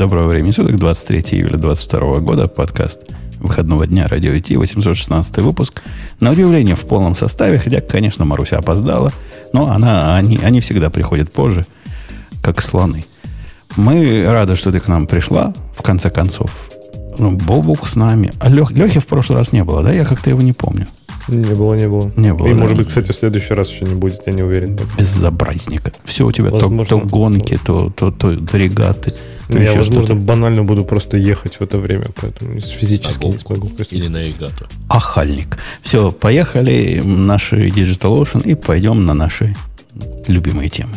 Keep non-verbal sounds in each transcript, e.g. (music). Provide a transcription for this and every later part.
Доброго времени суток, 23 июля 2022 года, подкаст выходного дня Радио IT, 816 выпуск. На удивление в полном составе, хотя, конечно, Маруся опоздала, но она, они, они всегда приходят позже, как слоны. Мы рады, что ты к нам пришла, в конце концов. Ну, Бобук с нами. А Лех, Лехи в прошлый раз не было, да? Я как-то его не помню. Не было, не было. Не было. И, да? может быть, кстати, в следующий раз еще не будет, я не уверен. Безобразника. Все у тебя то, Возможно. то гонки, то, то, то, то регаты. То я, возможно, что-то. банально буду просто ехать в это время, поэтому физически не гонку. смогу. присутствовать. Или навигатор. Ахальник. Все, поехали наши Digital Ocean и пойдем на наши любимые темы.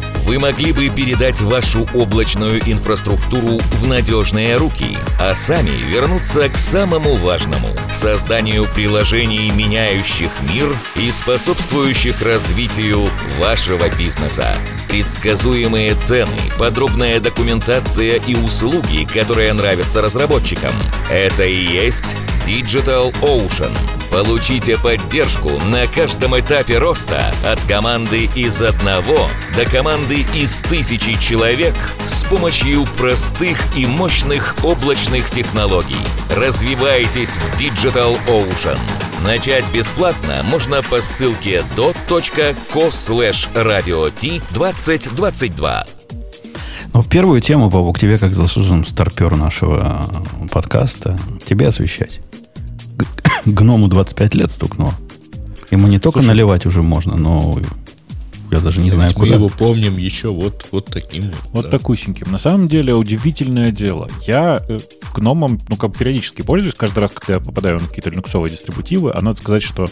Вы могли бы передать вашу облачную инфраструктуру в надежные руки, а сами вернуться к самому важному – созданию приложений, меняющих мир и способствующих развитию вашего бизнеса. Предсказуемые цены, подробная документация и услуги, которые нравятся разработчикам – это и есть Digital Ocean. Получите поддержку на каждом этапе роста от команды из одного до команды из тысячи человек с помощью простых и мощных облачных технологий. Развивайтесь в Digital Ocean. Начать бесплатно можно по ссылке dot.co slash radio t 2022. Ну, первую тему, Бобук, тебе, как заслуженным старпер нашего э, подкаста, тебе освещать. Гному 25 лет стукнуло. Ему не только наливать уже можно, но я даже не знаю, Ведь мы куда. его помним еще вот, вот таким вот. Вот да. такусеньким. На самом деле удивительное дело. Я э, гномом, ну, как периодически пользуюсь, каждый раз, когда я попадаю на какие-то линуксовые дистрибутивы, а надо сказать, что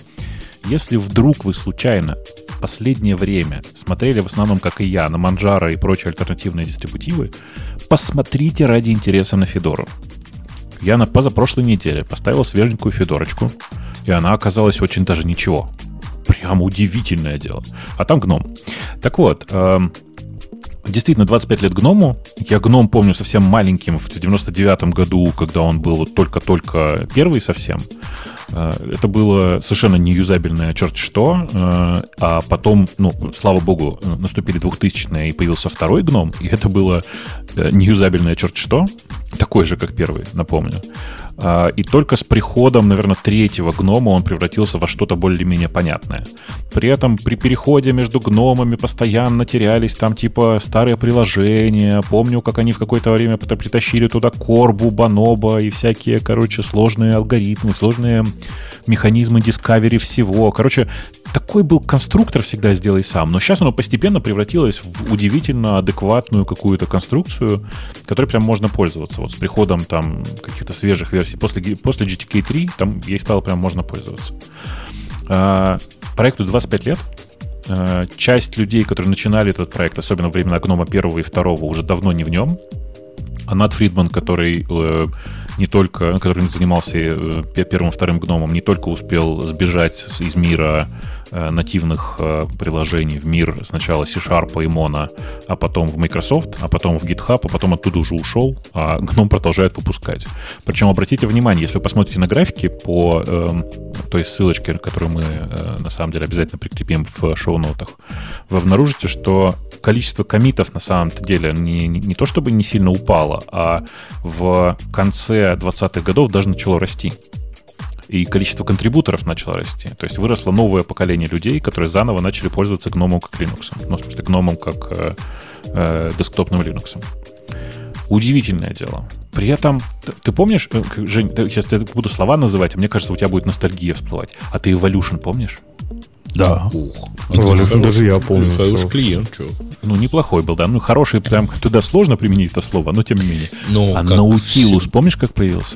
если вдруг вы случайно в последнее время смотрели в основном, как и я, на Манжара и прочие альтернативные дистрибутивы, посмотрите ради интереса на Федору. Я на позапрошлой неделе поставил свеженькую Федорочку, и она оказалась очень даже ничего. Прям удивительное дело. А там гном. Так вот, эм, Действительно, 25 лет гному. Я гном помню совсем маленьким в 99-м году, когда он был только-только первый совсем. Э, Это было совершенно неюзабельное черт что. э, А потом, ну, слава богу, наступили 2000-е и появился второй гном. И это было э, неюзабельное черт что. Такой же, как первый, напомню. А, И только с приходом, наверное, третьего гнома он превратился во что-то более-менее понятное. При этом при переходе между гномами постоянно терялись там типа старые приложения. Помню, как они в какое-то время притащили туда корбу, баноба и всякие, короче, сложные алгоритмы, сложные механизмы discovery всего. Короче, такой был конструктор всегда сделай сам. Но сейчас оно постепенно превратилось в удивительно адекватную какую-то конструкцию, которой прям можно пользоваться. Вот с приходом там каких-то свежих версий после, после GTK 3 там ей стало прям можно пользоваться. А, Проекту 25 лет. А, Часть людей, которые начинали этот проект, особенно во времена Гнома первого и второго, уже давно не в нем. А Нат Фридман, который э, не только, который занимался э, пе- первым, вторым гномом, не только успел сбежать из мира э, нативных э, приложений в мир сначала C-Sharp и Mono, а потом в Microsoft, а потом в GitHub, а потом оттуда уже ушел, а гном продолжает выпускать. Причем обратите внимание, если вы посмотрите на графики по эм, той ссылочке, которую мы э, на самом деле обязательно прикрепим в шоу-нотах, вы обнаружите, что количество комитов на самом-то деле не, не, не то чтобы не сильно упало, а в конце 20-х годов даже начало расти. И количество контрибуторов начало расти. То есть выросло новое поколение людей, которые заново начали пользоваться гномом как Linux. Ну, в смысле, гномом как э, э, десктопным Linux. Удивительное дело. При этом, ты, ты помнишь, э, Жень, сейчас я буду слова называть, а мне кажется, у тебя будет ностальгия всплывать. А ты Evolution помнишь? Да. Ух. Ну, хороший- даже я помню, Хороший что- клиент, что? Ну, неплохой был, да. Ну, хороший, прям туда сложно применить это слово, но тем не менее. Ну, а Наутилус, всегда. помнишь, как появился?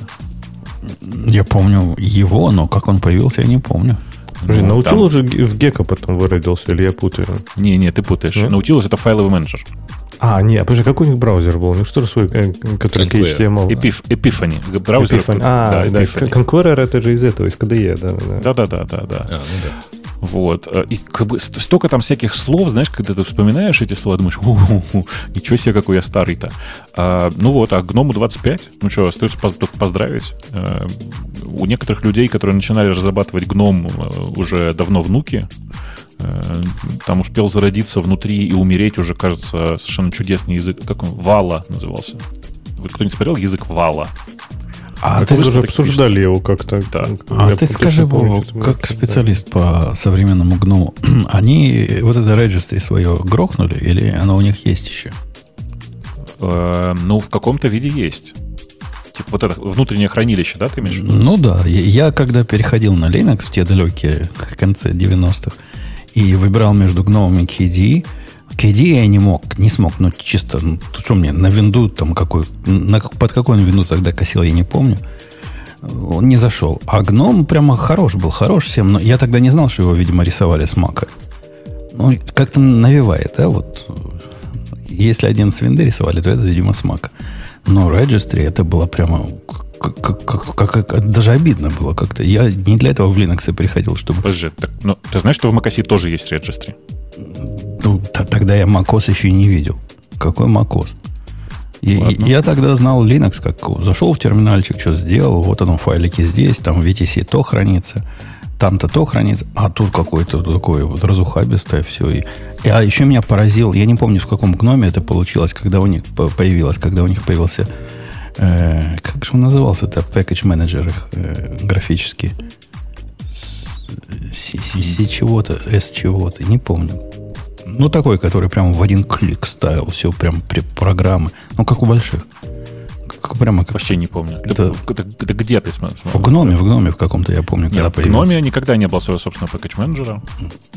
Я помню его, но как он появился, я не помню. Подожди, Ну, Наутилус же г- в Гека потом выродился, или я путаю? Не, не, ты путаешь. Нет? Наутилус это файловый менеджер. А, не, а подожди, какой у них браузер был? У них что же свой, э, который к Conqueror. HTML? Эпиф, Эпифани. Браузер. Epiphany. А, да, Epiphany. Conqueror это же из этого, из KDE, да, да. Да-да-да, да, да. А, ну да. Вот. Э, И как бы ст- столько там всяких слов, знаешь, когда ты вспоминаешь эти слова, думаешь, «У-ху-ху, ничего себе, какой я старый-то. А, ну вот, а гному 25, ну что, остается поз- только поздравить. Э, у некоторых людей, которые начинали разрабатывать гном э, уже давно внуки, там успел зародиться внутри и умереть уже, кажется, совершенно чудесный язык. Как он? Вала назывался. Вы кто-нибудь смотрел язык Вала? А Мы ты, уже обсуждали пишется. его как-то. Да. а Я ты скажи, помню, мы как специалист по современному гному, (clears throat) они вот это registry свое грохнули или оно у них есть еще? Э, ну, в каком-то виде есть. Типа вот это внутреннее хранилище, да, ты имеешь в виду? Ну да, я, я когда переходил на Linux в те далекие к- конце 90-х и выбирал между гномом и KDE, KDE я не мог, не смог, ну чисто, ну, что мне, на винду там какой, на, под какой он винду тогда косил, я не помню. Он не зашел. А гном прямо хорош был, хорош всем, но я тогда не знал, что его, видимо, рисовали с мака. Ну, как-то навевает, да, вот. Если один с винды рисовали, то это, видимо, с мака. Но Registry это было прямо как, как- как- как- даже обидно было как-то. Я не для этого в Linux приходил, чтобы... Подожди, так, ну, ты знаешь, что в macOS тоже есть registry? Ну, тогда я macOS еще и не видел. Какой macOS? Я, я тогда знал Linux, как зашел в терминальчик, что сделал, вот оно, файлики здесь, там VTC то хранится, там-то то хранится, а тут какой-то такой вот разухабистое все. И, и- а еще меня поразил, я не помню, в каком гноме это получилось, когда у них по- появилось, когда у них появился, э, как же он назывался, это package менеджер их э, графический. С, си- чего-то, S чего-то, не помню. Ну, такой, который прям в один клик ставил все, прям при программы. Ну, как у больших. Как, прямо как Вообще не помню. Это- Это, это- это где ты смотришь? в гноме, в гноме в каком-то, я помню, когда Нет, в появился. гноме никогда не было своего собственного пакет менеджера.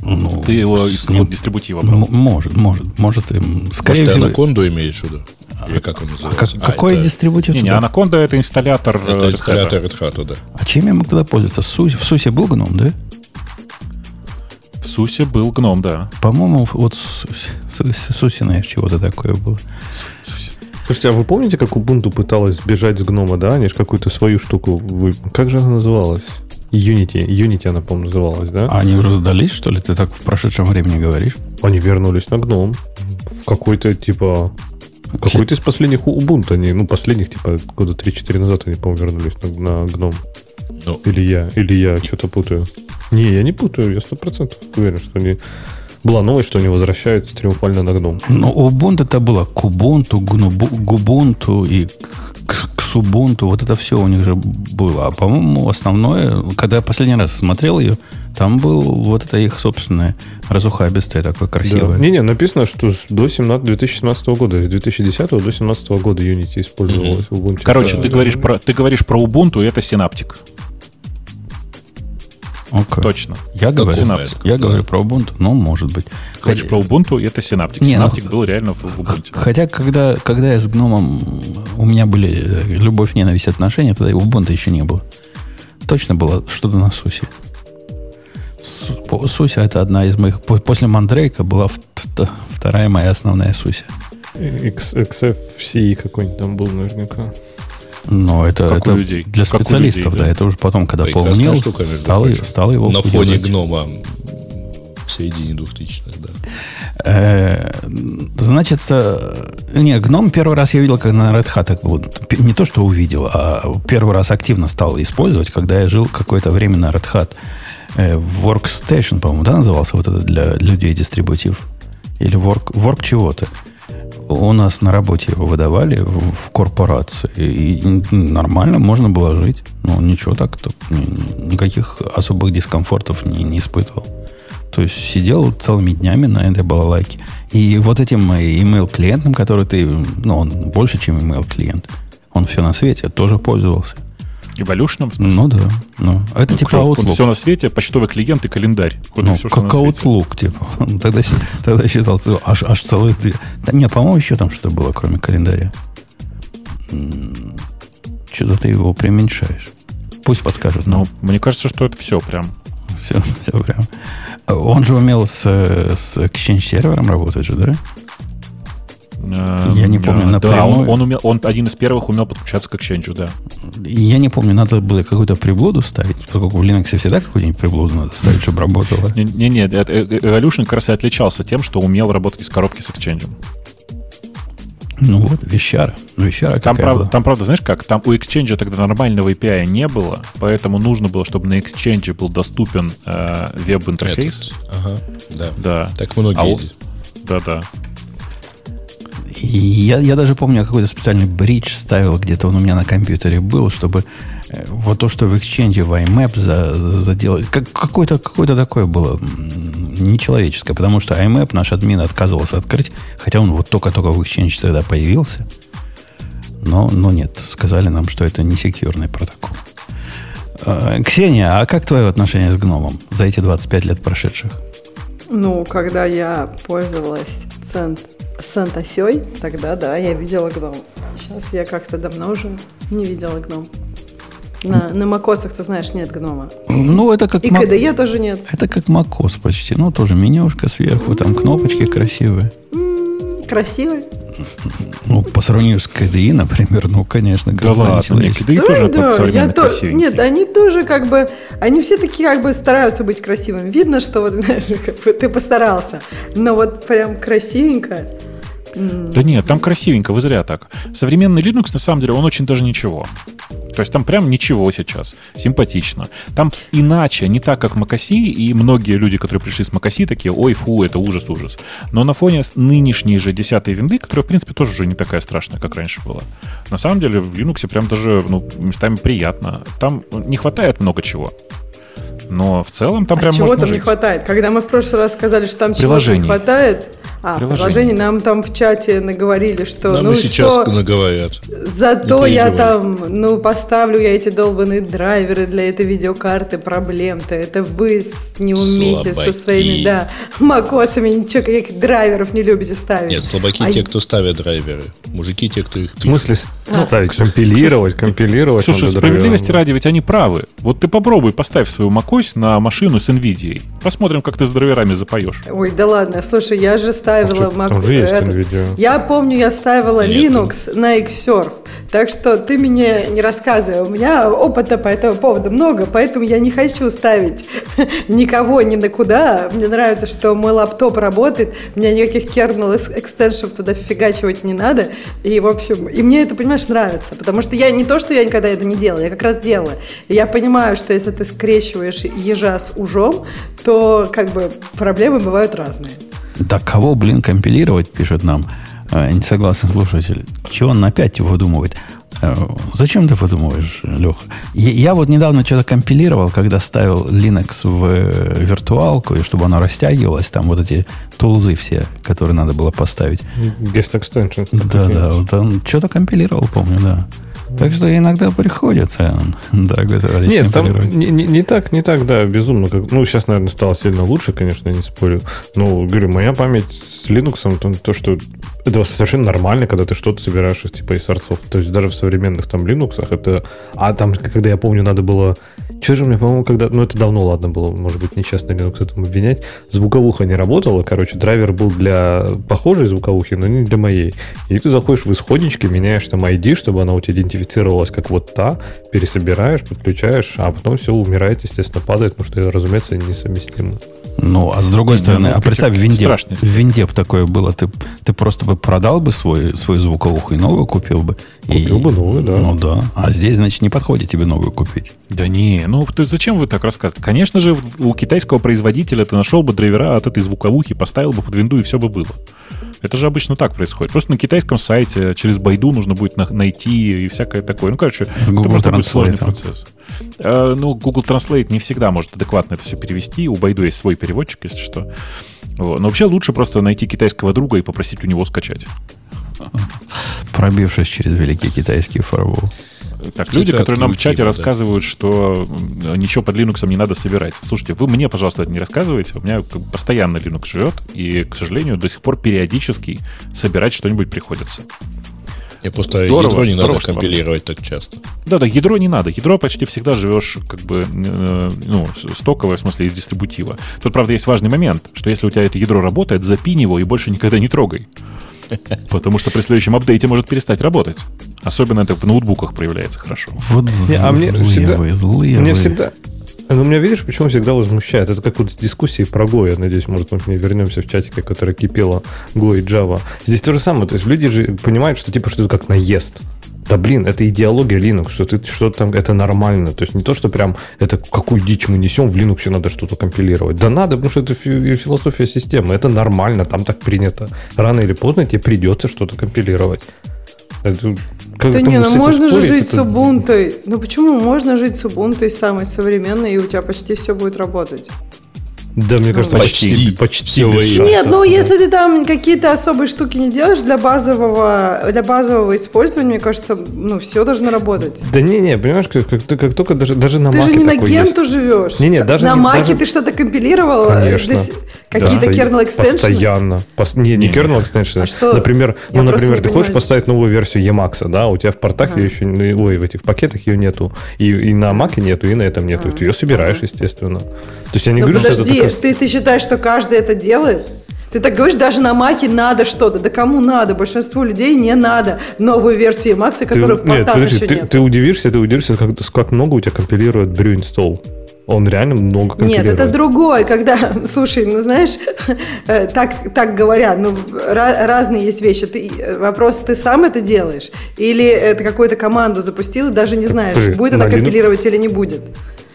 Ну, Ты его с из ним- дистрибутива брал. М- может, может, может, им, скорее Может, ты всего. анаконду имеешь в виду? Или как он А называется? как- какой это, дистрибутив? Не, не? Анаконда это инсталлятор. э, это Red Hat. инсталлятор Red Hat, да. А чем я мог тогда пользоваться? Су- в Сусе был гном, да? В Сусе был гном, да. По-моему, вот Су- Су- Сусиное чего-то такое было. Слушайте, а вы помните, как Ubuntu пыталась сбежать с гнома, да? Они же какую-то свою штуку... Вы... Как же она называлась? Unity. Unity она, по-моему, называлась, да? А они уже сдались, что ли? Ты так в прошедшем времени говоришь? Они вернулись на гном. В какой-то, типа... Какой-то из последних Ubuntu они, ну, последних, типа, года 3-4 назад они, по-моему, вернулись на, на гном. Ну, Или я, или я что-то путаю. Не, я не путаю, я сто процентов уверен, что они... Была новость, что они возвращаются триумфально на гном. Ну, Ubuntu это было к Ubuntu, Губунту и к, Субунту. Вот это все у них же было. А, по-моему, основное, когда я последний раз смотрел ее, там был вот это их собственное разухабистое такое красивое. Не-не, написано, что с- до 17, 2017 года, с 2010 до 2017 года Unity использовалась в Ubuntu. Короче, Да, ты, да, говоришь про, ты говоришь про Ubuntu, и это синаптик. Окей. Точно. Я говорю, это? я Да. говорю про Ubuntu, ну, может быть. Хотя- про Ubuntu, это синаптик. Не, ну, синаптик был реально в, Ubuntu. Хотя, когда, когда я с гномом, у меня были э, любовь-ненависть отношения, тогда и Ubuntu еще не было. Точно было что-то на Сусе. Суся это одна из моих... по- После Мандрейка была вторая моя основная Суся. X- XFCE какой-нибудь там был наверняка. Но это, Как это людей. для Как специалистов, людей, да. да. Это уже потом, когда Прекрасная поумнел, штука, между стал, прочим. стал его на фоне удержать. гнома в середине 2000-х, да. Э, Значит, э, не, гном первый раз я видел, когда на Red Hat вот, не то, что увидел, а первый раз активно стал использовать, когда я жил какое-то время на Red Hat. Э, Workstation, по-моему, да, назывался вот это для людей дистрибутив? Или Work, work чего-то. У нас на работе его выдавали в, корпорации. И, нормально, можно было жить. Ну, ничего так, так ни- ни- никаких особых дискомфортов не, не испытывал. То есть сидел целыми днями на этой балалайке. И вот этим э, email-клиентом, который ты... Ну, он больше, чем email-клиент. Он все на свете, тоже пользовался. Evolution, в смысле? Ну да. Ну, это Ну, типа что, Outlook. Все на свете, почтовый клиент и календарь. Вот Ну, что как. Outlook, типа. (laughs) Тогда, тогда считался аж, аж целых две. Да не, по-моему, еще там что-то было, кроме календаря. Что-то ты его преуменьшаешь. Пусть подскажут. Ну, мне кажется, что это все прям. все, все прям. Он же умел с, с Exchange сервером работать же, да? Э, Я не помню, э, Да, напрямую. он, он, умел, он один из первых умел подключаться к Exchange, да. Я не помню, надо было какую-то приблуду ставить, поскольку в Linux всегда какую-нибудь приблуду надо ставить, чтобы работало. Не-не, э, э, Evolution как раз и отличался тем, что умел работать из коробки с Exchange. Ну вот, вещара. Вещара Там, какая правда, была. там, правда, знаешь как? Там у Exchange тогда нормального API не было, поэтому нужно было, чтобы на Exchange был доступен э, веб-интерфейс. Этот. Ага, да. Да, Так многие. А да-да. Я, я даже помню, какой-то специальный бридж ставил, где-то он у меня на компьютере был, чтобы э, вот то, что в Exchange, в IMAP за, заделать, как, какое-то, какое-то такое было нечеловеческое, потому что IMAP наш админ отказывался открыть, хотя он вот только-только в Exchange тогда появился. Но, но нет, сказали нам, что это не секьюрный протокол. Э, Ксения, а как твое отношение с гномом за эти 25 лет прошедших? Ну, когда я пользовалась цент, Сантосей, тогда да, я видела гном. Сейчас я как-то давно уже не видела гном. На, на макосах, ты знаешь, нет гнома. Ну, это как... И ма- KDE тоже нет. Это как macOS почти. Ну, тоже менюшка сверху, там кнопочки красивые. Красивый. Ну, по сравнению с KDE, например, ну, конечно, Да красота ладно, человеческая. нет, KDE тоже да, я то... красивенький. Нет, они тоже как бы, они все такие как бы стараются быть красивыми. Видно, что вот, (laughs) знаешь, как бы ты постарался. Но вот прям красивенько. Да нет, там красивенько, вы зря так. Современный Linux, на самом деле, он очень даже ничего. То есть там прям ничего сейчас. Симпатично. Там иначе, не так, как macOS, и многие люди, которые пришли с macOS, такие, ой, фу, это ужас-ужас. Но на фоне нынешней же 10 винды, которая, в принципе, тоже уже не такая страшная, как раньше была. На самом деле в Linux прям даже ну, местами приятно. Там не хватает много чего. Но в целом там А прям чего можно там не жить. хватает? Когда мы в прошлый раз сказали, что там чего-то не хватает, а, приложений нам там в чате наговорили, что Нам ну и сейчас что, наговорят. зато Не я там, ну, поставлю я эти долбанные драйверы для этой видеокарты, проблем-то, это вы с неумехи со своими, да, макосами, ничего, каких драйверов не любите ставить. Нет, слабаки А те, кто ставят драйверы. Мужики те, кто их В пишет. смысле с- ставить, компилировать, компилировать. Слушай, справедливости ради, ведь они правы. Вот ты попробуй поставь свою macOS на машину с NVIDIA. Посмотрим, как ты с драйверами запоешь. Ой, да ладно, слушай, я же ставила А Mac- там же есть этот- NVIDIA. Я помню, я ставила Нет. Linux на Xsurf, так что ты мне не рассказывай. У меня опыта по этому поводу много, поэтому я не хочу ставить (laughs) никого ни на куда. Мне нравится, что мой лаптоп работает, мне никаких kernel экстеншев туда фигачивать не надо. И, в общем, и мне это, понимаешь, нравится, потому что я не то, что я никогда это не делала, я как раз делала. И я понимаю, что если ты скрещиваешь ежа с ужом, то как бы проблемы бывают разные. Да кого, блин, компилировать, пишет нам э, несогласный слушатель. Чего он опять выдумывает? Э, Зачем ты выдумываешь, Леха? Я, я вот недавно что-то компилировал, когда ставил Linux в э, виртуалку, и чтобы оно растягивалось, там вот эти тулзы все, которые надо было поставить. Guest extensions. Да, да, вот он что-то компилировал, помню, да. Так что иногда приходится, (laughs) дорогой товарищ, Нет, там компилировать. не, не- не так, не так, да, безумно. Как, ну, сейчас, наверное, стало сильно лучше, конечно, я не спорю. Но, говорю, моя память с Linux, там, то, что это совершенно нормально, когда ты что-то собираешь из типа из сорцов. То есть даже в современных там Linux это... А там, когда я помню, надо было... Что же мне, по-моему, когда... Ну, это давно, ладно, было, может быть, нечестно Linux этому обвинять. Звуковуха не работала, короче, драйвер был для похожей звуковухи, но не для моей. И ты заходишь в исходнички, меняешь там ID, чтобы она у тебя идентифицировалась как вот та, пересобираешь, подключаешь, а потом все умирает, естественно, падает, потому что, разумеется, несовместимо. Ну, а с другой Не, стороны, ну, а представь, в это винде, страшная в винде б такое было, ты, ты просто бы продал бы свой, свою звуковуху и новую купил бы. Купил И- бы новую, да. Ну да. А здесь, значит, не подходит тебе новую купить. Да не, ну есть зачем вы так рассказываете? Конечно же, у китайского производителя ты нашел бы драйвера от этой звуковухи, поставил бы под винду и все бы было. Это же обычно так происходит. Просто на китайском сайте через байду нужно будет на- найти и всякое такое. Ну, короче, С Google это просто будет сложный процесс. Э, ну, Google Translate не всегда может адекватно это все перевести. У Байду есть свой переводчик, если что. Но вообще лучше просто найти китайского друга и попросить у него скачать. Пробившись через великий китайский фаервол. Так, люди, которые нам в чате да. рассказывают, что м, ничего под Linux не надо собирать. Слушайте, вы мне, пожалуйста, это не рассказывайте. У меня постоянно Linux живет, и, к сожалению, до сих пор периодически собирать что-нибудь приходится. Мне просто Здорово, ядро не здорово, надо что вам. компилировать так часто. Да, да, ядро не надо. Ядро почти всегда живешь как бы, э, ну, стоковое, в смысле, из дистрибутива. Тут, правда, есть важный момент, что если у тебя это ядро работает, запинь его и больше никогда не трогай. Потому что при следующем апдейте может перестать работать. Особенно это в ноутбуках проявляется хорошо. Вот Не, а мне злые всегда- вы, злые Мне вы. всегда... Ну, меня, видишь, почему всегда возмущает? Это как вот с дискуссией про Go. Я надеюсь, может, мы вернемся в чатике, которая кипела Go и Java. Здесь то же самое. То есть люди же понимают, что типа, что это как наезд. Да блин, это идеология Linux, что ты что там, это нормально. То есть не то, что прям это какую дичь мы несем, в Linux надо что-то компилировать. Да надо, потому что это фи- философия системы. Это нормально, там так принято. Рано или поздно тебе придется что-то компилировать. Это, как Да не, с ну можно же жить с это- Ubuntu. Ну почему можно жить с Ubuntu самой современной, и у тебя почти все будет работать? Да, мне кажется, Почти. почти, почти. Нет, ну если ты там какие-то особые штуки не делаешь для базового, для базового использования, мне кажется, ну все должно работать. Да не-не, понимаешь, как, как, как только даже, даже на Ты же Маке не на генту есть. живешь. Не-не, даже на не- маке даже- ты что-то компилировал? э, Конечно. Какие-то Да. kernel extensions? Постоянно. Пос- Не, не kernel extension. А что? Например, Я ну, например, не ты хочешь понимаю. поставить новую версию Emacs, да, у тебя в портах ее еще, не- ой, в этих пакетах ее нету. И, и на Маке нету, и на этом нету. И ты ее собираешь, естественно. То есть я не Ну говорю, что подожди, это ты, ты считаешь, что каждый это делает? Ты так говоришь, даже на Маке надо что-то. Да кому надо? Большинству людей не надо новую версию Макса, Ты- которую в нет, портах подожди, еще ты, нет. ты удивишься, ты удивишься, как, как много у тебя компилирует Brew Install. Он реально много Нет, компилирует. это другой, когда, (laughs) слушай, ну знаешь, э, так, так говорят, ну ра- разные есть вещи. Ты, э, вопрос, ты сам это делаешь? Или это какую-то команду запустил и даже не знаешь, подожди, будет это Linux- компилировать или не будет?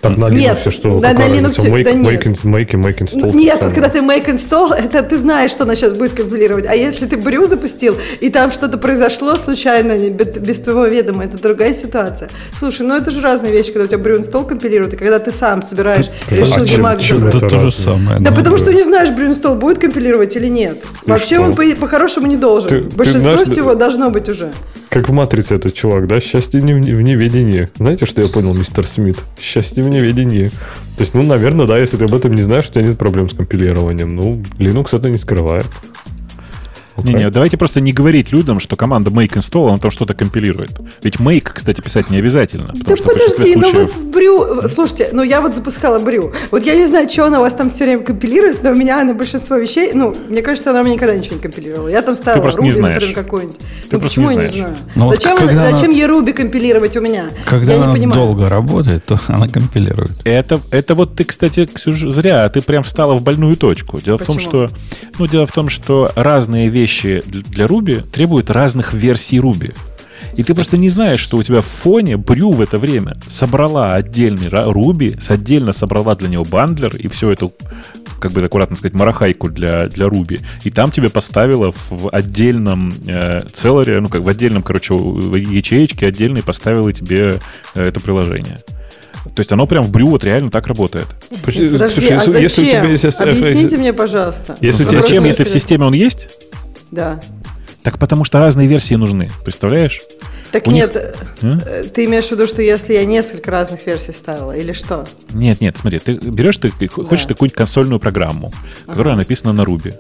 Так на Нет, Linux что? да, на? Linux Make, да нет. make, make, make install. Нет, вот когда ты make install, (laughs) это ты знаешь, что она сейчас будет компилировать. А если ты брю запустил, и там что-то произошло случайно, без, твоего ведома, это другая ситуация. Слушай, ну это же разные вещи, когда у тебя брю install компилирует, и когда ты сам собираешь, решил а чем забрать. Это то же самое. Да ну. потому что не знаешь, брю install будет компилировать или нет. Вообще что? он по- по-хорошему не должен. Ты- ты Большинство знаешь, всего должно быть уже. Как в «Матрице» этот чувак, да? Счастье не в, в неведении. Знаете, что я понял, мистер Смит? Счастье в неведении. То есть, ну, наверное, да, если ты об этом не знаешь, у тебя нет проблем с компилированием. Ну, Linux это не скрывает. Не-не, давайте просто не говорить людям, что команда make install, она там что-то компилирует. Ведь make, кстати, писать не обязательно. Потому Да что в большинстве подожди, ну случаев... вот в брю... Слушайте, ну я вот запускала брю. Вот я не знаю, что она у вас там все время компилирует, но у меня на большинство вещей, ну, мне кажется, она у меня никогда ничего не компилировала. Я там ставила не Ruby, знаешь. например, какой-нибудь. Ты ну почему не я не знаешь. знаю? Ну вот зачем, когда она- зачем она- ей Ruby компилировать у меня? Когда я не она понимаю. долго работает, то она компилирует. Это, это вот ты, кстати, Ксюша, зря, ты прям встала в больную точку. Дело в том, Почему? что, ну, дело в том, что разные вещи для для Ruby требуют разных версий Ruby. И ты просто не знаешь, что у тебя в фоне Брю в это время собрала отдельный с отдельно собрала для него бандлер и все это, как бы аккуратно сказать, марахайку для, для Ruby. И там тебе поставила в отдельном э, целаре, ну как в отдельном, короче, в ячеечке отдельной поставила тебе э, это приложение. То есть оно прям в брю вот реально так работает. Подожди, слушай, а если, зачем? если у тебя есть... Объясните мне, пожалуйста. Если у тебя- Зачем, если в системе он есть? Да. Так потому что разные версии нужны. Представляешь? Так У них- нет, М? э, ты имеешь в виду, что если я несколько разных версий ставила, или что? Нет, нет, смотри, ты берешь, ты хочешь Да. какую-нибудь консольную программу, которая написана на Ruby.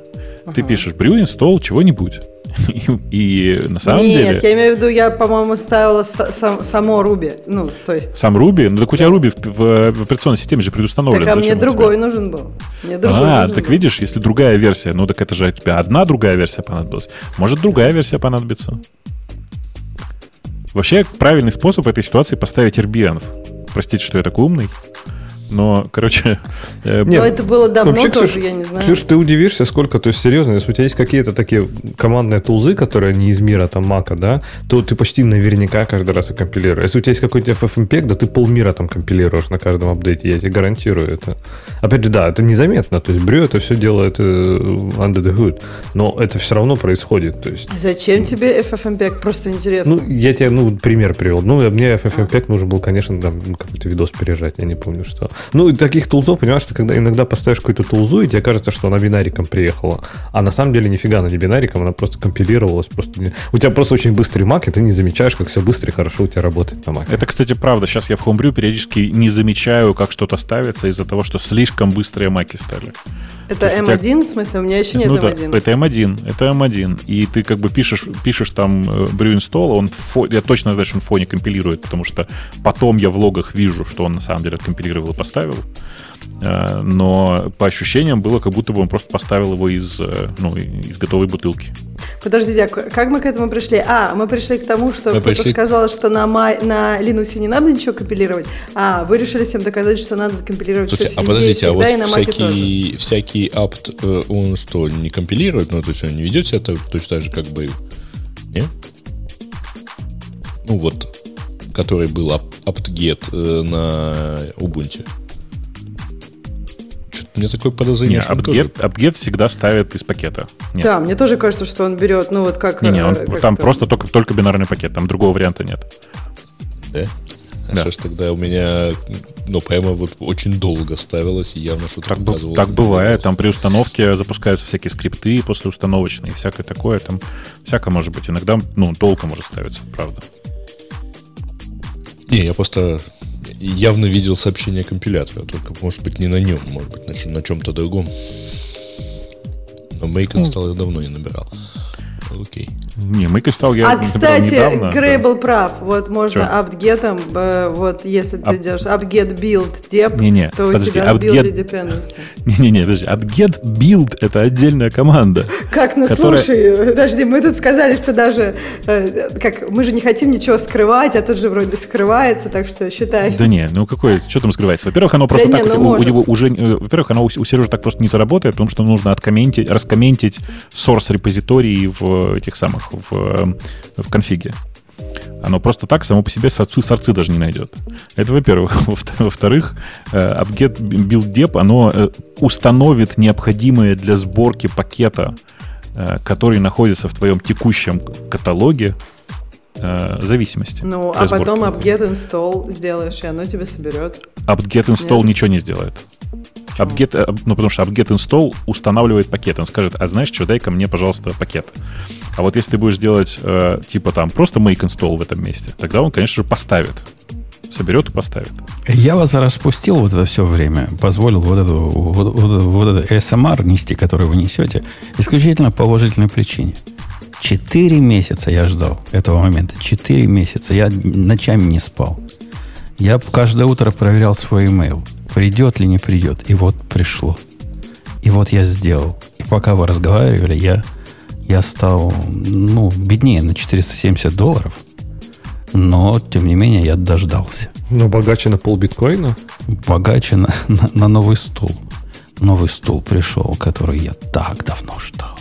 Ты пишешь brew install чего-нибудь. И, (laughs) и на самом Нет, деле я имею в виду, я, по-моему, ставила са- сам- само Руби. Ну, то есть... сам Ruby, ну так у тебя Ruby в, в- в операционной системе же предустановлен. Так, а Зачем мне другой нужен был. Мне другой А, нужен так был. видишь, если другая версия, ну так это же у тебя одна другая версия понадобилась. Может, другая версия понадобится. Вообще, правильный способ этой ситуации поставить RBN. Простите, что я такой умный. Но, короче, (laughs) э, Но это было давно Вообще, тоже, Ксюш, я не знаю. Ксюш, ты удивишься, сколько, то есть серьезно, если у тебя есть какие-то такие командные тулзы, которые не из мира там мака, да, то ты почти наверняка каждый раз их компилируешь. Если у тебя есть какой-то FFmpeg, да ты полмира там компилируешь на каждом апдейте, я тебе гарантирую это. Опять же, да, это незаметно, то есть Брю это все делает э, under the hood, но это все равно происходит, то есть А Зачем тебе FFmpeg? Просто интересно. ну, я тебе, ну, пример привел. Ну, мне FFmpeg нужен был, конечно, там, ну, какой-то видос пережать, я не помню, что. Ну, и таких тулзов, понимаешь, ты когда иногда поставишь какую-то тулзу, и тебе кажется, что она бинариком приехала. А на самом деле нифига она не бинариком, она просто компилировалась. Просто не- У тебя просто очень быстрый Mac, и ты не замечаешь, как все быстро и хорошо у тебя работает на Mac. Это, кстати, правда. Сейчас я в Homebrew периодически не замечаю, как что-то ставится из-за того, что слишком быстрые маки стали. это то есть у тебя- M1, в смысле? У меня еще нет ну да, M1. это M1, это M1. И ты как бы пишешь, пишешь там э, brew install, он фо- я точно знаю, что он в фоне компилирует, потому что потом я в логах вижу, что он на самом деле откомпилировал и поставил. Э, Но по ощущениям было, как будто бы он просто поставил его из, э, ну, из готовой бутылки. Подождите, а как мы к этому пришли? А, мы пришли к тому, что Мы кто-то пришли- сказал, что на, Ма- на Linux не надо ничего компилировать. А, вы решили всем доказать, что надо компилировать Слушайте, все а подождите, а вот и на всякий, всякий apt, э, он что, не компилирует? Ну, то есть он не ведет себя так, точно так же, как бы... Не? Ну, вот, который был apt-get на Ubuntu. У меня такое подозрение, Не, что он тоже... apt-get всегда ставит из пакета. Нет. Да, мне тоже кажется, что он берет, ну вот как... Не, не, он- э, как там это- просто только, только бинарный пакет, там другого варианта нет. Да? А Да. что ж тогда у меня, ну, прямо вот очень долго ставилось, и явно что-то Так, показывало. так бывает, там при установке запускаются всякие скрипты после установочные, всякое такое, там всякое может быть. Иногда, ну, долго может ставиться, правда. Не, я просто явно видел сообщение компилятора, только, может быть, не на нем, может быть, на, чем- на чем-то другом. Но Make install я давно не набирал. Окей. Не, Make install я а, кстати, недавно, Грей да. был прав. Вот можно apt-get'ом, э, вот если ты делаешь apt-get build dep, Не-не, то у подожди, тебя с apt-get- build dependency. (laughs) Не-не-не, подожди, apt-get build — это отдельная команда. (laughs) Как, ну Которая- слушай, подожди, мы тут сказали, что даже, э, как, мы же не хотим ничего скрывать, а тут же вроде скрывается, так что считай. Да не, ну какое, что там скрывается? Во-первых, оно просто Да так, не, ну у, у него уже, э, во-первых, оно у, у Сережи так просто не заработает, потому что нужно откомментить, раскомментить source репозитории в этих самых, в, э, в конфиге. Оно просто так само по себе сорцы, сорцы даже не найдет. Это во-первых. (laughs) Во-вто- Во-вторых, э, apt-get dep, оно э, установит необходимое для сборки пакета, э, который находится в твоем текущем каталоге, э, зависимости. Ну, а потом apt-get install сделаешь, и оно тебе соберет. apt-get install Нет. ничего не сделает. Apt-get, э, ну, потому что apt-get install устанавливает пакет. Он скажет, а знаешь что, дай-ка мне, пожалуйста, пакет. А вот если ты будешь делать, э, типа там, просто make install в этом месте, тогда он, конечно же, поставит. Соберет и поставит. Я вас распустил вот это все время, позволил вот эту вот, вот- вот это ASMR нести, который вы несете, исключительно по уважительной причине. Четыре месяца я ждал этого момента. Четыре месяца. Я ночами не спал. Я каждое утро проверял свой email. Придет ли не придет. И вот пришло. И вот я сделал. И пока вы разговаривали, я, я стал ну, беднее на 470 долларов. Но, тем не менее, я дождался Но богаче на пол биткоина? богаче на, на, на новый стул. Новый стул пришел, который я так давно ждал.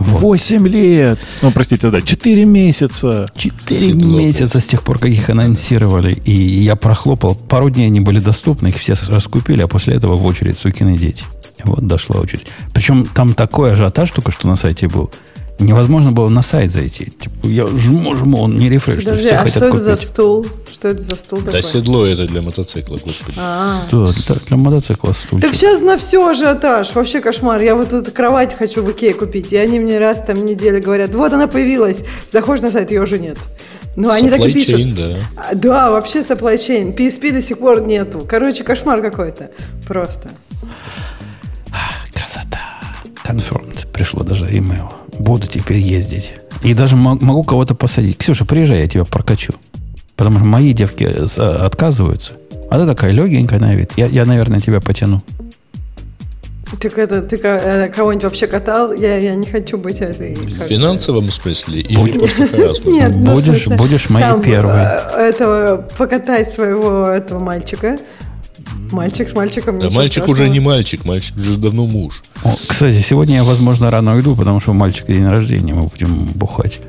Вот. 8 лет! Ну, простите, да, 4 месяца! Четыре Седло. месяца с тех пор, как их анонсировали, и я прохлопал. Пару дней они были доступны, их все раскупили, а после этого в очередь сукины дети. Вот дошла очередь. Причем там такой ажиотаж только что на сайте был. Невозможно было на сайт зайти. Типа, я жму, жму, он не рефреш. Подожди, все а хотят что это за купить. стул? Что это за стул Да такой? седло это для мотоцикла, господи. А. Да, для, мотоцикла стульчик. Так сейчас на все ажиотаж. Вообще кошмар. Я вот тут кровать хочу в Икее купить. И они мне раз там в неделю говорят, вот она появилась. Заходишь на сайт, ее уже нет. Ну, они так и пишут. chain, да. А, Да, вообще supply chain. PSP до сих пор нету. Короче, кошмар какой-то. Просто. Красота. Confirmed. Пришло даже email. Буду теперь ездить. И даже мо- могу кого-то посадить. Ксюша, приезжай, я тебя прокачу. Потому что мои девки с- отказываются. А ты такая легенькая на вид. Я, я, наверное, тебя потяну. Так это, ты э, кого-нибудь вообще катал? Я, я не хочу быть этой... В финансовом смысле или просто харасмент? (laughs) Нет, ну, Будешь- будешь моей там, первой. э, Этого, покатай своего этого мальчика. Мальчик с мальчиком. Да мальчик страшного. уже не мальчик, мальчик уже давно муж. О, кстати, сегодня я, возможно, рано уйду, потому что у мальчика день рождения. Мы будем бухать.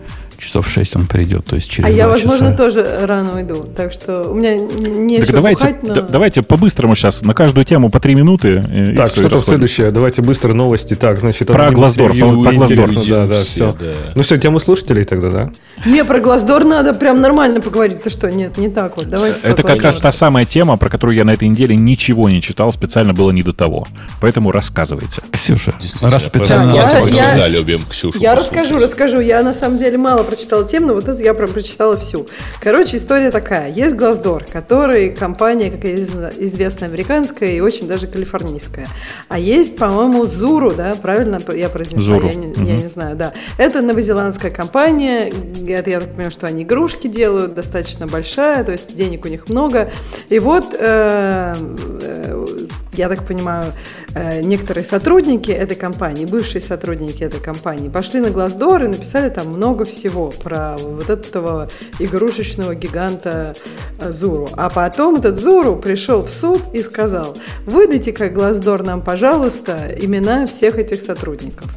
Часов в 6 он придет, то есть через А я, возможно, часа. тоже рано уйду. Так что у меня н- нечего Так давайте, бухать, но... да- давайте по-быстрому сейчас на каждую тему по 3 минуты. э, и Так, что там следующее? Давайте быстро новости. Так, значит, Про Review, про- интересно, Да, да, Все, все. да. Ну все, тему слушателей тогда, да? Не, про Глаздор надо прям нормально поговорить. Ты что? Нет, не так вот. Давайте Это как раз та самая тема, про которую я на этой неделе ничего не читал, специально было не до того. Поэтому рассказывайте. Ксюша, Действительно, раз специально... Я- про я- да, любим Ксюшу Я послушать. расскажу, расскажу. Я на самом деле мало прочитала тем, но вот эту я прям прочитала всю. Короче, история такая. Есть Glassdoor, который компания, как известно, американская и очень даже калифорнийская. А есть, по-моему, Zuru, да, правильно я произнесла? Zuru. Я, не, я не знаю, да. Это новозеландская компания. Это, я так понимаю, что они игрушки делают, достаточно большая, то есть денег у них много. И вот э, э, я так понимаю, э, некоторые сотрудники этой компании, бывшие сотрудники этой компании, пошли на Glassdoor и написали там много всего про вот этого игрушечного гиганта э, Зуру. А потом этот Зуру пришел в суд и сказал, выдайте как Glassdoor нам, пожалуйста, имена всех этих сотрудников.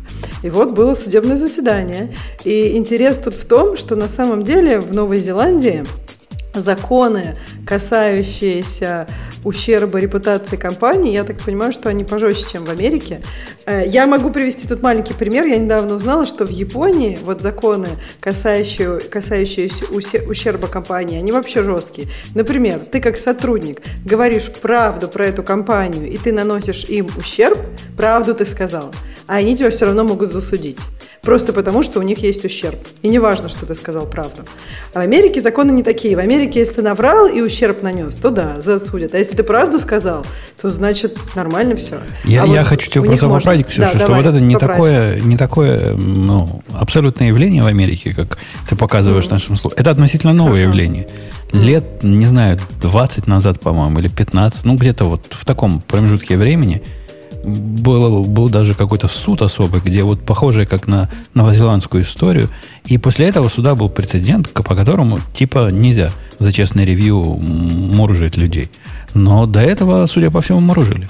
И вот было судебное заседание. И интерес тут в том, что на самом деле в Новой Зеландии законы, касающиеся ущерба репутации компании, я так понимаю, что они пожестче, чем в Америке. Э, я могу привести тут маленький пример. Я недавно узнала, что в Японии вот законы, касающие, касающиеся ущерба компании, они вообще жесткие. Например, ты как сотрудник говоришь правду про эту компанию, и ты наносишь им ущерб, правду ты сказал, а они тебя все равно могут засудить. Просто потому, что у них есть ущерб. И не важно, что ты сказал правду. А в Америке законы не такие. В Америке, если ты наврал и ущерб нанес, то да, засудят. А если ты правду сказал, то значит нормально все. Я, а я вот хочу тебе просто поправить, Ксюша, да, что давай, вот это не такое, не такое ну, абсолютное явление в Америке, как ты показываешь mm. нашим слушателям. Это относительно новое Хорошо. явление. Лет, не знаю, 20 назад, по-моему, или 15, ну где-то вот в таком промежутке времени – был, был даже какой-то суд особый, где вот похожий как на новозеландскую историю. И после этого суда был прецедент, по которому типа нельзя за честное ревью мурыжить людей. Но до этого, судя по всему, мурыжили.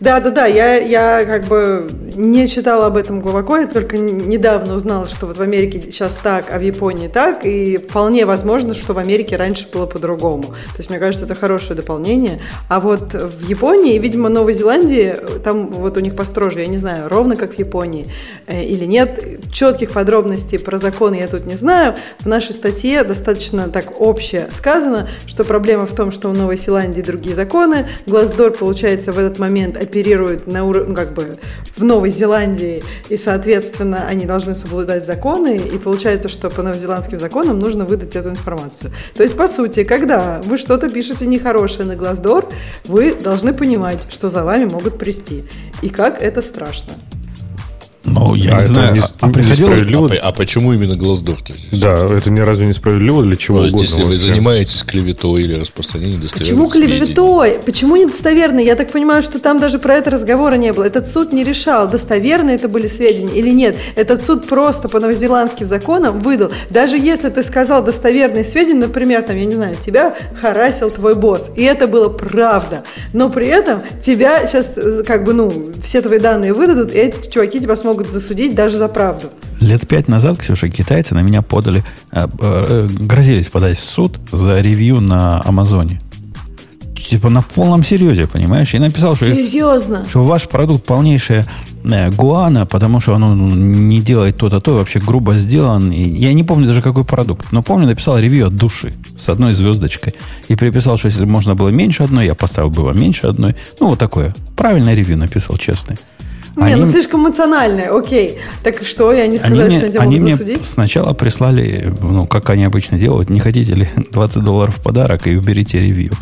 Да, да, да, я, я как бы не читала об этом глубоко, я только недавно узнала, что вот в Америке сейчас так, а в Японии так, и вполне возможно, что в Америке раньше было по-другому. То есть, мне кажется, это хорошее дополнение. А вот в Японии, видимо, Новой Зеландии, там вот у них построже, я не знаю, ровно как в Японии э, или нет, четких подробностей про законы я тут не знаю. В нашей статье достаточно так общее сказано, что проблема в том, что у Новой Зеландии другие законы, Глаздор, получается, в этот момент оперируют на уровне, ну, как бы в Новой Зеландии, и, соответственно, они должны соблюдать законы, и получается, что по новозеландским законам нужно выдать эту информацию. То есть, по сути, когда вы что-то пишете нехорошее на Глаздор, вы должны понимать, что за вами могут прийти, и как это страшно. Ну, я а не знаю, не, а, а приходил... А, а почему именно Glassdoor? Да, это ни разу не справедливо для чего ну, угодно. если вы занимаетесь клеветой или распространением достоверных Почему клеветой? Сведений? Почему недостоверный? Я так понимаю, что там даже про это разговора не было. Этот суд не решал, достоверные это были сведения или нет. Этот суд просто по новозеландским законам выдал. Даже если ты сказал достоверные сведения, например, там, я не знаю, тебя харасил твой босс, и это было правда, но при этом тебя сейчас, э, как бы, ну, все твои данные выдадут, и эти чуваки тебя смогут могут засудить даже за правду. Лет пять назад, Ксюша, китайцы на меня подали, э, э, грозились подать в суд за ревью на Амазоне. Типа на полном серьезе, понимаешь? И написал, что, Серьезно? что ваш продукт полнейшая э, гуана, потому что он не делает то-то, то, вообще грубо сделан. И я не помню даже какой продукт, но помню, написал ревью от души с одной звездочкой. И приписал, что если можно было меньше одной, я поставил бы вам меньше одной. Ну, вот такое. Правильное ревью написал, честный. Не, они... ну слишком эмоциональное, окей. Так что, и они сказали, они что меня, они мне засудить? сначала прислали, ну, как они обычно делают, не хотите ли (laughs) 20 долларов в подарок и уберите ревью.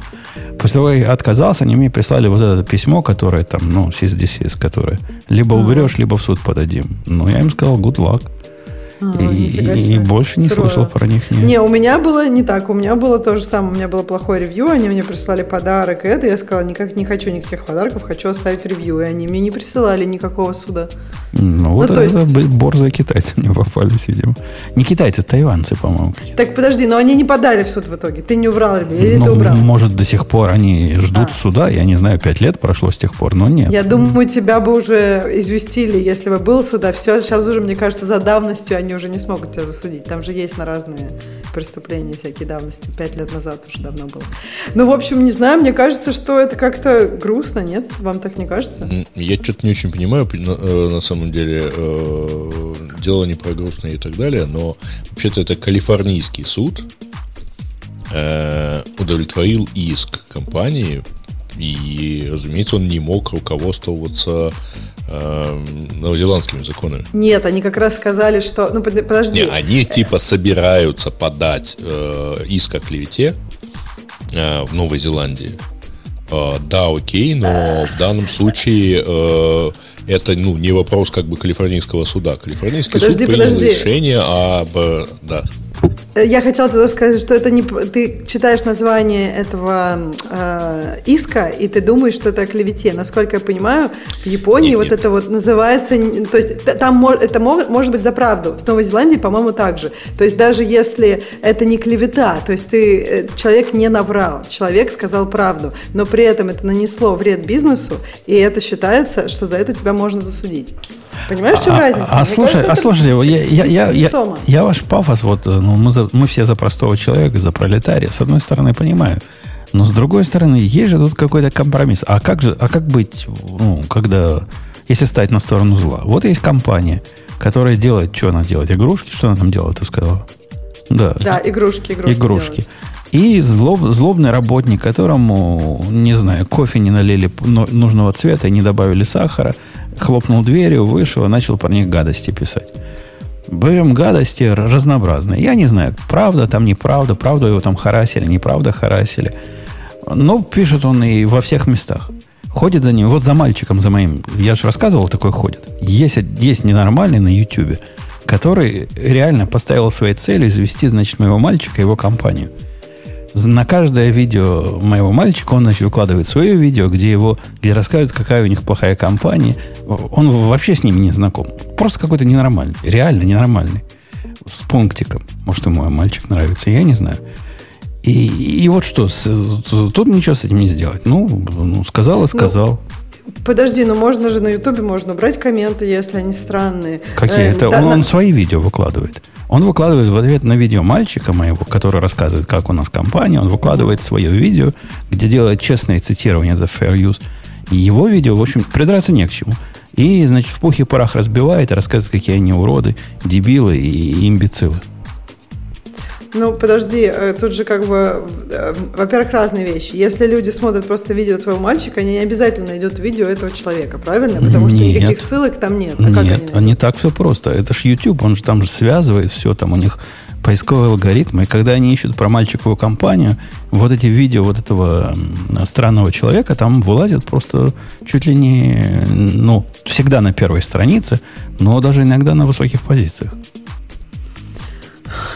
После того, как я отказался, они мне прислали вот это письмо, которое там, ну, CSDCS, которое либо уберешь, либо в суд подадим. Ну, я им сказал, good luck. А, и, и больше не Сурово. слышал про них. Нет. Не, у меня было не так. У меня было то же самое. У меня было плохое ревью. Они мне прислали подарок. И это я сказала, никак не хочу никаких подарков, хочу оставить ревью. И они мне не присылали никакого суда. Ну, вот ну, это, есть... борзые китайцы мне попались, видимо. Не китайцы, тайванцы, по-моему. Так подожди, но они не подали в суд в итоге. Ты не убрал или ну, ты убрал? Может, до сих пор они ждут а. суда. Я не знаю, пять лет прошло с тех пор, но нет. Я думаю, тебя бы уже известили, если бы был суда. Все, сейчас уже, мне кажется, за давностью они уже не смогут тебя засудить. Там же есть на разные преступления всякие давности. Пять лет назад уже давно было. Ну, в общем, не знаю, мне кажется, что это как-то грустно, нет? Вам так не кажется? Я что-то не очень понимаю, на, э, на самом деле, э, дело не про грустное и так далее, но вообще-то это калифорнийский суд э, удовлетворил иск компании, и, разумеется, он не мог руководствоваться э, новозеландскими законами. Нет, они как раз сказали, что... Ну, подожди. Не, они типа собираются подать э, иск о клевете э, в Новой Зеландии. Э, да, окей, но в данном случае э, это ну, не вопрос как бы калифорнийского суда. Калифорнийский подожди, суд принял подожди. решение об... Э, да. Э, Я хотела тебе сказать, что это не ты читаешь название этого э, иска и ты думаешь, что это о клевете. Насколько я понимаю, в Японии Нет, вот нет. это вот называется, то есть там это мо- может быть за правду. В Новой Зеландии, по-моему, так же. То есть даже если это не клевета, то есть ты э, человек не наврал, человек сказал правду, но при этом это нанесло вред бизнесу, и это считается, что за это тебя можно засудить. Понимаешь, в чем а, разница? а Мне слушай, а слушайте, я, я, я, я, я ваш пафос, вот, э, ну, мы, за- мы все за простого человека, за пролетария, с одной стороны, понимаю. Но с другой стороны, есть же тут какой-то компромисс. А как же, а как быть, ну, когда, если стать на сторону зла? Вот есть компания, которая делает, что она делает? Игрушки? Что она там делает, ты сказала? Да. Да, игрушки, игрушки. игрушки. делать. И злоб- злобный работник, которому, не знаю, кофе не налили но- нужного цвета и не добавили сахара, хлопнул дверью, вышел и начал про них гадости писать. Берем гадости разнообразные. Я не знаю, правда там, неправда, правда его там харасили, неправда харасили. Но пишет он и во всех местах. Ходит за ним, вот за мальчиком, за моим, я же рассказывал, такой ходит. Есть, есть ненормальный на Ютубе, который реально поставил своей целью извести, значит, моего мальчика и его компанию. На каждое видео моего мальчика он значит, выкладывает свое видео, где его, где рассказывает, какая у них плохая компания. Он вообще с ними не знаком. Просто какой-то ненормальный. Реально ненормальный. С пунктиком. Может, ему мой мальчик нравится, я не знаю. И, и вот что, с- тут ничего с этим не сделать. Ну, ну сказал и сказал. Подожди, ну можно же на Ютубе можно брать комменты, если они странные. Какие? Э, Это да, он, на- он свои видео выкладывает. Он выкладывает в ответ на видео мальчика моего, который рассказывает, как у нас компания. Он выкладывает свое видео, где делает честное цитирование, это fair use. Его видео, в общем, придраться не к чему. И, значит, в пух и парах разбивает и рассказывает, какие они уроды, дебилы и имбецилы. Ну, подожди, э, тут же как бы, э, во-первых, разные вещи. Если люди смотрят просто видео твоего мальчика, они не обязательно найдут видео этого человека, правильно? Потому что Нет. никаких ссылок там нет. А Нет, они найдут? не так все просто. Это ж YouTube, он же там же связывает все, там у них поисковые алгоритмы. И когда они ищут про мальчиковую компанию, вот эти видео вот этого странного человека там вылазят просто чуть ли не, ну, всегда на первой странице, но даже иногда на высоких позициях.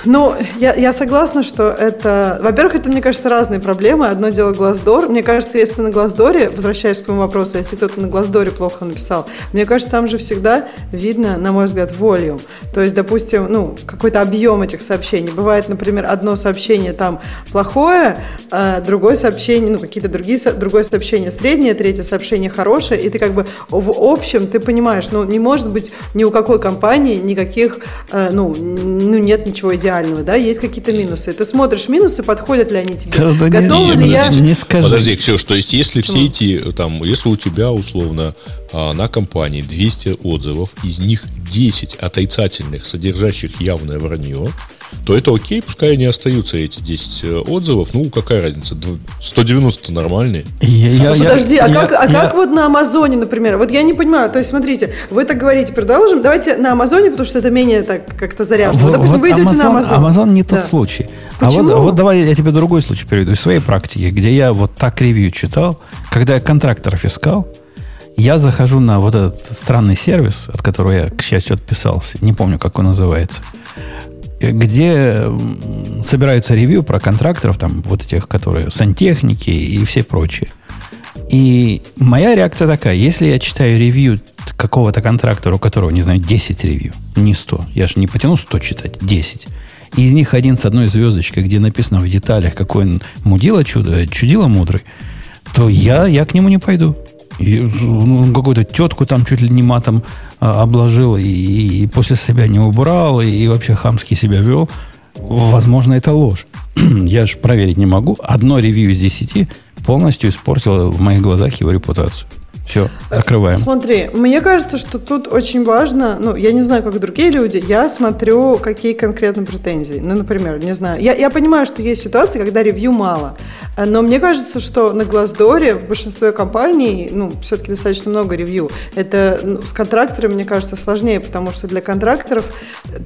Ну, я, я согласна, что это... Во-первых, это, мне кажется, разные проблемы. Одно дело Глаздор. Мне кажется, если на Глаздоре, возвращаясь к твоему вопросу, если кто-то на Глаздоре плохо написал, мне кажется, там же всегда видно, на мой взгляд, волюм. То есть, допустим, ну, какой-то объем этих сообщений. Бывает, например, одно сообщение там плохое, а другое сообщение, ну, какие-то другие, другое сообщение среднее, третье сообщение хорошее, и ты как бы в общем, ты понимаешь, ну, не может быть ни у какой компании никаких, э, ну, ну, нет ничего идеального, да, есть какие-то минусы. Ты смотришь минусы, подходят ли они тебе, Да, да не- готова не- ли я... подожди, не скажи. Подожди, Ксюш, то есть если все эти, там, если у тебя условно на компании 200 отзывов, из них 10 отрицательных, содержащих явное вранье, то это окей, пускай они остаются, эти 10 э, отзывов. Ну, какая разница, дв- 190 нормальные. Я- я- Ну, я- Подожди, а, я- как, а я- как вот на Амазоне, например? Вот я не понимаю. То есть, смотрите, вы так говорите, продолжим. Давайте на Амазоне, потому что это менее так как-то заряжено. Вот, Вот- допустим, вот вы идете на Амазон. Амазон не тот Да. случай. А Почему? вот, а вот давай я тебе другой случай приведу из своей практики, где я вот так ревью читал, когда я контракторов искал, я захожу на вот этот странный сервис, от которого я, к счастью, отписался. Не помню, как он называется. Где собираются ревью про контракторов, там вот этих, которые сантехники и все прочие. И моя реакция такая, если я читаю ревью какого-то контрактора, у которого, не знаю, 10 ревью, не 100, я же не потяну 100 читать, 10, и из них один с одной звездочкой, где написано в деталях, какой он мудила чудо, чудило мудрый, то я, я к нему не пойду. И, ну, какую-то тетку там чуть ли не матом а, обложил, и, и после себя не убрал, и, и вообще хамски себя вел. Возможно, это ложь. (clears throat) Я же проверить не могу. Одно ревью из десяти полностью испортило в моих глазах его репутацию. Все, закрываем. Смотри, мне кажется, что тут очень важно, ну, я не знаю, как другие люди, я смотрю, какие конкретно претензии. Ну, например, не знаю, я, я понимаю, что есть ситуации, когда ревью мало, э, но мне кажется, что на Глаздоре в большинстве компаний, ну, все-таки достаточно много ревью. Это ну, с контракторами, мне кажется, сложнее, потому что для контракторов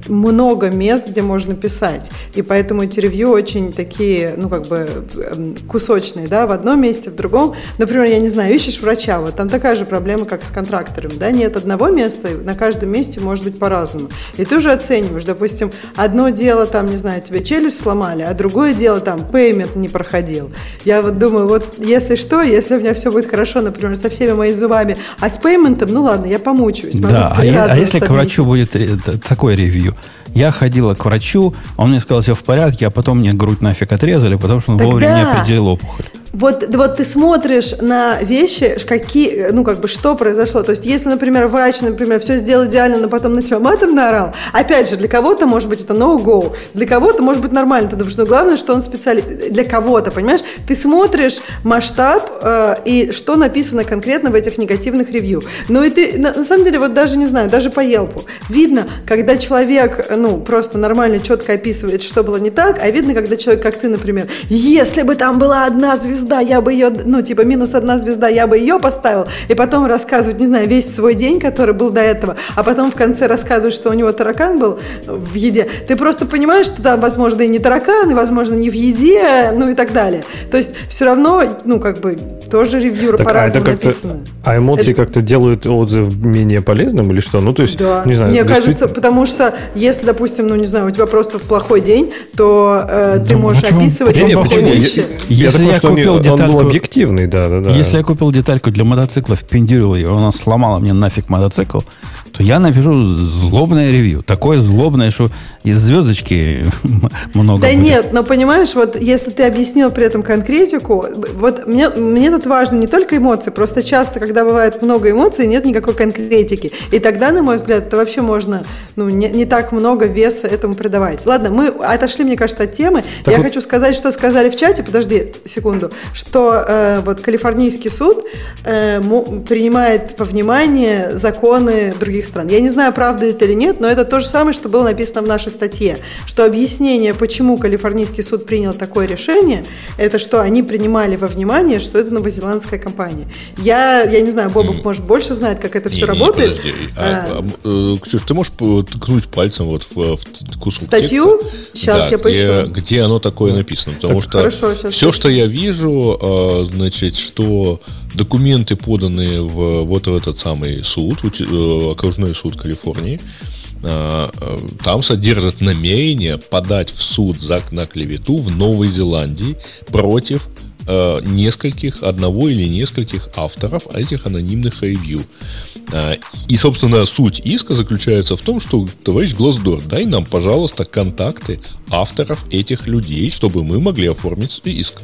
много мест, где можно писать, и поэтому эти ревью очень такие, ну, как бы эм, кусочные, да, в одном месте, в другом. Например, я не знаю, ищешь врача, вот там там такая же проблема, как с контракторами, да, нет одного места, на каждом месте может быть по-разному. И ты уже оцениваешь, допустим, одно дело, там, не знаю, тебе челюсть сломали, а другое дело, там, пеймент не проходил. Я вот думаю, вот если что, если у меня все будет хорошо, например, со всеми моими зубами, а с пейментом, ну ладно, я помучаюсь. Да, а, я, а если к врачу будет э, такое ревью? Я ходила к врачу, он мне сказал, все в порядке, а потом мне грудь нафиг отрезали, потому что он Тогда... вовремя не определил опухоль. Вот, вот ты смотришь на вещи, какие, ну, как бы, что произошло. То есть, если, например, врач, например, все сделал идеально, но потом на тебя матом наорал, опять же, для кого-то, может быть, это no-go, для кого-то, может быть, нормально. Ты думаешь, ну, главное, что он специалист. Для кого-то, понимаешь? Ты смотришь масштаб э, и что написано конкретно в этих негативных ревью. Ну, и ты, на, на самом деле, вот даже, не знаю, даже по Елпу. Видно, когда человек, ну, просто нормально, четко описывает, что было не так, а видно, когда человек, как ты, например, если бы там была одна звезда, звезда, я бы ее, ну, типа, минус одна звезда, я бы ее поставил, и потом рассказывать, не знаю, весь свой день, который был до этого, а потом в конце рассказывать, что у него таракан был в еде, ты просто понимаешь, что там, возможно, и не таракан, и, возможно, не в еде, ну и так далее. То есть все равно, ну, как бы, тоже ревью так, по-разному а написано. А эмоции это... как-то делают отзыв менее полезным или что? Ну, то есть, да. не знаю. Мне кажется, потому что если, допустим, ну, не знаю, у тебя просто плохой день, то э, ты можешь описывать плохие вещи. Если я, я купил детальку... Он был объективный, да, да, да. Если я купил детальку для мотоцикла, впендюрил ее, она сломала мне нафиг мотоцикл, то я напишу злобное ревью. Такое злобное, что из звездочки много Да будет. нет, но понимаешь, вот если ты объяснил при этом конкретику, вот мне, мне тут важно не только эмоции, просто часто, когда бывает много эмоций, нет никакой конкретики. И тогда, на мой взгляд, это вообще можно ну, не, не так много веса этому придавать. Ладно, мы отошли, мне кажется, от темы. Так я вот... хочу сказать, что сказали в чате, подожди секунду, что э, вот Калифорнийский суд э, принимает во внимание законы других стран. Я не знаю, правда это или нет, но это то же самое, что было написано в нашей статье, что объяснение, почему Калифорнийский суд принял такое решение, это что они принимали во внимание, что это новозеландская компания. Я, я не знаю, Бобок, может, больше знает, как это все не, работает. подожди. А, а, э, Ксюш, ты можешь ткнуть пальцем вот в, в кусок Статью? Текста, сейчас да, я поищу. Где, где оно такое написано. Потому так, что хорошо, все, что я вижу, а, значит, что документы, поданные в вот в этот самый суд, э, окружной суд Калифорнии, а, э, там содержат намерение подать в суд за на клевету в Новой Зеландии против э, нескольких, одного или нескольких авторов этих анонимных ревью. И, собственно, суть иска заключается в том, что, товарищ Глаздор, дай нам, пожалуйста, контакты авторов этих людей, чтобы мы могли оформить иск.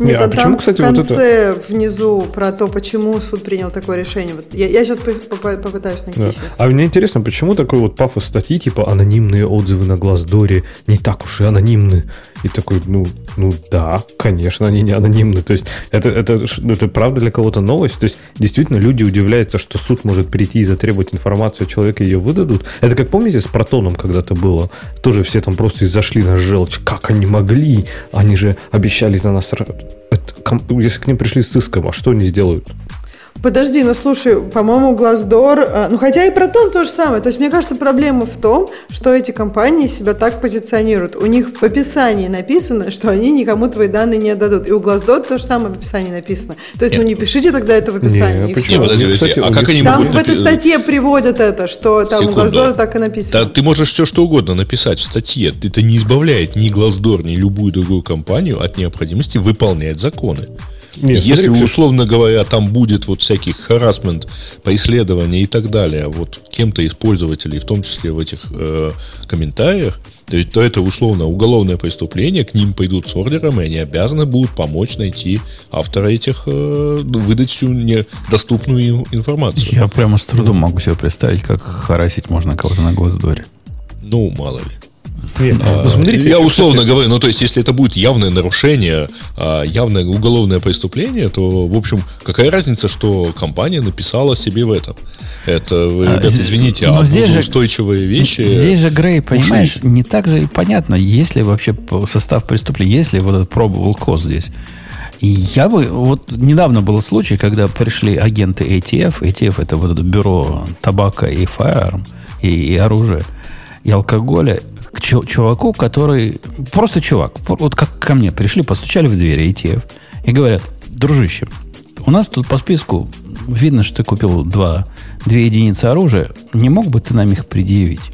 Нет, а, почему, кстати, в конце вот это... внизу про то, почему суд принял такое решение. Вот я, я сейчас попытаюсь найти да. сейчас. А мне интересно, почему такой вот пафос статьи, типа анонимные отзывы на Глаздоре не так уж и анонимны. И такой, ну, ну да, конечно, они не анонимны. То есть это, это, это правда для кого-то новость. То есть действительно люди удивляются, что суд может прийти и затребовать информацию, а человека ее выдадут. Это как помните с Протоном когда-то было? Тоже все там просто зашли на желчь. Как они могли? Они же обещали на нас... Это, если к ним пришли с иском, а что они сделают? Подожди, ну слушай, по-моему, Глаздор, э, ну хотя и Протон то же самое. То есть, мне кажется, проблема в том, что эти компании себя так позиционируют. У них в описании написано, что они никому твои данные не отдадут. И у Глаздор то же самое в описании написано. То есть, Нет. ну не пишите тогда это в описании. Нет, почему? Подожди, подожди, а как они там могут... в этой статье приводят это, что там Секунду. у Глаздора так и написано. Да, ты можешь все что угодно написать в статье. Это не избавляет ни Глаздор, ни любую другую компанию от необходимости выполнять законы. Нет, Если, смотри, условно говоря, там будет вот всяких харасмент, преследования и так далее, вот кем-то из пользователей, в том числе в этих э, комментариях, то, то это условно уголовное преступление, к ним пойдут с ордером, и они обязаны будут помочь найти автора этих, э, выдать всю недоступную информацию. Я прямо с трудом могу себе представить, как харасить можно кого-то на Госдоре. Ну, мало ли. Нет, а, ну, смотрите, я условно кстати... говорю, ну то есть, если это будет явное нарушение, а, явное уголовное преступление, то, в общем, какая разница, что компания написала себе в этом? Это, а, ребята, извините, а здесь же, устойчивые вещи. Здесь же, Грей, понимаешь, ушли. не так же и понятно, если вообще состав преступления, если вот этот пробовал кос здесь. Я бы... Вот недавно был случай, когда пришли агенты ATF. ATF это вот это бюро табака и firearm, и, и оружия, и алкоголя к чуваку, который... Просто чувак. Вот как ко мне пришли, постучали в двери ETF и говорят, дружище, у нас тут по списку видно, что ты купил два, две единицы оружия, не мог бы ты нам их предъявить?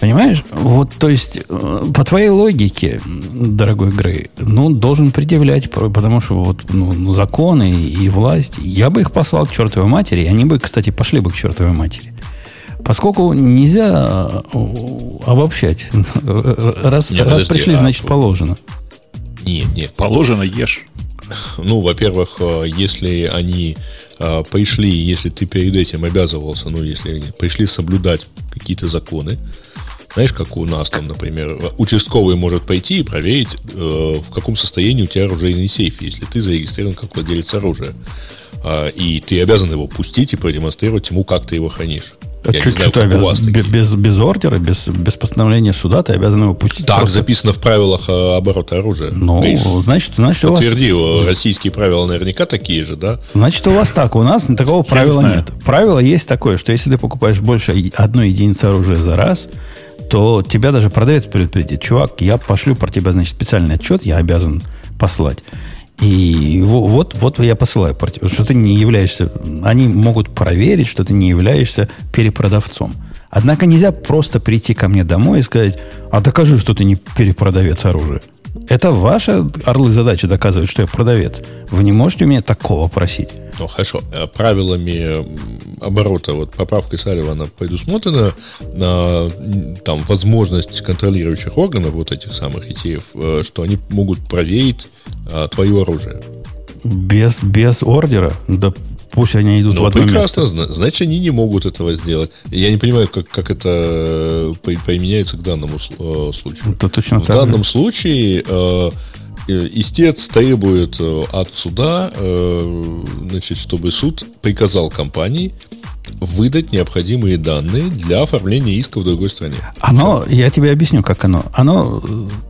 Понимаешь? Вот, то есть, э, по твоей логике, дорогой Грей, ну, должен предъявлять, потому что вот ну, законы и власть, я бы их послал к чертовой матери, и они бы, кстати, пошли бы к чертовой матери. Поскольку нельзя э, обобщать. (laughs) Раз, Не, раз подожди, пришли, а- значит положено. Нет, нет. Положено ешь. (laughs) Ну, во-первых, э, если они э, пришли, если ты перед этим обязывался, ну, если они пришли соблюдать какие-то законы, знаешь, как у нас там, например, участковый может пойти и проверить, э, в каком состоянии у тебя оружейный сейф, если ты зарегистрирован как владелец оружия. А, И ты обязан его пустить и продемонстрировать ему, как ты его хранишь. А не знаю, у вас Бе- такие. без, без ордера, без, без постановления суда ты обязан его пустить. Так просто. записано в правилах э, оборота оружия. Ну, Видишь? значит, значит, у вас, Подтверди, э, российские правила наверняка такие же, да? значит, у вас так. У нас такого правила нет. Правило есть такое, что если ты покупаешь больше одной единицы оружия за раз, то тебя даже продавец предупредит. Чувак, я пошлю про тебя, значит, специальный отчет, я обязан послать. И во- вот, вот я посылаю, про тебя, что ты не являешься... Они могут проверить, что ты не являешься перепродавцом. Однако нельзя просто прийти ко мне домой и сказать, а докажи, что ты не перепродавец оружия. Это ваша, орлы, задача доказывать, что я продавец. Вы не можете у меня такого просить. Ну, хорошо. Э, Правилами оборота, вот поправкой Салливана предусмотрена на, м, там возможность контролирующих органов, вот этих самых ETF, э, что они могут проверить а, твое оружие. Без, без ордера, да пусть они идут в Ну, одно прекрасно, место. зна- значит, они не могут этого сделать. Я не понимаю, как, как это э, применяется к данному э, случаю. Это точно В так же. данном случае э, истец требует от суда, э, значит, чтобы суд приказал компании выдать необходимые данные для оформления иска в другой стране. Оно, я тебе объясню, как оно. Оно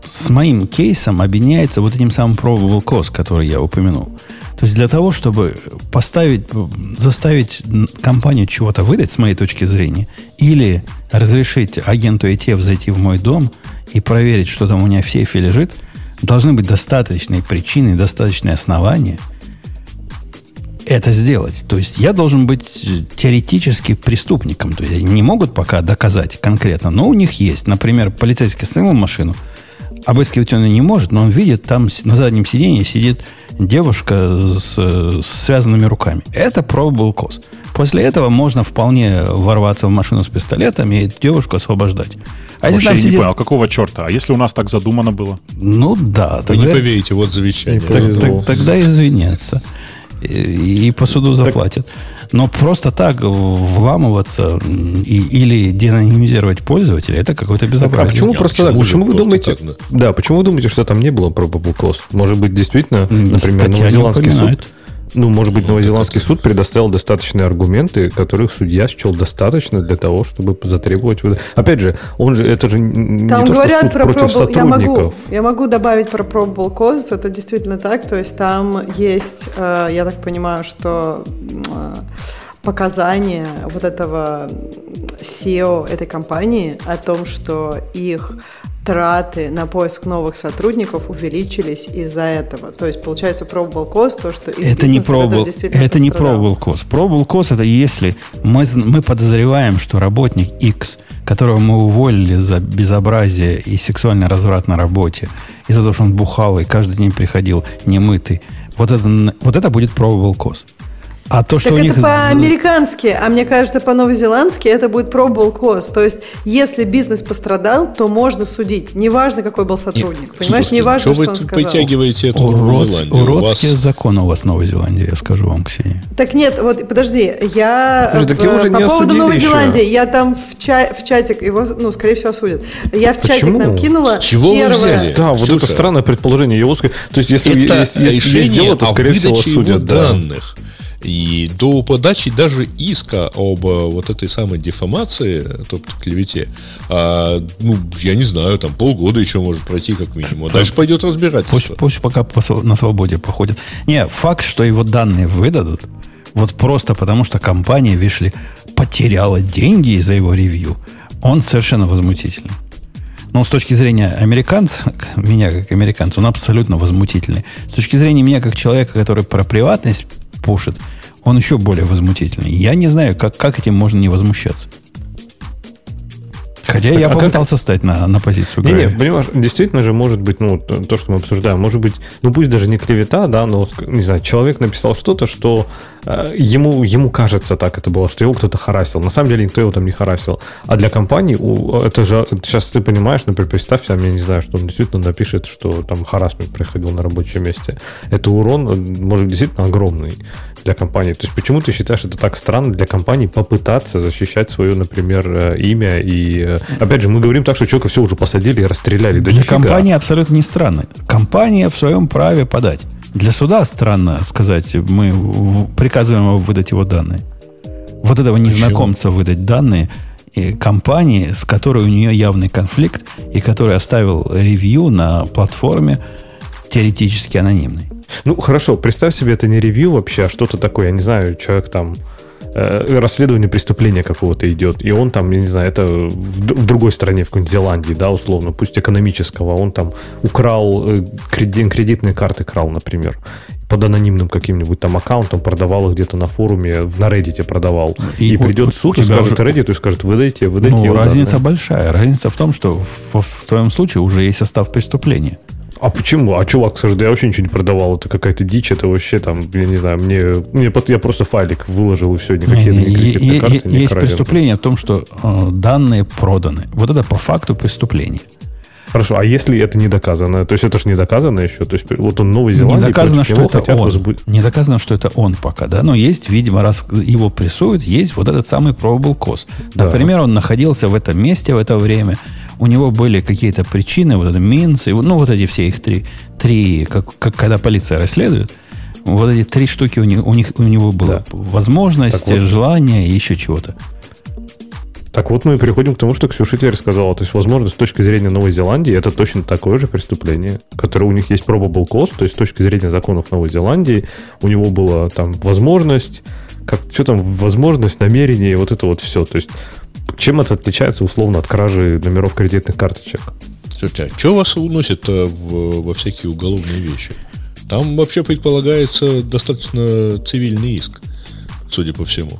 с моим кейсом объединяется вот этим самым probable cause, который я упомянул. То есть для того, чтобы поставить, заставить компанию чего-то выдать, с моей точки зрения, или разрешить агенту ETF зайти в мой дом и проверить, что там у меня в сейфе лежит, должны быть достаточные причины, достаточные основания – это сделать. То есть я должен быть э, теоретически преступником. То есть они не могут пока доказать конкретно, но у них есть. Например, полицейский остановил машину, обыскивать он не может, но он видит, там на заднем сиденье сидит девушка с, с связанными руками. Это probable cause. После этого можно вполне ворваться в машину с пистолетом и эту девушку освобождать. А если Вообще там я не сидит... понял, а какого черта? А если у нас так задумано было? Ну да, Вы тогда, не поверите, вот завещание. Не так- так- тогда извиняться. И, и по суду заплатят. Но просто так вламываться и, или деанонимизировать пользователя, это какое-то А безобразие. почему Не, просто так? почему Почему вы думаете? так, Да, почему вы думаете, что там не было probable cause? Может быть, действительно, например, статья новозеландский суд. Ну, может быть, новозеландский это- суд предоставил достаточные аргументы, которых судья счел достаточно для того, чтобы затребовать. Опять же, он же это же н- Там не то, что говорят суд про против probable, я могу, сотрудников. я могу добавить про probable cause, это действительно так, то есть там есть, э, я так понимаю, что э, показания вот этого SEO этой компании о том, что их траты на поиск новых сотрудников увеличились из-за этого. То есть получается probable cause, то, что Это не probable, действительно это не probable cause. Probable cause это если мы, мы подозреваем, что работник X, которого мы уволили за безобразие и сексуальный разврат на работе, и за то, что он бухал и каждый день приходил немытый, вот это, вот это будет probable cause. А то, что Так у это них... по-американски, а мне кажется, по-новозеландски это будет probable cause. То есть, если бизнес пострадал, то можно судить. Неважно, какой был сотрудник. Понимаешь, Слушайте, неважно, что вы он сказал. притягиваете эту Урод- уродские вас- законы у вас в Новой Зеландии, я скажу вам, Ксения. Так нет, вот подожди, я Подожди, так э, его же по не поводу Новой еще. Зеландии, я там в, ча- в чатик его, ну, скорее всего, осудят. Я в чатик Почему? нам кинула. С чего вы первое- взяли? Да, вот Ксюша, это странное предположение. Его, ска- то есть, если это есть, есть- есть решение дело, то, скорее всего, выдаче его судят. да. И до подачи даже иска об э, вот этой самой дефамации, тобто клевете, а, ну, я не знаю, там полгода еще может пройти как минимум. А дальше пойдет Пусть, разбирательство. пусть пока по св- на свободе походит. Не, факт, что его данные выдадут, вот просто потому, что компания, видишь ли, потеряла деньги из-за его ревью, он совершенно возмутительный. Но с точки зрения американца, меня как американца, он абсолютно возмутительный. С точки зрения меня как человека, который про приватность пушит, Он еще более возмутительный. Я не знаю, как, как этим можно не возмущаться. Хотя Так, я а как- попытался стать на, на позицию Не, не, понимаешь, действительно же может быть, ну, то, то, что мы обсуждаем, может быть, ну, пусть даже не клевета, да, но, не знаю, человек написал что-то, что э, ему, ему кажется так это было, что его кто-то харасил. На самом деле никто его там не харасил. А для компании, это же, сейчас ты понимаешь, например, представь себе, я не знаю, что он действительно напишет, что там харасмент происходил на рабочем месте. Это урон, э, может, действительно огромный для компании. То есть почему ты считаешь это так странно для компании попытаться защищать свое, например, э, имя и... Опять же, мы говорим так, что человека все уже посадили и расстреляли. Да Для нифига. компании абсолютно не странно. Компания в своем праве подать. Для суда странно сказать, мы приказываем вам выдать его данные. Вот этого незнакомца выдать данные и компании, с которой у нее явный конфликт, и который оставил ревью на платформе теоретически анонимной. Ну, хорошо, представь себе, это не ревью вообще, а что-то такое, я не знаю, человек там расследование преступления какого-то идет, и он там, я не знаю, это в, другой стране, в какой-нибудь Зеландии, да, условно, пусть экономического, он там украл э, креди- кредитные карты, крал, например, под анонимным каким-нибудь там аккаунтом, продавал их где-то на форуме, на Reddit продавал. И, И придет суд и скажет уже- Reddit, и скажет, выдайте, выдайте Ну, разница данные». большая. Разница в том, что в, в твоем случае уже есть состав преступления. А почему? А чувак скажет, я вообще ничего не продавал, это какая-то дичь, это вообще там, я не знаю, мне, мне я просто файлик выложил и все, никакие Не, кредитные е- карты е- есть крадены. преступление в том, что э, данные проданы. Вот это по факту преступление. Хорошо, а если это не доказано? То есть это же не доказано еще? То есть вот он в Новой Зеландии, Не доказано, что это он. возбу- Не доказано, что это он пока, да. Но есть, видимо, раз его прессуют, есть вот этот самый probable cause. Да. Например, он находился в этом месте в это время, у него были какие-то причины, вот это Минс, и, ну, вот эти все их три, три как, как когда полиция расследует, вот эти три штуки у них, у них у него было Да. возможность, Так вот. желание и еще чего-то. Так вот мы переходим к тому, что Ксюша теперь сказала. То есть, возможно, с точки зрения Новой Зеландии это точно такое же преступление, которое у них есть probable cause, то есть с точки зрения законов Новой Зеландии у него была там возможность, как, что там, возможность, намерение, и вот это вот все. То есть чем это отличается условно от кражи номеров кредитных карточек? Слушайте, а что вас уносит-то в- во всякие уголовные вещи? Там вообще предполагается достаточно цивильный иск, судя по всему.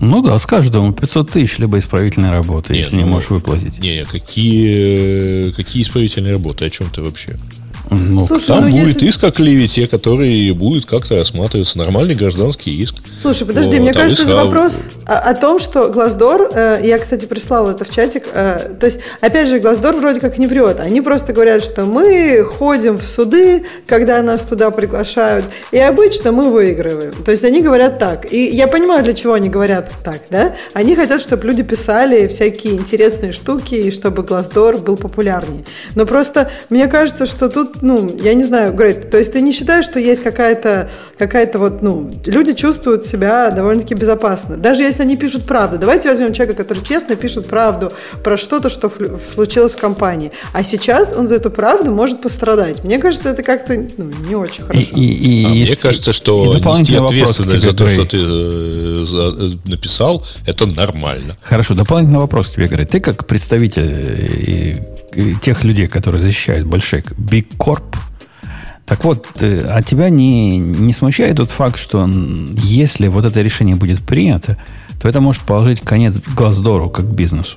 Ну да, с каждому 500 тысяч, либо исправительной работы, Не, если не ну, можешь выплатить. Не, какие, какие исправительные работы? О чем ты вообще? Ну, Слушай, Там ну, будет если- иск о клевете, который будет как-то рассматриваться. Нормальный гражданский иск. Слушай, подожди, Вот, мне а кажется, это вопрос о, о том, что Глаздор, э, я, кстати, прислала это в чатик, э, то есть, опять же, Глаздор вроде как не врет, они просто говорят, что мы ходим в суды, когда нас туда приглашают, и обычно мы выигрываем. То есть они говорят так, и я понимаю, для чего они говорят так, да? Они хотят, чтобы люди писали всякие интересные штуки, и чтобы Глаздор был популярнее. Но просто мне кажется, что тут, ну, я не знаю, Грейт, то есть ты не считаешь, что есть какая-то какая-то вот, ну, люди чувствуют себя довольно-таки безопасно. Даже если они пишут правду. Давайте возьмем человека, который честно пишет правду про что-то, что случилось в компании. А сейчас он за эту правду может пострадать. Мне кажется, это как-то ну, не очень и, хорошо. и- и- А и- мне кажется, и что нести дополнительный вопрос к ответственность тебе, за то, Грей. что ты э, за- э, написал, это нормально. Хорошо, дополнительный вопрос тебе, говорит. Ты как представитель э, тех людей, которые защищают большой Big Corp, так вот, э, а тебя не, не смущает тот факт, что если вот это решение будет принято, то это может положить конец Глаздору как бизнесу.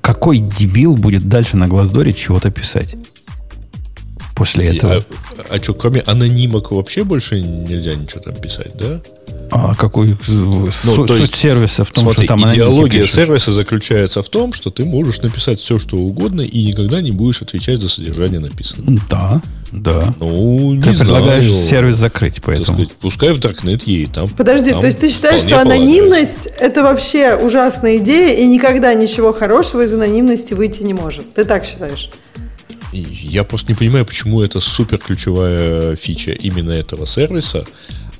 Какой дебил будет дальше на Глаздоре чего-то писать? После этого. А, что, кроме анонимок вообще больше нельзя ничего там писать, да? А, какой ну, Ну, то есть, суть сервиса в том, Смотри, что там идеология сервиса заключается в том, что ты можешь написать все, что угодно, и никогда не будешь отвечать за содержание написанного. Да, да. Ну, не Ты знаю. предлагаешь сервис закрыть, поэтому. сказать, пускай в Darknet едет там. Подожди, там то есть ты считаешь, что полагается. анонимность это вообще ужасная идея, и никогда ничего хорошего из анонимности выйти не может? Ты так считаешь? Я просто не понимаю, почему это супер ключевая фича именно этого сервиса.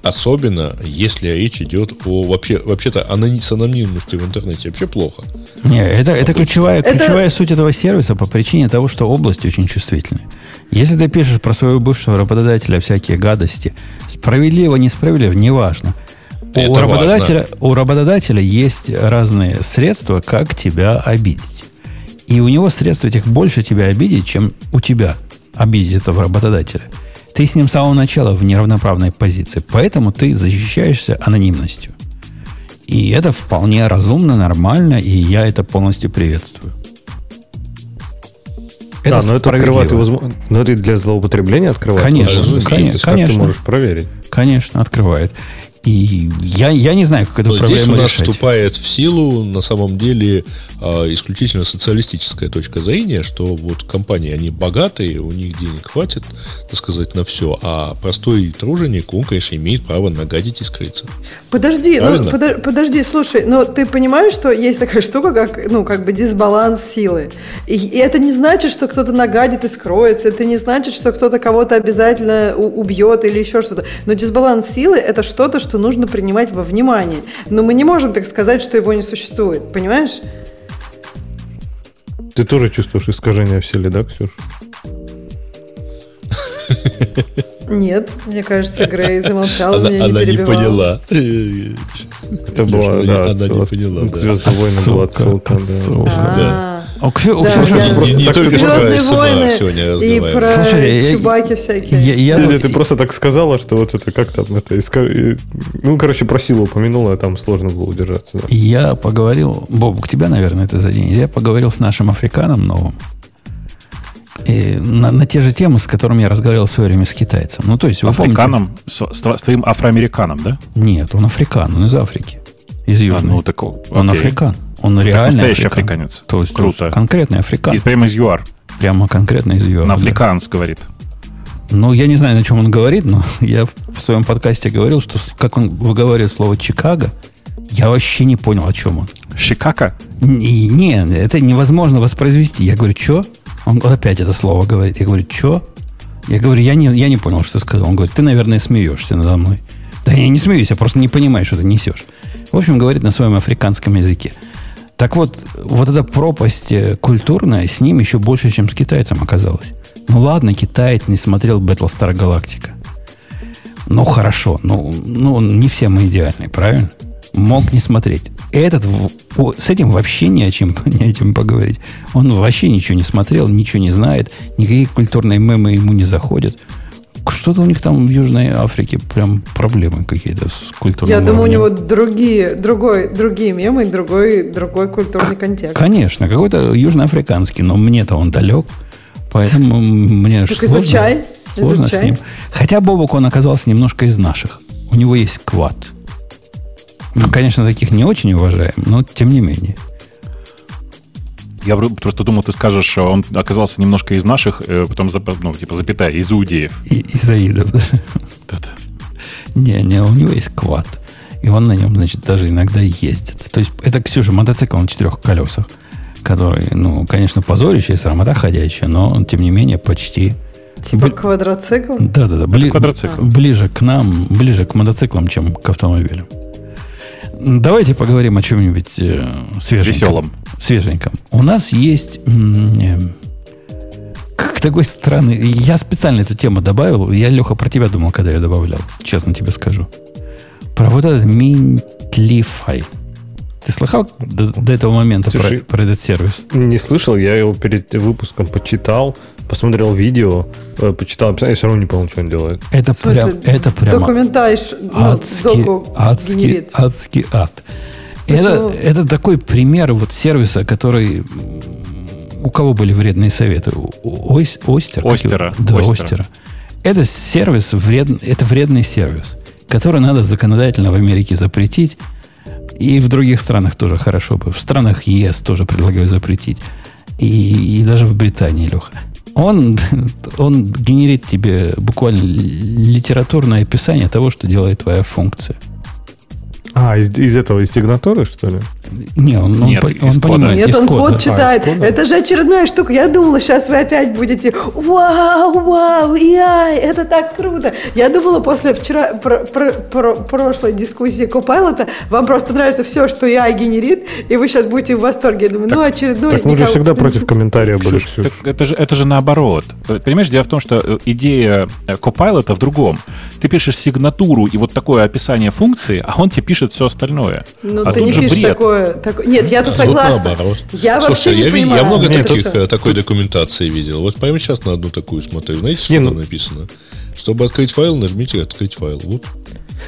Особенно, если речь идет о... Вообще, вообще-то анони- с анонимностью в интернете вообще плохо. Не, это, это ключевая, Это- ключевая суть этого сервиса по причине того, что области очень чувствительны. Если ты пишешь про своего бывшего работодателя всякие гадости, справедливо, несправедливо, неважно. У Это работодателя, у работодателя есть разные средства, как тебя обидеть. И у него средств этих больше тебя обидеть, чем у тебя обидеть этого работодателя. Ты с ним с самого начала в неравноправной позиции, поэтому ты защищаешься анонимностью. И это вполне разумно, нормально, и я это полностью приветствую. Это да, но это открывает возможность. Но это для злоупотребления открывает. Конечно, конечно, как ты можешь проверить? Конечно, открывает. И я, я не знаю, как эту Но проблему здесь у нас решать. вступает в силу, на самом деле, а, исключительно социалистическая точка зрения, что вот компании, они богатые, у них денег хватит, так сказать, на все, а простой труженик, он, конечно, имеет право нагадить и скрыться. Подожди, ну, подо- подожди, слушай, но ты понимаешь, что есть такая штука, как, ну, как бы дисбаланс силы. И, и это не значит, что кто-то нагадит и скроется, это не значит, что кто-то кого-то обязательно убьет или еще что-то. Но дисбаланс силы – это что-то, что нужно принимать во внимание. Но мы не можем так сказать, что его не существует, понимаешь? Ты тоже чувствуешь искажение в силе, да, Ксюш? Нет, мне кажется, Грей замолчал, она, меня не Она не поняла. Это была, да, она не поняла, да. Звездные войны была отсылка, да. А, Ксю- Да, Ксюша, я- Не, не только про войны сегодня и про Слушай, я- чубаки всякие. я, я Или ты просто так сказала, что вот это как там это ну короче про силу упомянула, а там сложно было удержаться. Да. Я поговорил, Боб, к тебя, наверное, это заденет. Я поговорил с нашим африканом новым. И на, на те же темы, с которыми я разговаривал в свое время с китайцем. Ну, то есть, вы помните- Африканом, с, с с твоим афроамериканом, да? Нет, он африкан, он из Африки. Из А, Южной. ну, так, о- он африкан. Он Так реальный настоящий африкан. африканец. То есть, Круто. конкретный африкан. И прямо из ЮАР. Прямо конкретно из ЮАР. На да. африканс говорит. Ну, я не знаю, на чем он говорит, но (laughs) я в своем подкасте говорил, что как он выговаривает слово Чикаго, я вообще не понял, о чем он. Шикака. Не, не, это невозможно воспроизвести. Я говорю, что? Он опять это слово говорит. Я говорю, что? Я говорю, я не, я не понял, что ты сказал. Он говорит, ты, наверное, смеешься надо мной. Да я не смеюсь, я просто не понимаю, что ты несешь. В общем, говорит на своем африканском языке. Так вот, вот эта пропасть э, культурная с ним еще больше, чем с китайцем оказалась. Ну ладно, китаец не смотрел Battlestar Galactica. Ну хорошо, ну, ну не все мы идеальны, правильно? Мог не смотреть. Этот с этим вообще не о чем, (laughs) не о чем поговорить. Он вообще ничего не смотрел, ничего не знает, никакие культурные мемы ему не заходят. Что-то у них там в Южной Африке прям проблемы какие-то с культурным Я думаю, у него другие, другой, другие мемы, другой, другой культурный контекст. Конечно, какой-то южноафриканский, но мне-то он далек. Поэтому мне Так сложно, изучай, сложно изучай. с ним. Хотя Бобок он оказался немножко из наших. У него есть квад. Мы, конечно, таких не очень уважаем, но тем не менее. Я просто думал, ты скажешь, что он оказался немножко из наших, э, потом, ну, типа, запятая, из иудеев. И, из Аидов. да. Не, не, у него есть квад. И он на нем, значит, даже иногда ездит. То есть это, Ксюша, мотоцикл на четырех колесах, который, ну, конечно, позорище и срамота ходячая, но, он, тем не менее, почти... Типа Бли- квадроцикл. Да-да-да. бли- квадроцикл. Ближе к нам, ближе к мотоциклам, чем к автомобилям. Давайте поговорим о чем-нибудь э, свеженьком. Веселом. Свеженьком. У нас есть... э, как такой странный... Я специально эту тему добавил. Я, Леха, про тебя думал, когда я добавлял. Честно тебе скажу. Про вот этот Mintlify. Ты слыхал до, до этого момента про, Слушай, про этот сервис? Не слышал, я его перед выпуском почитал, посмотрел видео, э, почитал описание, я все равно не понял, что он делает. Это, прям, это прямо... Документайш, ну, адский, доку адский, генерит. адский ад. Почему? Это, это такой пример вот сервиса, который... У кого были вредные советы? Как Остера. его? Да, Остера. Остера. Это сервис, вред, это вредный сервис, который надо законодательно в Америке запретить. И в других странах тоже хорошо бы. В странах ЕС тоже предлагаю запретить. И, и даже в Британии, Леха. Он, он генерит тебе буквально литературное описание того, что делает твоя функция. А, из, из этого, из сигнатуры, что ли? Не, он, он Нет, он кода. понимает. Нет, он кода. код А, читает. из кода. Это же очередная штука. Я думала, сейчас вы опять будете вау, вау, яй, это так круто. Я думала, после вчера про- про- про- прошлой дискуссии Copilot вам просто нравится все, что AI генерит, и вы сейчас будете в восторге. Я думаю, ну, очередной... так мы же никого- всегда против комментария были, Ксюш, так это, же, это же наоборот. Понимаешь, дело в том, что э, идея э, Copilot в другом. Ты пишешь сигнатуру и вот такое описание функции, а он тебе пишет все остальное. Ну, а ты не пишешь бред. такое, такое- Нет, я-то тут согласна. наоборот. Я вообще Слушайте, не я, понимаю. я много Нет, таких, это- э, такой документации видел. Вот прямо сейчас на одну такую смотрю. Знаете, что Не, там ну- написано? Чтобы открыть файл, нажмите «Открыть файл». Вот.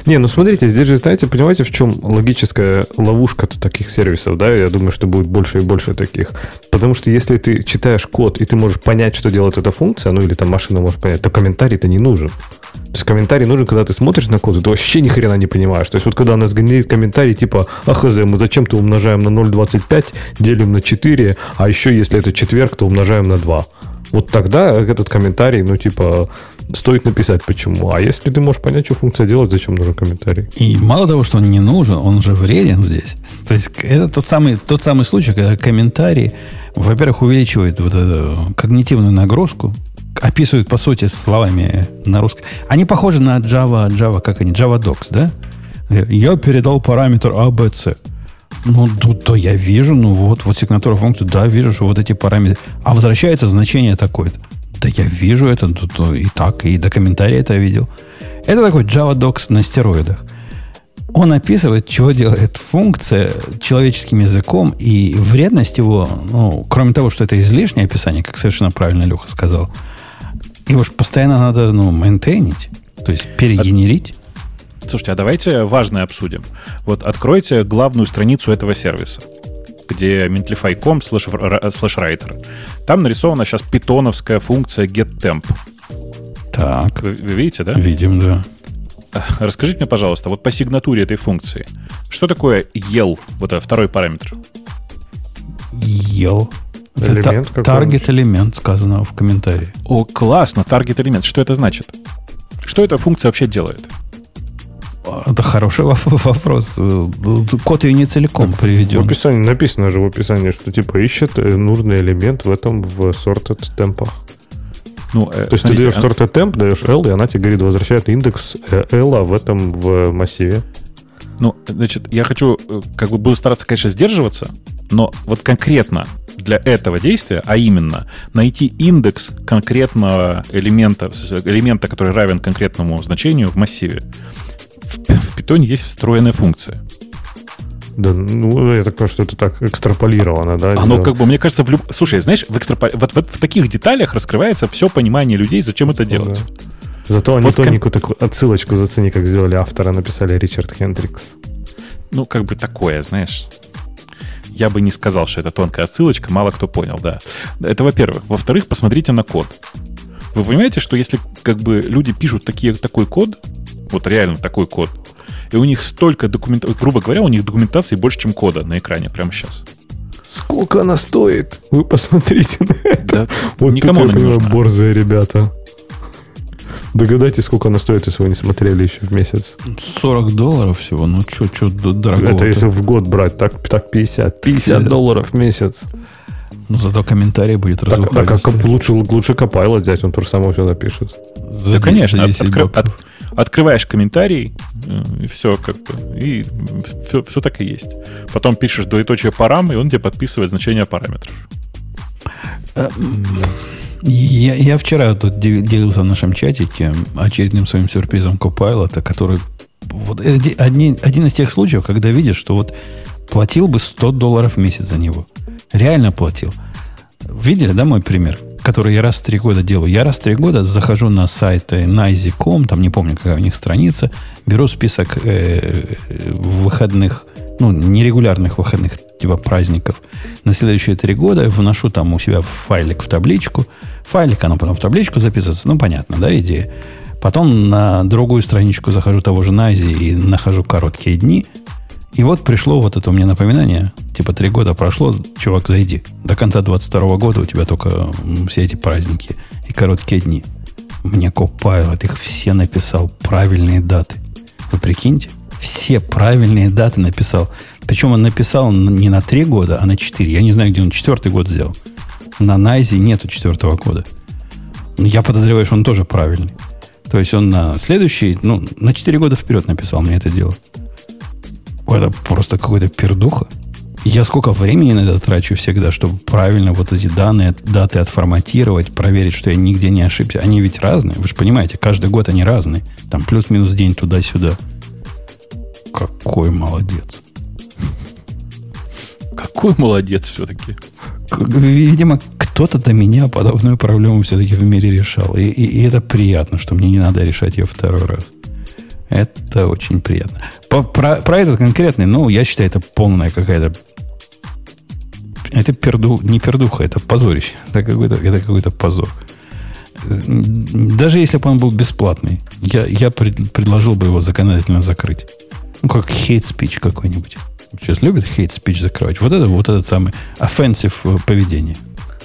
Не, ну смотрите, здесь же, знаете, понимаете, в чем логическая ловушка таких сервисов, да? Я думаю, что будет больше и больше таких. Потому что если ты читаешь код, и ты можешь понять, что делает эта функция, ну или там машина может понять, то комментарий-то не нужен. То есть комментарий нужен, когда ты смотришь на код, и ты вообще ни хрена не понимаешь. То есть вот когда она сгенерит комментарий типа «Ахз, мы зачем-то умножаем на 0,25, делим на 4, а еще если это четверг, то умножаем на 2». Вот тогда этот комментарий, ну типа, стоит написать почему. А если ты можешь понять, что функция делает, зачем нужен комментарий? И мало того, что он не нужен, он же вреден здесь. То есть это тот самый, тот самый случай, когда комментарий, во-первых, увеличивает вот эту когнитивную нагрузку, описывают, по сути, словами на русском. Они похожи на Java, Java, как они, Java Docs, да? Я передал параметр ABC. Ну, то, то я вижу, ну вот, вот сигнатура функции, да, вижу, что вот эти параметры. А возвращается значение такое-то. Да я вижу это то, то, и так, и до комментария это видел. Это такой Java Docs на стероидах. Он описывает, чего делает функция человеческим языком, и вредность его, ну, кроме того, что это излишнее описание, как совершенно правильно Леха сказал, его же постоянно надо, ну, мейнтейнить, то есть перегенерить. Слушайте, а давайте важное обсудим. Вот откройте главную страницу этого сервиса, где mentlify.com slash writer. Там нарисована сейчас питоновская функция getTemp. Так, Вы, вы видите, да? видим, да. Расскажите мне, пожалуйста, вот по сигнатуре этой функции, что такое EL, вот этот второй параметр? Ел. Это Элемент какой-нибудь. таргет элемент, сказано в комментарии. О, классно, таргет элемент. Что это значит? Что эта функция вообще делает? Это хороший воп- вопрос. Э, Код ее не целиком В приведен. описании написано же в описании, что типа ищет э, нужный элемент в этом в sorted темпах. Ну, э, То есть смотрите, ты даешь sorted temp, даешь L, и она тебе говорит, возвращает индекс э, L в этом в массиве. Ну, значит, я хочу, как бы буду стараться, конечно, сдерживаться, но вот конкретно для этого действия, а именно найти индекс конкретного элемента, элемента, который равен конкретному значению в массиве, в, питоне есть встроенная функция. Да, ну, я так понимаю, что это так экстраполировано, да? Оно как бы, мне кажется, в люб... Слушай, знаешь, в, экстрапо- вот, вот в таких деталях раскрывается все понимание людей, зачем это делать. Зато они Вот кон- тоненькую такую отсылочку зацени, как сделали автора, написали Ричард Хендрикс. Ну, как бы такое, знаешь. Я бы не сказал, что это тонкая отсылочка, мало кто понял, да. Это во-первых. Во-вторых, посмотрите на код. Вы понимаете, что если как бы люди пишут такие, такой код, вот реально такой код, и у них столько документации, грубо говоря, у них документации больше, чем кода на экране прямо сейчас. Сколько она стоит? Вы посмотрите на это. Да, Вот никому тут, она не нужна. борзые ребята. Догадайтесь, сколько она стоит, если вы не смотрели еще в месяц. 40 долларов всего. Ну, что, что дорого. Это если в год брать, так, так 50. 50 долларов в месяц. Ну, зато комментарий будет Так, так а разухабистый. как лучше, лучше Copilot взять, он тоже самое все напишет. За Да, конечно. от- 10 откры- от- открываешь комментарий, э, и все как бы. И все, все так и есть. Потом пишешь двоеточие парам, и он тебе подписывает значение параметров. Я, я вчера тут де- делился в нашем чатике очередным своим сюрпризом Copilot, который... Вот эди- одни- один из тех случаев, когда видишь, что вот платил бы 100 долларов в месяц за него. Реально платил. Видели, да, мой пример? Который я раз в три года делаю. Я раз в три года захожу на сайт э, nizy.com, там не помню, какая у них страница, беру список э, выходных, ну, нерегулярных выходных, типа праздников, на следующие три года вношу там у себя файлик в табличку. Файлик, оно потом в табличку записывается. Ну, понятно, да, идея. Потом на другую страничку захожу того же Найзи и нахожу короткие дни. И вот пришло вот это у меня напоминание. Типа три года прошло, чувак, зайди. До конца 22 года у тебя только все эти праздники и короткие дни. Мне Copilot их все написал. Правильные даты. Вы прикиньте? Все правильные даты написал. Причем он написал не на три года, а на четыре. Я не знаю, где он четвертый год сделал. На Найзе нету четвертого года. Я подозреваю, что он тоже правильный. То есть он на следующий, ну, на 4 года вперед написал мне это дело. Это просто какой-то пердуха. Я сколько времени на это трачу всегда, чтобы правильно вот эти данные, даты отформатировать, проверить, что я нигде не ошибся. Они ведь разные, вы же понимаете, каждый год они разные. Там плюс-минус день туда-сюда. Какой молодец. Какой молодец все-таки. Видимо, кто-то до меня подобную проблему все-таки в мире решал. И, и, и это приятно, что мне не надо решать ее второй раз. Это очень приятно. По, про, про этот конкретный, ну, я считаю, это полная какая-то... Это перду, не пердуха, это позорище. Это какой-то, это какой-то позор. Даже если бы он был бесплатный, я, я пред, предложил бы его законодательно закрыть. Ну, как хейт спич какой-нибудь. Сейчас любят хейт спич закрывать. Вот это вот этот самый offensive поведение.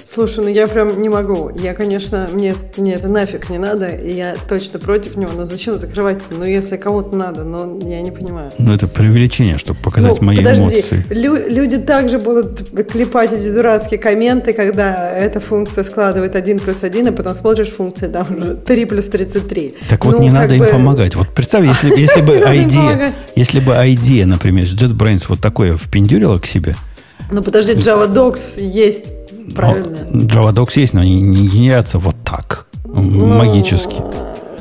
Слушай, ну я прям не могу. Я, конечно, мне, мне это нафиг не надо, и я точно против него. Но зачем закрывать? Ну, если кому-то надо, но я не понимаю. Ну, это преувеличение, чтобы показать ну, мои подожди. эмоции. Лю- люди также будут клепать эти дурацкие комменты, когда эта функция складывает 1 плюс 1, а потом смотришь функцию, там уже 3 плюс 33. Так вот, ну, не надо бы... им помогать. Вот представь, (laughs) если, если бы идея, если бы идея, например, JetBrains вот такое впендюрила к себе. Ну, подожди, Java Docs есть Правильно. JavaDocs есть, но они не генерятся вот так, ну, магически.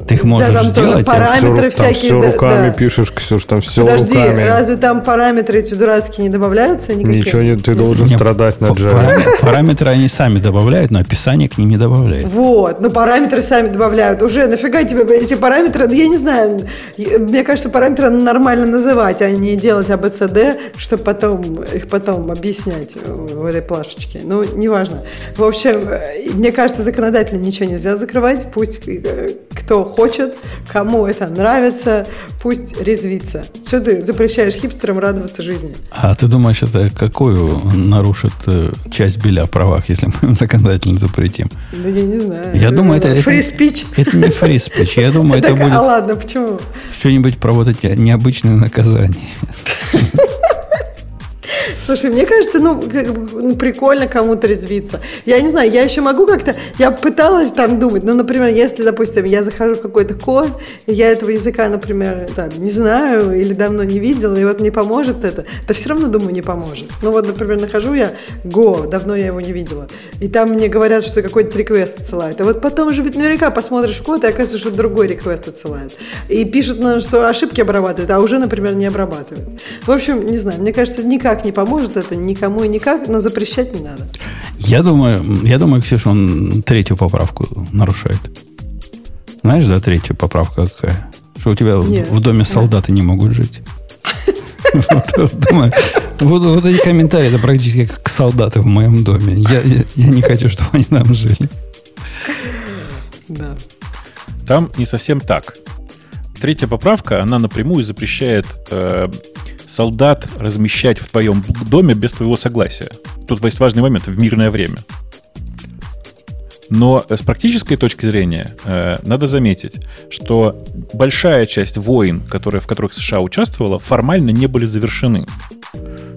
Ты их можешь да, там сделать. Параметры там всякие. Там все руками да. пишешь, Ксюш, там все Подожди, руками. разве там параметры эти дурацкие не добавляются? Никакие? Ничего не, ты должен Нет, страдать на Java. Параметры, параметры они сами добавляют, но описание к ним не добавляют. Вот, но параметры сами добавляют. Уже нафига тебе эти параметры? Ну, я не знаю. Мне кажется, параметры нормально называть, а не делать ABCD, чтобы потом их потом объяснять в этой плашечке. Ну, неважно. В общем, мне кажется, законодательно ничего нельзя закрывать. Пусть э, кто хочет, кому это нравится, пусть резвится. Что ты запрещаешь хипстерам радоваться жизни? А ты думаешь, это какую нарушит э, часть Беля о правах, если мы (laughs) законодательно запретим? Да я не знаю. Я думаю, это... Free speech? Это, это не free speech. Я думаю, (laughs) это будет... А ладно, почему? Что-нибудь про вот эти необычные наказания. (laughs) Слушай, мне кажется, ну, ну, прикольно кому-то резвиться. Я не знаю, я еще могу как-то... Я пыталась там думать, ну, например, если, допустим, я захожу в какой-то код, и я этого языка, например, там, не знаю или давно не видела, и вот мне поможет это, да все равно, думаю, не поможет. Ну, вот, например, нахожу я Go, давно я его не видела, и там мне говорят, что какой-то реквест отсылают. А вот потом же ведь наверняка посмотришь код, и оказывается, что другой реквест отсылают. И пишут, что ошибки обрабатывают, а уже, например, не обрабатывают. В общем, не знаю, мне кажется, никак не поможет это никому и никак, но запрещать не надо. Я думаю, я думаю, Ксюша, он третью поправку нарушает. Знаешь, да, третья поправка какая? Что у тебя Нет. в доме солдаты не могут жить. (laughs) Вот, вот эти комментарии, это практически как солдаты в моем доме. Я, я, я не хочу, чтобы они там жили. Да. Там не совсем так. Третья поправка, она напрямую запрещает э, солдат размещать в твоем доме без твоего согласия. Тут есть важный момент в мирное время. Но с практической точки зрения э, надо заметить, что большая часть войн, которые, в которых США участвовала, формально не были завершены.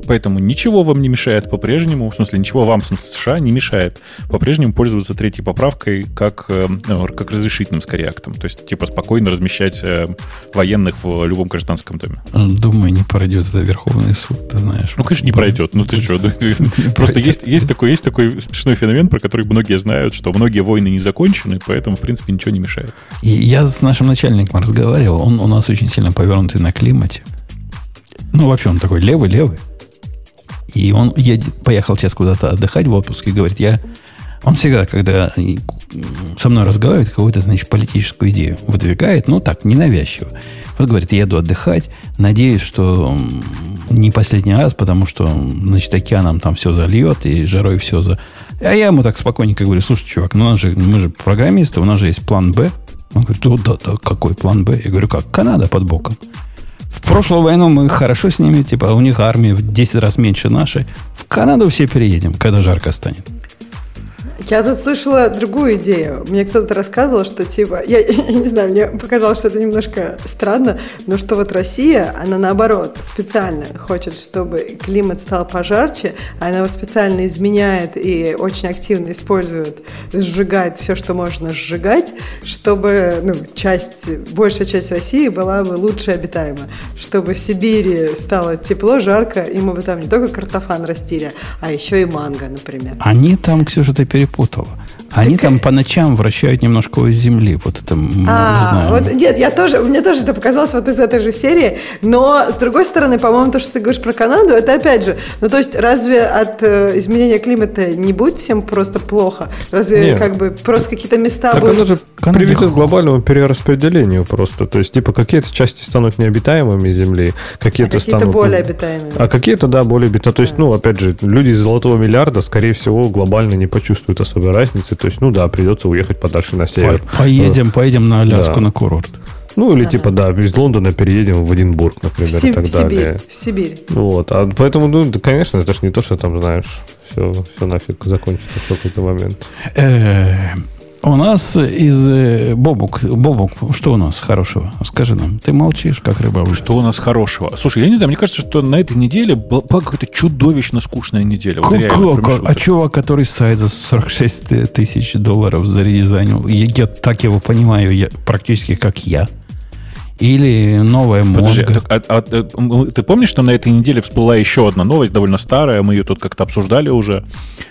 Поэтому ничего вам не мешает по-прежнему, в смысле, ничего вам, в смысле, США не мешает по-прежнему пользоваться третьей поправкой как, э, ну, как разрешительным, скорее, актом. То есть, типа, спокойно размещать э, военных в любом гражданском доме. Думаю, не пройдет это Верховный суд, ты знаешь. Ну, конечно, не пройдет. Ну, ты что? (laughs) (laughs) Просто есть, есть, такой, есть такой смешной феномен, про который многие знают, что многие войны не закончены, поэтому, в принципе, ничего не мешает. Я с нашим начальником разговаривал, он у нас очень сильно повернутый на климате. Ну, вообще, он такой левый-левый. И он едет, поехал сейчас куда-то отдыхать в отпуск и говорит, я... Он всегда, когда со мной разговаривает, какую-то, значит, политическую идею выдвигает, ну так, ненавязчиво. Вот говорит, еду отдыхать, надеюсь, что не последний раз, потому что, значит, океаном там все зальет, и жарой все за... А я ему так спокойненько говорю, слушай, чувак, ну у нас же, мы же программисты, у нас же есть план Б. Он говорит, да, да, да, какой план Б? Я говорю, как? Канада под боком. В прошлую войну мы хорошо с ними, типа, у них армия в 10 раз меньше нашей. В Канаду все переедем, когда жарко станет. Я тут слышала другую идею. Мне кто-то рассказывал, что типа, я, (laughs) я не знаю, мне показалось, что это немножко странно, но что вот Россия, она наоборот специально хочет, чтобы климат стал пожарче, она его специально изменяет и очень активно использует, сжигает все, что можно сжигать, чтобы ну, часть, большая часть России была бы лучше обитаема, чтобы в Сибири стало тепло, жарко, и мы бы там не только картофан растили, а еще и манго, например. Они там, Ксюша, ты перепутала перепутала. Они Так- там по ночам вращают немножко у земли. Вот это, м, не А, знаю. вот, нет, я тоже, мне тоже это показалось вот из этой же серии, но с другой стороны, по-моему, то, что ты говоришь про Канаду, это опять же, ну то есть разве от э, изменения климата не будет всем просто плохо? Разве Нет. как бы просто какие-то места Так будут... оно же Канада привито к глобальному перераспределению просто. То есть, типа, какие-то части станут необитаемыми Земли, а какие-то какие-то станут... более обитаемые. А какие-то, да, более обитаемые. То есть, ну, опять же, люди из золотого миллиарда, скорее всего, глобально не почувствуют особой разницы. То есть, ну да, придется уехать подальше на север. По- Поедем, поедем на Аляску Да. на курорт. Ну, или типа, да, из Лондона переедем в Эдинбург, в, например, Си- и так в Сибирь, далее. в Сибирь. Вот. А поэтому, ну, да, конечно, это же не то, что там, знаешь, все, все нафиг закончится в какой-то момент. У нас из... э, Бобук, Бобук, что у нас хорошего? Скажи нам. Ты молчишь, как рыба. Что у нас хорошего? Слушай, я не знаю, мне кажется, что на этой неделе была какая-то чудовищно скучная неделя. Вот реально, А шуток. чувак, который сайт за 46 тысяч долларов заредизайнил, я, я так его понимаю, я, практически как я. Или новая Подожди, Монго. так, а- а- а, ты помнишь, что на этой неделе всплыла еще одна новость, довольно старая, мы ее тут как-то обсуждали уже,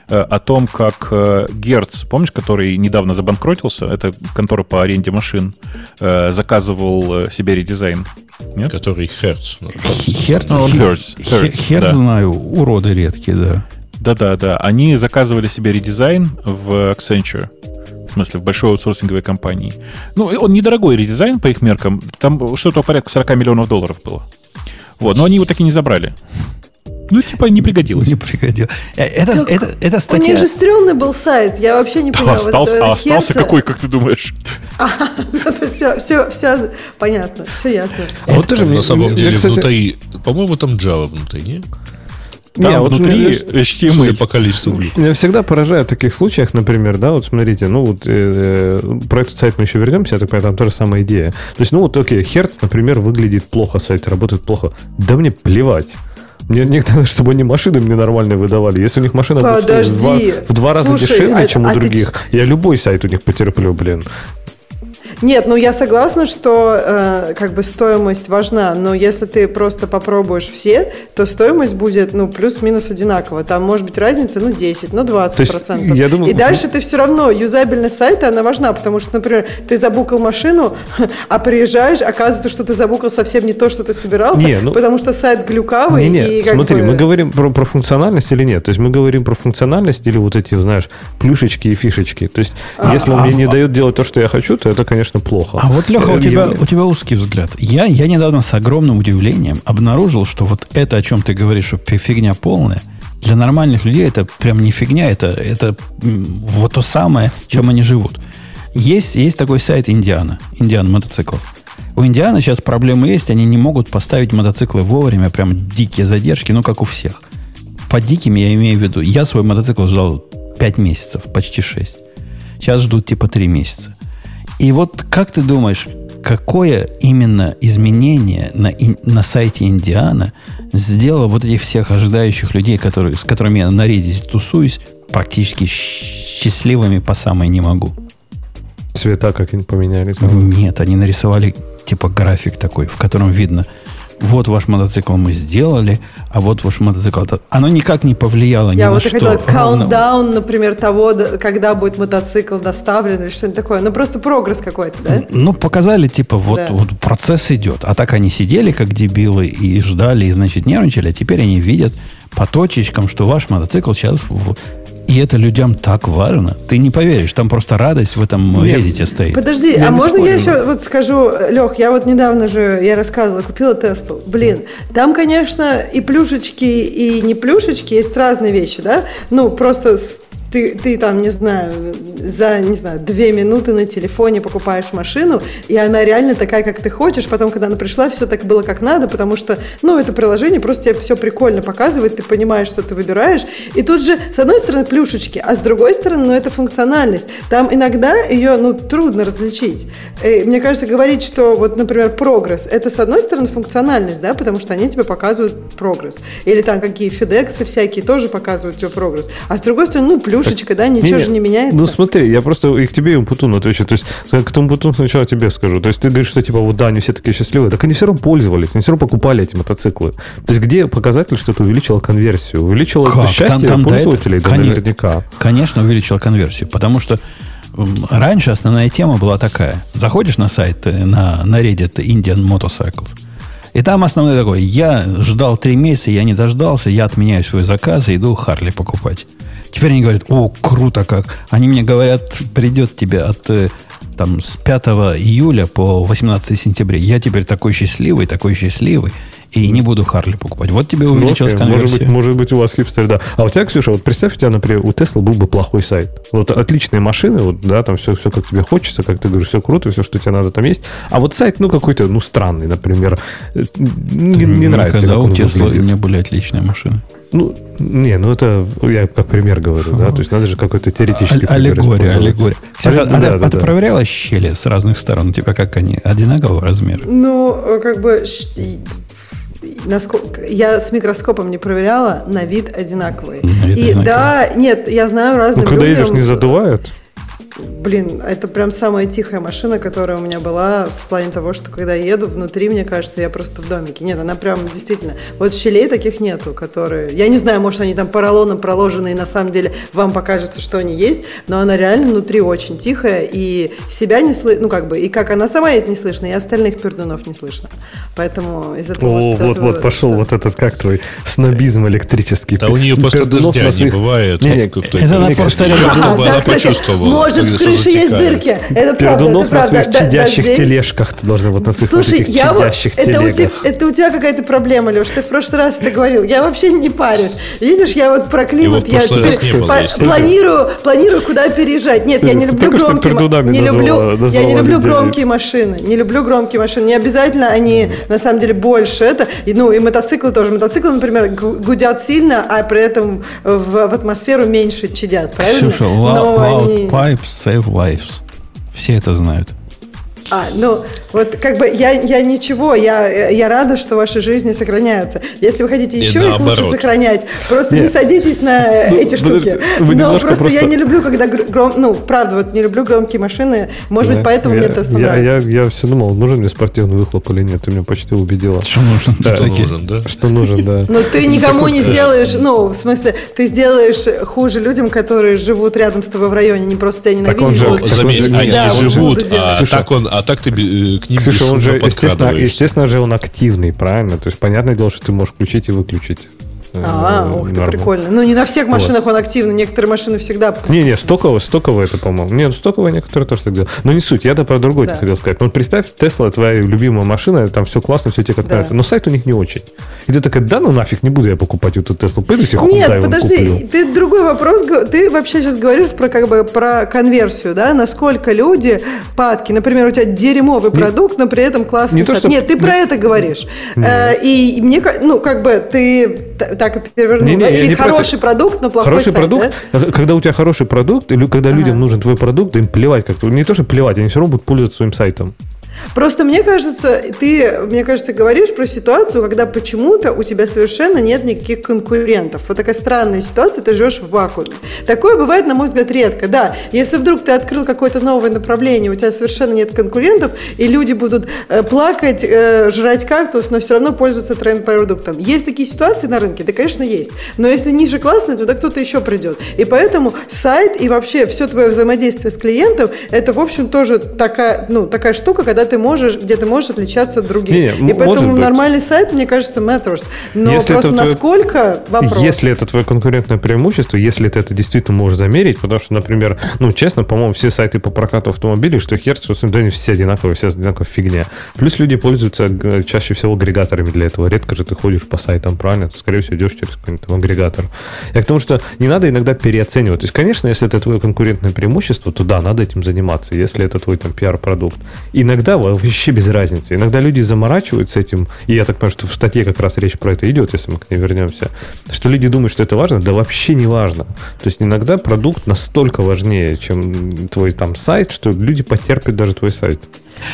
э, о том, как э, Герц, помнишь, который недавно забанкротился, это контора по аренде машин, э, заказывал себе редизайн. Нет? Который ну, Херц, Ну, хер- Hertz, хер- Hertz, херц да. знаю, уроды редкие, да. Да-да-да. Они заказывали себе редизайн в Accenture. В смысле, в большой аутсорсинговой компании. Ну, и он недорогой редизайн по их меркам. Там что-то порядка 40 миллионов долларов было. Вот, но они его так и не забрали. Ну, типа, не пригодилось. Не пригодилось. Э, Это, Так это, это У статья... них же стрёмный был сайт, я вообще не А понимаю. остался, а остался какой, как ты думаешь? все, все, все понятно, все ясно. А вот тоже мне- на самом деле кстати, внутри... По-моему, там Java внутри, не? Там Не, вот внутри мне- Судя HTML. по количеству глюк. Меня всегда поражает в таких случаях, например, да, вот смотрите, ну вот э, э, про этот сайт мы еще вернемся, я так понимаю, там та же самая идея. То есть, ну вот, окей, Hertz, например, выглядит плохо, сайт работает плохо. Да мне плевать. Мне не надо, чтобы они машины мне нормальные выдавали. Если у них машина будет стоить в два, Подожди. в два раза Слушай, дешевле, а- чем а у ты других, я любой сайт у них потерплю, блин. Нет, ну я согласна, что э, как бы стоимость важна, но если ты просто попробуешь все, то стоимость будет, ну, плюс-минус одинаково. Там может быть разница, ну, 10, ну, 20 То есть, процентов. я думаю- И дальше ты все равно, юзабельность сайта, она важна, потому что, например, ты забукал машину, (laughs) а приезжаешь, оказывается, что ты забукал совсем не то, что ты собирался, Не, ну- потому что сайт глюкавый. Не, не, и смотри, бы- мы говорим про, про функциональность или нет? То есть мы говорим про функциональность или вот эти, знаешь, плюшечки и фишечки. То есть если он а- мне не дает делать то, что я хочу, то это, конечно, плохо. А вот, Леха, у Э, тебя, у тебя узкий взгляд. Я, я недавно с огромным удивлением обнаружил, что вот это, о чем ты говоришь, что фи- фигня полная, для нормальных людей это прям не фигня, это, это вот то самое, чем они живут. Есть, есть такой сайт Индиана, Индиана мотоциклов. У Индиана сейчас проблемы есть, они не могут поставить мотоциклы вовремя, прям дикие задержки, ну, как у всех. По диким я имею в виду, я свой мотоцикл ждал 5 месяцев, почти 6. Сейчас ждут типа 3 месяца. И вот как ты думаешь, какое именно изменение на, на сайте Индиана сделало вот этих всех ожидающих людей, которые, с которыми я на Reddit тусуюсь, практически счастливыми по самой не могу? Цвета как-нибудь поменяли. там. Нет, они нарисовали типа график такой, в котором видно, вот ваш мотоцикл мы сделали, а вот ваш мотоцикл... Оно никак не повлияло ни Я на вот что. хотела ровно- каунтдаун, например, того, когда будет мотоцикл доставлен или что-нибудь такое. Ну, просто прогресс какой-то, да? Ну, показали, типа, вот, Да. вот процесс идет. А так они сидели, как дебилы, и ждали, и, значит, нервничали. А теперь они видят по точечкам, что ваш мотоцикл сейчас... в- И это людям так важно. Ты не поверишь, там просто радость в этом. Reddit стоит. Подожди, Я а можно спорю, я еще вот скажу, Лех, я вот недавно же, я рассказывала, купила Теслу. Блин, там, конечно, и плюшечки, и не плюшечки, есть разные вещи, да? Ну, просто ты, ты там, не знаю, за, не знаю, две минуты на телефоне покупаешь машину, и она реально такая, как ты хочешь. Потом, когда она пришла, все так было как надо, потому что, ну, это приложение просто тебе все прикольно показывает, ты понимаешь, что ты выбираешь. И тут же, с одной стороны, плюшечки, а с другой стороны, ну, это функциональность. Там иногда ее, ну, трудно различить. Э, Мне кажется, говорить, что вот, например, прогресс, это, с одной стороны, функциональность, да, потому что они тебе показывают прогресс. Или там какие FedEx всякие тоже показывают тебе прогресс. А с другой стороны, ну, плюшечки, плюшечка, да, ничего же не меняется. Ну смотри, я просто и к тебе и Умпутуну отвечу. То есть к тому Умпутуну сначала тебе скажу. То есть ты говоришь, что типа вот да, они все такие счастливые. Так они все равно пользовались, они все равно покупали эти мотоциклы. То есть где показатель, что это увеличило конверсию? Увеличило Как? счастье Там- там пользователей? Да, Коне- наверняка. Конечно, увеличила конверсию, потому что раньше основная тема была такая. Заходишь на сайт, э, на, на Reddit Indian Motorcycles, и там основной такой, я ждал три месяца, я не дождался, я отменяю свой заказ и иду Харли покупать. Теперь они говорят, о, круто как. Они мне говорят, придет тебе от э, там, с 5 июля по 18 сентября. Я теперь такой счастливый, такой счастливый, и не буду Харли покупать. Вот тебе Ну, увеличилась может, конверсия. быть, может быть, у вас хипстер, да. А у тебя, Ксюша, вот представь, у тебя, например, у Tesla был бы плохой сайт. Вот отличные машины, вот, да, там все, все как тебе хочется, как ты говоришь, все круто, все, что тебе надо, там есть. А вот сайт, ну, какой-то, ну, странный, например. э, Не, не нравится, Когда у Tesla выглядит. не были отличные машины. Ну, не, ну это я как пример говорю, да, то есть надо же какой-то теоретический А- Аллегория, аллегория. Ксюша, Да, а, да, ты- да, а ты да. проверяла щели с разных сторон? У тебя как они? Одинакового размера? Ну, э, как бы насколько я с микроскопом не проверяла, на вид одинаковые. На вид и одинаковые. да, нет, я знаю Ну, разным когда людям. едешь, не задувает? Блин, это прям самая тихая машина, которая у меня была в плане того, что когда я еду внутри, мне кажется, я просто в домике. Нет, она прям действительно... Вот щелей таких нету, которые... Я не знаю, может, они там поролоном проложены, и на самом деле вам покажется, что они есть, но она реально внутри очень тихая, и себя не слышно, ну, как бы, и как она сама едет не слышно, и остальных пердунов не слышно. Поэтому из этого... О, может вот, сделать вот, вывод, пошел вот этот, как твой, снобизм электрический. Да у нее просто дождя не бывает. Это она просто она (laughs) почувствовала. В крыше есть дырки. Это правда, это Пердунов на правда. своих Да- чадящих дождей- тележках ты должен вот на своих вот Слушай, этих я вот, чадящих это у, тебя, это у тебя какая-то проблема, Леш, ты в прошлый раз это говорил. Я вообще не парюсь. Видишь, я вот про климат, я теперь не было, по- планирую, планирую, куда переезжать. Нет, я не люблю громкие не люблю, назвала- я не люблю людей. громкие машины, не люблю громкие машины. Не обязательно они на самом деле больше это. И, ну и мотоциклы тоже. Мотоциклы, например, гу- гудят сильно, а при этом в, в атмосферу меньше чадят, правильно? Ксюша, Но loud, loud они- pipes save lives. Все это знают. А, ну, вот как бы я, я ничего, я, я рада, что ваши жизни сохраняются. Если вы хотите еще их лучше сохранять, просто не Нет. садитесь на Ну, эти штуки. вы Но немножко просто, я просто- не люблю, когда гр- гром, ну, правда, вот не люблю громкие машины. Может быть, Да. поэтому я, мне я, нравится. я, я все думал, нужен мне спортивный выхлоп или нет. Ты меня почти убедила. Что нужно? Что Такие- нужен, да? Что нужен, да. Но ты никому не сделаешь, ну, в смысле, ты сделаешь хуже людям, которые живут рядом с тобой в районе, не просто тебя Так он ненавидят. же- так он Заметь, же- они Да, вот живут, а так, он, а так ты э, к ним Слушай, он же, естественно, естественно же он активный, правильно? То есть, понятное дело, что ты можешь включить и выключить. А, Э, ух ты, норму. прикольно. Ну, не на всех машинах он активный, некоторые машины всегда... Не-не, стоково, стоково это, по-моему. Не, ну стоковые некоторые тоже так делают. Но не суть, я-то про другое Да. хотел сказать. Ну, вот представь, Тесла твоя любимая машина, там все классно, все тебе как Да. нравится. Но сайт у них не очень. И ты такая, да ну нафиг, не буду я покупать эту Теслу. Пойду себе Нет, подожди, куплю. ты другой вопрос, ты вообще сейчас говоришь про как бы про конверсию, да, насколько люди падки, например, у тебя дерьмовый продукт, но при этом классный не то, что- Нет, ты про это говоришь. Э, И мне, ну, как бы ты так и перевернул, Не-не, да? я или не хороший продукт, но плохой Хороший сайт, продукт, да? когда у тебя хороший продукт, или когда людям нужен твой продукт, им плевать как-то. Не то, что плевать, они все равно будут пользоваться своим сайтом. Просто мне кажется, ты, мне кажется, говоришь про ситуацию, когда почему-то у тебя совершенно нет никаких конкурентов. Вот такая странная ситуация, ты живешь в вакууме. Такое бывает, на мой взгляд, редко. Да, если вдруг ты открыл какое-то новое направление, у тебя совершенно нет конкурентов, и люди будут э, плакать, э, жрать кактус, но все равно пользоваться твоим продуктом. Есть такие ситуации на рынке? Да, конечно, есть. Но если ниже классная, туда кто-то еще придет. И поэтому сайт и вообще все твое взаимодействие с клиентом, это, в общем, тоже такая, ну, такая штука, когда ты можешь, где ты можешь отличаться от других. Не, не, и поэтому быть. нормальный сайт, мне кажется, matters. Но Если просто твое- насколько вопрос. Если это твое конкурентное преимущество, если ты это действительно можешь замерить, потому что, например, ну, честно, по-моему, все сайты по прокату автомобилей, что хер, что да, они все одинаковые, все одинаковая фигня. Плюс люди пользуются э, чаще всего агрегаторами для этого. Редко же ты ходишь по сайтам, правильно? Ты, скорее всего, идешь через какой-нибудь агрегатор. Я к тому, что не надо иногда переоценивать. То есть, конечно, если это твое конкурентное преимущество, то да, надо этим заниматься, если это твой там пиар-продукт. Иногда вообще без разницы. Иногда люди заморачиваются этим, и я так понимаю, что в статье как раз речь про это идет, если мы к ней вернемся, что люди думают, что это важно, да вообще не важно. То есть иногда продукт настолько важнее, чем твой там сайт, что люди потерпят даже твой сайт.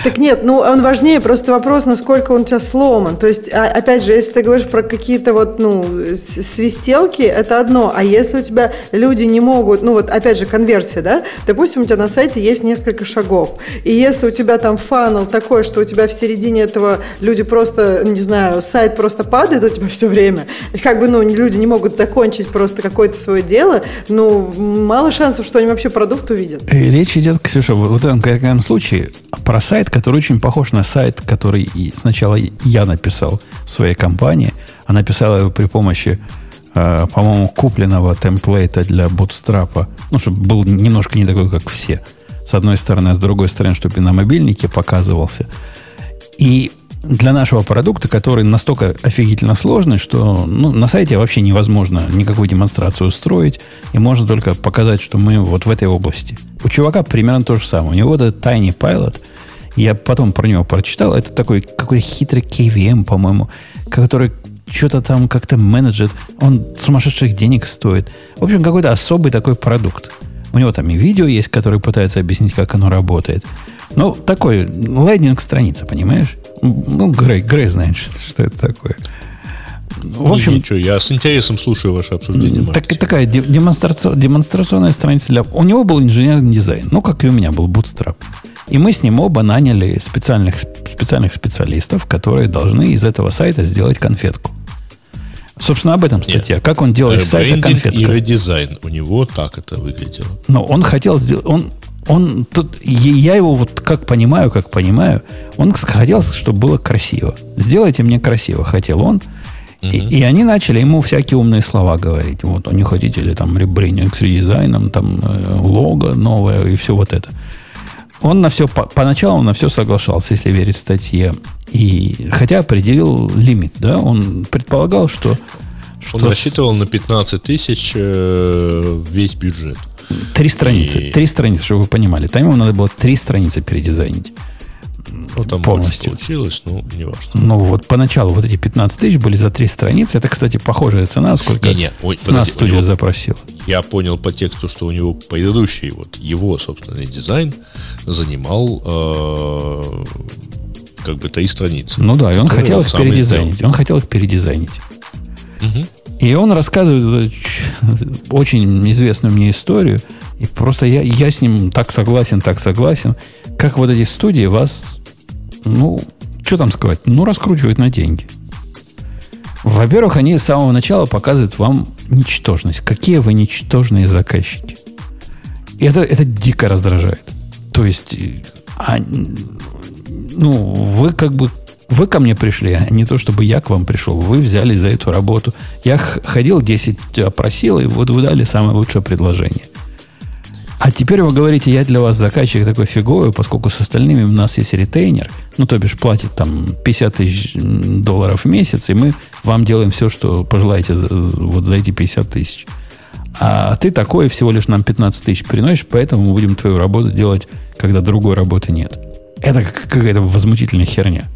Так нет, ну он важнее, просто вопрос, насколько он у тебя сломан. То есть, а, опять же, если ты говоришь про какие-то вот, ну, свистелки, это одно. А если у тебя люди не могут, ну вот, опять же, конверсия, да? Допустим, у тебя на сайте есть несколько шагов. И если у тебя там фанал такой, что у тебя в середине этого люди просто, не знаю, сайт просто падает у тебя все время, и как бы, ну, люди не могут закончить просто какое-то свое дело, ну, мало шансов, что они вообще продукт увидят. Речь идет, Ксюша, в этом конкретном случае про сайт, который очень похож на сайт, который сначала я написал в своей компании, а написал его при помощи, э, по-моему, купленного темплейта для бутстрапа, ну, чтобы был немножко не такой, как все. С одной стороны, а с другой стороны, чтобы и на мобильнике показывался. И для нашего продукта, который настолько офигительно сложный, что ну, на сайте вообще невозможно никакую демонстрацию устроить, и можно только показать, что мы вот в этой области. У чувака примерно то же самое. У него вот этот Tiny Pilot, я потом про него прочитал, это такой какой-то хитрый KVM, по-моему, который что-то там как-то менеджет, он сумасшедших денег стоит. В общем, какой-то особый такой продукт. У него там и видео есть, который пытается объяснить, как оно работает. Ну, такой лайдинг страница, понимаешь? Ну, Грей, Грей знает, (laughs) что, что это такое. В общем, ничего, я с интересом слушаю ваше обсуждение. Так, такая демонстрацион, демонстрационная страница для... У него был инженерный дизайн, ну, как и у меня был Bootstrap. И мы с ним оба наняли специальных, специальных специалистов, которые должны из этого сайта сделать конфетку. Собственно, об этом статья. Нет. Как он делает из сайта конфетку. и редизайн. У него так это выглядело. Но он хотел сделать... Он, он тут, я его вот как понимаю, как понимаю, он хотел, чтобы было красиво. Сделайте мне красиво, хотел он. И, и они начали ему всякие умные слова говорить. Вот, не хотите ли там ребрендинг с редизайном, там э, лого новое и все вот это. Он на все, по, поначалу он на все соглашался, если верить статье. И, хотя определил лимит, да, он предполагал, что... что он рассчитывал с... на 15 тысяч э, весь бюджет. Три страницы. И... Три страницы, чтобы вы понимали. Там ему надо было три страницы передизайнить. Ну, там полностью. получилось, ну, не важно. Ну, вот поначалу вот эти 15 тысяч были за три страницы. Это, кстати, похожая цена, сколько не, не. Ой, с нас студия него, запросила. Я понял по тексту, что у него предыдущий, вот его собственный дизайн занимал э, как бы три страницы. Ну да, и он хотел их передизайнить. Сделал. Он хотел их передизайнить. Угу. И он рассказывает очень известную мне историю. И просто я, я с ним так согласен, так согласен. Как вот эти студии вас, ну, что там сказать, ну, раскручивают на деньги. Во-первых, они с самого начала показывают вам ничтожность. Какие вы ничтожные заказчики. И это, это дико раздражает. То есть, а, ну, вы как бы вы ко мне пришли, а не то, чтобы я к вам пришел. Вы взяли за эту работу. Я ходил 10 опросил, и вот вы дали самое лучшее предложение. А теперь вы говорите, я для вас заказчик такой фиговый, поскольку с остальными у нас есть ретейнер, ну, то бишь платит там 50 тысяч долларов в месяц, и мы вам делаем все, что пожелаете за, вот за эти 50 тысяч. А ты такой всего лишь нам 15 тысяч приносишь, поэтому мы будем твою работу делать, когда другой работы нет. Это какая-то возмутительная херня.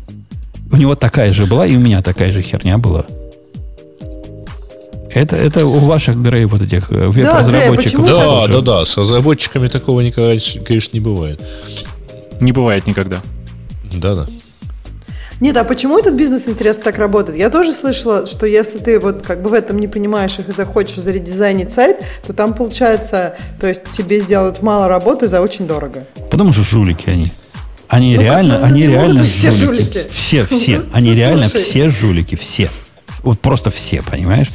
У него такая же была, и у меня такая же херня была. Это, это у ваших Грей вот этих э, веб-разработчиков. Да, да, да, да. С разработчиками такого никогда, конечно, не бывает. Не бывает никогда. Да, да. Нет, а почему этот бизнес интересно так работает? Я тоже слышала, что если ты вот как бы в этом не понимаешь их и захочешь заредизайнить сайт, то там получается, то есть тебе сделают мало работы за очень дорого. Потому что жулики они. Они ну, реально, они реально все жулики. жулики. Все, все. (laughs) Они реально все жулики, все. Вот просто все, понимаешь?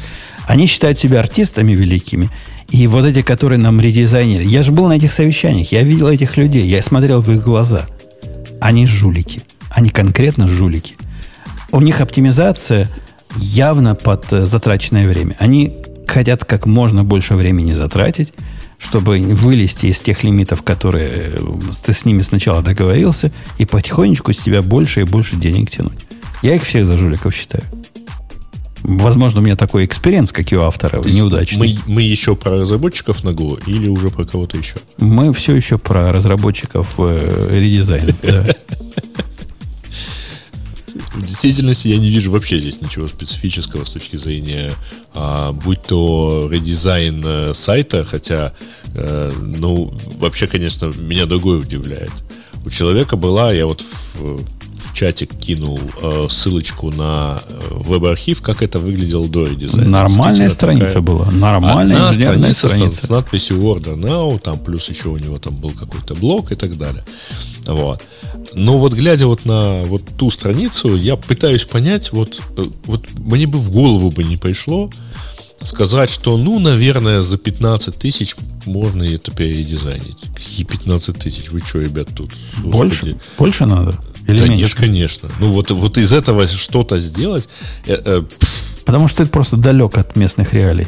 Они считают себя артистами великими. И вот эти, которые нам редизайнеры. Я же был на этих совещаниях, я видел этих людей, я смотрел в их глаза. Они жулики. Они конкретно жулики. У них оптимизация явно под э, затраченное время. Они хотят как можно больше времени затратить, чтобы вылезти из тех лимитов, которые э, ты с ними сначала договорился, и потихонечку с тебя больше и больше денег тянуть. Я их всех за жуликов считаю. Возможно, у меня такой experience, как и у автора, неудачный. Мы, мы еще про разработчиков на Go или уже про кого-то еще? Мы все еще про разработчиков э, редизайна. (laughs) В действительности я не вижу вообще здесь ничего специфического с точки зрения, а, будь то редизайн э, сайта, хотя, э, ну, вообще, конечно, меня другое удивляет. У человека была, я вот в, в чатик кинул э, ссылочку на э, веб-архив, как это выглядело до редизайна. Нормальная страница такая- была. Нормальная Одна страница, с- страница. с надписью Order Now, там плюс еще у него там был какой-то блок и так далее. Вот. Но вот глядя вот на вот ту страницу, я пытаюсь понять, вот, э, вот мне бы в голову бы не пришло сказать, что, ну, наверное, за 15 тысяч можно это передизайнить. Какие 15 тысяч? Вы что, ребят, тут? Больше? Господи. Больше надо? Или Да меньше? нет, конечно. Ну, вот, вот из этого что-то сделать... э, э, Потому что это просто далек от местных реалий.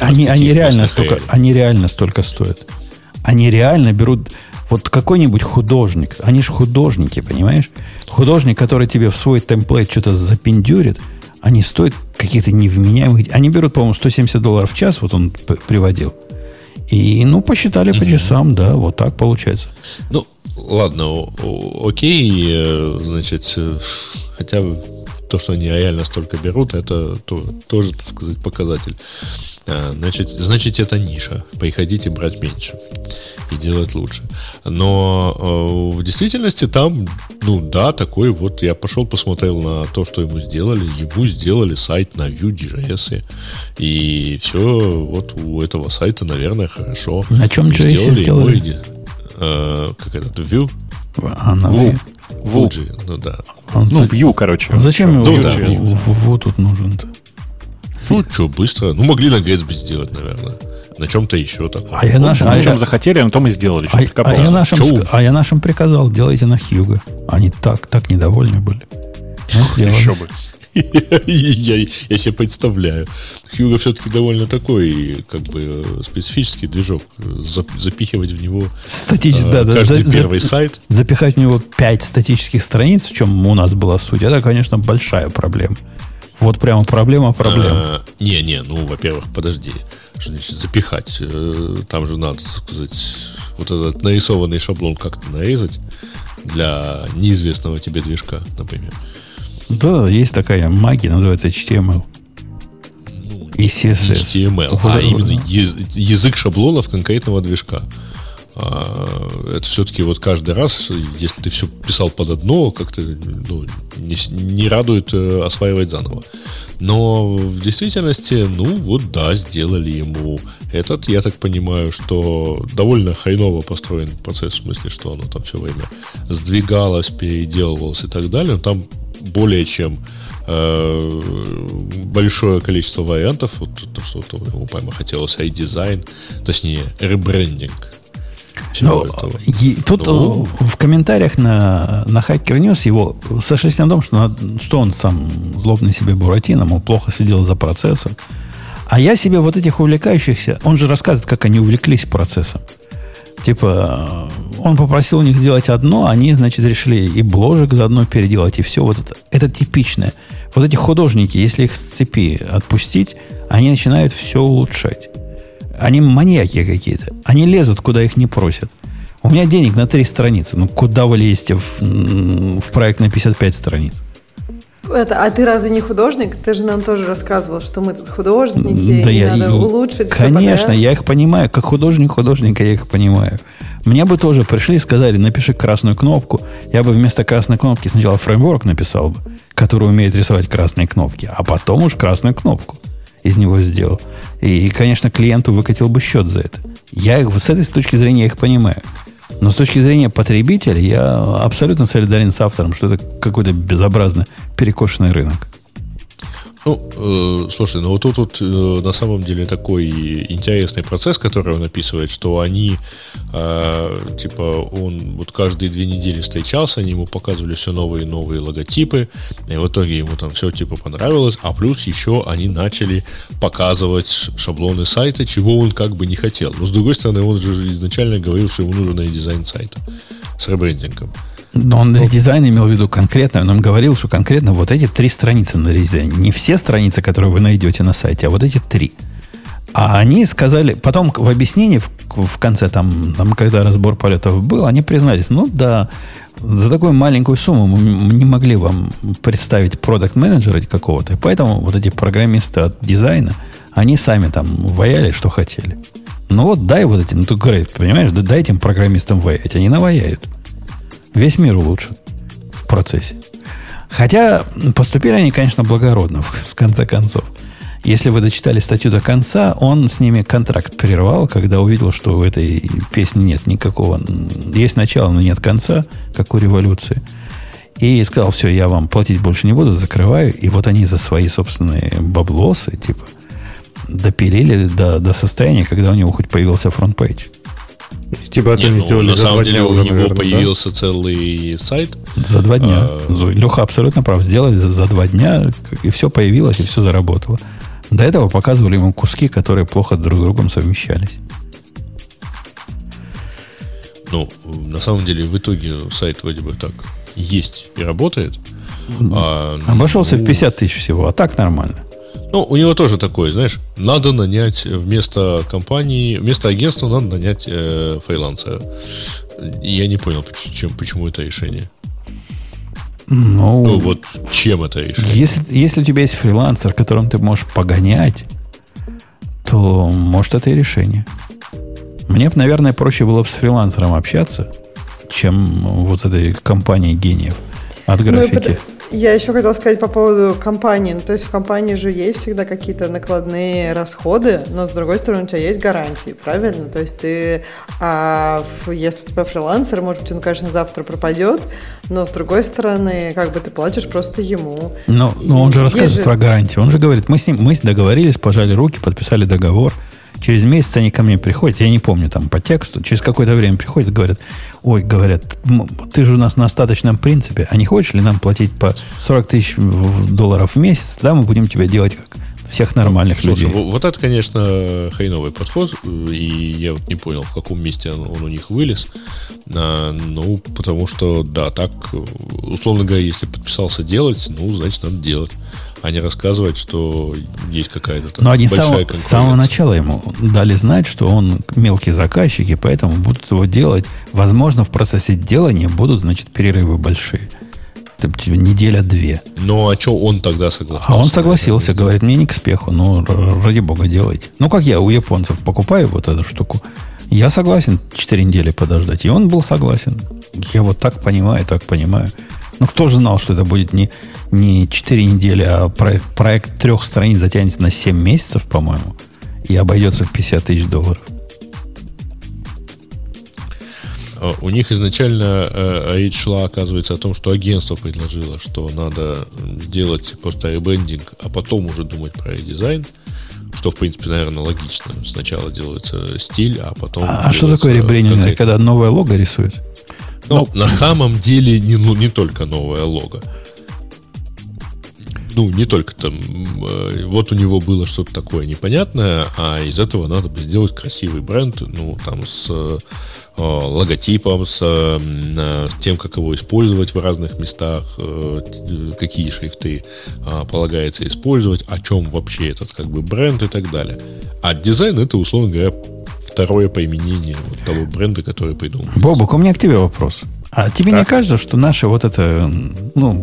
Они, они, реально столько, реалий? они реально столько стоят. Они реально берут... Вот какой-нибудь художник, они же художники, понимаешь? Художник, который тебе в свой темплейт что-то запендюрит, они стоят каких-то невменяемых... Они берут, по-моему, 170 долларов в час, вот он приводил. И, ну, посчитали по часам, да, вот так получается. Ну, ладно, окей, э, значит, э, хотя бы то, что они реально столько берут, это то- тоже, так сказать, показатель. А, Значит, значит, это ниша. Приходите брать меньше и делать лучше. Но э, в действительности там, ну да, такой вот, я пошел посмотрел на то, что ему сделали. Ему сделали сайт на Vue.js. И все вот у этого сайта, наверное, хорошо. На чем JS ему сделали? Э, как этот, Vue? А на Vue. Vue. Fuji, ну да. Он Ну, за- Vue, короче. Зачем его Ну Vue- да. Vue тут нужен-то? Ну, что, быстро. Ну, могли на Gatsby сделать, наверное. На чем-то еще так. А я, наш, а, На я, чем захотели, на том и сделали. а- а я прикопался. нашим, а я нашим приказал, делайте на Хьюго. Они так, так недовольны были. Ну. Еще бы. Я, себе представляю. Хьюго все-таки довольно такой, как бы, э, специфический движок. Зап- запихивать в него Статич- э, каждый первый сайт. запихать в него 5 статических страниц, в чем у нас была суть, это, конечно, большая проблема. Вот прямо проблема проблем. А, не, не, ну, во-первых, подожди. Что значит запихать? Э, Там же надо, сказать, вот этот нарисованный шаблон как-то нарезать для неизвестного тебе движка, например. Да, есть такая магия, называется HTML. И CSS. HTML, а это именно язык шаблонов конкретного движка. А, Это все-таки вот каждый раз, если ты все писал под одно, как-то ну, не, не радует э, осваивать заново. Но в действительности, ну вот да, сделали ему этот. Я так понимаю, что довольно хреново построен процесс, в смысле, что оно там все время сдвигалось, переделывалось и так далее. Но там более чем э, большое количество вариантов. Вот то, что вот ему, по-моему, хотелось iDesign, точнее, ребрендинг. всего Ну, и тут Ну. э, в комментариях на, на Hacker News его сошлись на том, что, что он сам злобный себе Буратино, мол, плохо следил за процессом. А я себе вот этих увлекающихся, он же рассказывает, как они увлеклись процессом. Типа, он попросил у них сделать одно, они, значит, решили и бложек заодно переделать, и все. Вот это, это типичное. Вот эти художники, если их с цепи отпустить, они начинают все улучшать. Они маньяки какие-то. Они лезут, куда их не просят. У меня денег на три страницы. Ну, куда вы лезете в, в проект на 55 страниц? Это, а ты разве не художник? Ты же нам тоже рассказывал, что мы тут художники, Да и я надо и- улучшить. Конечно, я их понимаю. Как художник художника я их понимаю. Мне бы тоже пришли и сказали, напиши красную кнопку. Я бы вместо красной кнопки сначала фреймворк написал бы, который умеет рисовать красные кнопки, а потом уж красную кнопку из него сделал. И, конечно, клиенту выкатил бы счет за это. Я их, с этой точки зрения я их понимаю. Но с точки зрения потребителя я абсолютно солидарен с автором, что это какой-то безобразно перекошенный рынок. Ну, э, слушай, ну вот тут вот, э, на самом деле такой интересный процесс, который он описывает, что они, э, типа, он вот каждые две недели встречался, они ему показывали все новые и новые логотипы, и в итоге ему там все типа понравилось, а плюс еще они начали показывать шаблоны сайта, чего он как бы не хотел. Но с другой стороны, он же изначально говорил, что ему нужен редизайн сайта с ребрендингом. Но он редизайн имел в виду конкретно. Он нам говорил, что конкретно вот эти три страницы на редизайне. Не все страницы, которые вы найдете на сайте, а вот эти три. А они сказали, потом в объяснении в, в конце, там, там, когда разбор полетов был, они признались, ну да, за такую маленькую сумму мы не могли вам представить продукт менеджера какого-то, поэтому вот эти программисты от дизайна, они сами там ваяли, что хотели. Ну вот дай вот этим, ну ты говоришь, понимаешь, да дай этим программистам ваять, они наваяют. Весь мир улучшит в процессе. Хотя поступили они, конечно, благородно, в, (laughs) конце концов. Если вы дочитали статью до конца, он с ними контракт прервал, когда увидел, что у этой песни нет никакого... Есть начало, но нет конца, как у революции. И сказал, все, я вам платить больше не буду, закрываю. И вот они за свои собственные баблосы, типа, допилили до, до состояния, когда у него хоть появился front page. Типа это Не, не ну, сделали на за самом деле дня у уже, него наверное, да? появился целый сайт. За два дня. А. Леха абсолютно прав. Сделали за, за два дня, и все появилось, и все заработало. До этого показывали ему куски, которые плохо друг с другом совмещались. Ну, на самом деле, в итоге сайт вроде бы так есть и работает. А, Обошелся ну, в 50 тысяч всего, а так нормально. Ну, у него тоже такое, знаешь, надо нанять вместо компании, вместо агентства надо нанять э, фрилансера. Я не понял, чем, почему это решение. Ну, Ну, вот чем это решение. если, если у тебя есть фрилансер, которым ты можешь погонять, то может это и решение. Мне бы, наверное, проще было бы с фрилансером общаться, чем вот с этой компанией гениев от Ну, графики. под- Я еще хотела сказать по поводу компании. Ну, то есть в компании же есть всегда какие-то накладные расходы, но с другой стороны у тебя есть гарантии, правильно? То есть ты, а, если у тебя фрилансер, может быть, он, конечно, завтра пропадет, но с другой стороны, как бы ты платишь просто ему. Но, но он же рассказывает же- про гарантию. Он же говорит, мы с ним мы договорились, пожали руки, подписали договор. Через месяц они ко мне приходят, я не помню там по тексту, через какое-то время приходят, говорят, ой, говорят, «М, ты же у нас на остаточном принципе, а не хочешь ли нам платить по 40 тысяч долларов в месяц, тогда мы будем тебя делать как всех нормальных Слушай, людей. во- вот это, конечно, хреновый подход, и я вот не понял, в каком месте он, он у них вылез. А, ну, потому что, да, так, условно говоря, если подписался делать, ну, значит, надо делать. А не рассказывать, что есть какая-то там Но они большая самого, с самого начала ему дали знать, что он мелкий заказчик, и поэтому будут его делать. Возможно, в процессе делания будут, значит, перерывы большие. Типа, Неделя-две. Ну, а что он тогда согласился? А он согласился, говорит, мне не к спеху, ну, р- ради бога, делайте. Ну, как я у японцев покупаю вот эту штуку, я согласен 4 недели подождать. И он был согласен. Я вот так понимаю, так понимаю. Ну, кто же знал, что это будет не, не 4 недели, а проект, проект трех страниц затянется на 7 месяцев, по-моему, и обойдется в 50 тысяч долларов. У них изначально э, речь шла, оказывается, о том, что агентство предложило, что надо сделать просто ребрендинг, а потом уже думать про редизайн. Что, в принципе, наверное, логично. Сначала делается стиль, а потом... А, а что такое ребрендинг? Когда новое лого рисуют? Ну, на самом деле не, ну, не только новое лого. Ну, не только там... э, вот у него было что-то такое непонятное, а из этого надо бы сделать красивый бренд, ну, там, с э, логотипом, с э, э, тем, как его использовать в разных местах, э, какие шрифты а, полагается использовать, о чем вообще этот как бы бренд и так далее. А дизайн это, условно говоря, второе применение вот того бренда, который придумал. Бобок, у меня к тебе вопрос. А тебе не кажется, что наше вот это, ну,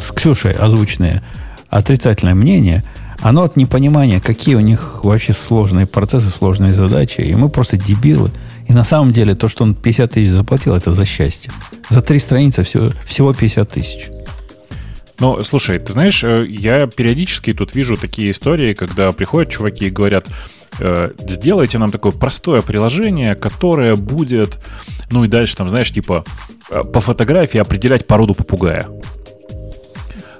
с Ксюшей озвученное отрицательное мнение, оно от непонимания, какие у них вообще сложные процессы, сложные задачи, и мы просто дебилы. И на самом деле то, что он 50 тысяч заплатил, это за счастье. За три страницы всего, всего 50 тысяч. Ну, слушай, ты знаешь, э, я периодически тут вижу такие истории, когда приходят чуваки и говорят, э, сделайте нам такое простое приложение, которое будет, ну и дальше там, знаешь, типа э, по фотографии определять породу попугая.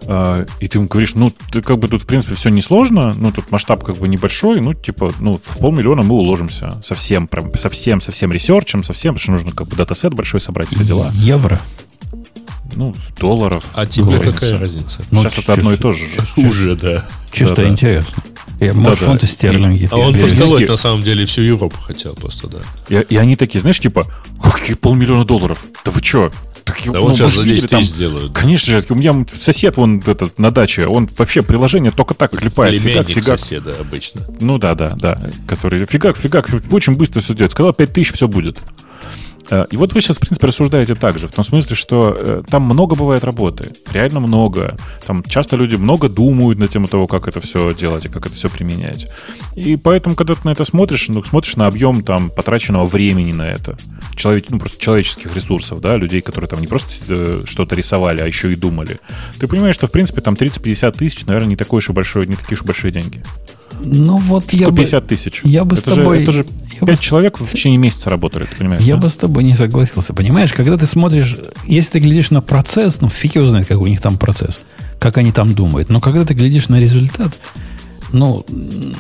Э, И ты ему говоришь, ну, ты как бы тут, в принципе, все несложно, ну, тут масштаб как бы небольшой, ну, типа, ну, в полмиллиона мы уложимся совсем, прям, совсем, совсем ресерчем, совсем, потому что нужно как бы датасет большой собрать, все дела. Евро. Ну, долларов. А тебе разница. какая разница? Ну, Сейчас это одно и то же. же. Уже, да. Чисто Да-да. интересно. Я, может, Да-да. фунты стерлинги. А он подколоть на самом деле всю Европу хотел просто, да. И, и они такие, знаешь, типа, «Ох, какие полмиллиона долларов. Да вы чё? Так, Да ну, он сейчас за видели 10 там- тысяч сделают. Конечно же, у меня сосед вон этот на даче, он вообще приложение только так клепает. Фигак, фигак. соседа обычно. Ну да, да, да. Который фигак, фигак, очень быстро все делает. Сказал 5 тысяч, все будет. Э, и вот вы сейчас, в принципе, рассуждаете так же, в том смысле, что э, там много бывает работы, реально много. Там часто люди много думают на тему того, как это все делать и как это все применять. И поэтому, когда ты на это смотришь, ну, смотришь на объем там потраченного времени на это, человек, ну, просто человеческих ресурсов, да, людей, которые там не просто э, что-то рисовали, а еще и думали, ты понимаешь, что, в принципе, там 30-50 тысяч, наверное, не такой уж и большой, не такие уж большие деньги. Ну вот я 150 бы, тысяч. Я бы это с тобой... Же, это же 5 бы, человек в течение месяца работали, ты понимаешь? Я да? бы с тобой не согласился. Понимаешь, когда ты смотришь... Если ты глядишь на процесс, ну фиг его знает, какой у них там процесс, как они там думают. Но когда ты глядишь на результат, ну,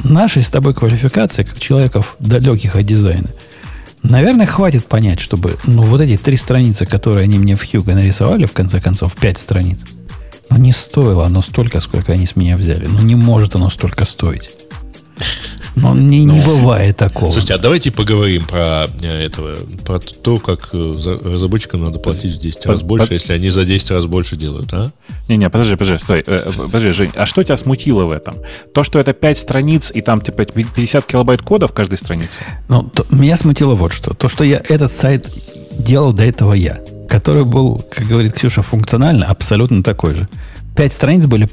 нашей с тобой квалификации, как человеков далеких от дизайна, наверное, хватит понять, чтобы, ну, вот эти три страницы, которые они мне в Хьюго нарисовали, в конце концов, пять страниц, ну, не стоило оно столько, сколько они с меня взяли. Ну, не может оно столько стоить. Но не, ну, не бывает такого. Слушайте, а давайте поговорим про э, этого, про то, как э, разработчикам надо платить в 10 раз больше, под... если они за 10 раз больше делают, а? Не-не, подожди, подожди, стой. Э, подожди, Жень, а что тебя смутило в этом? То, что это 5 страниц и там типа 50 килобайт кода в каждой странице? Ну, то, меня смутило вот что. То, что я этот сайт делал до этого я, который был, как говорит Ксюша, функционально абсолютно такой же. Пять страниц были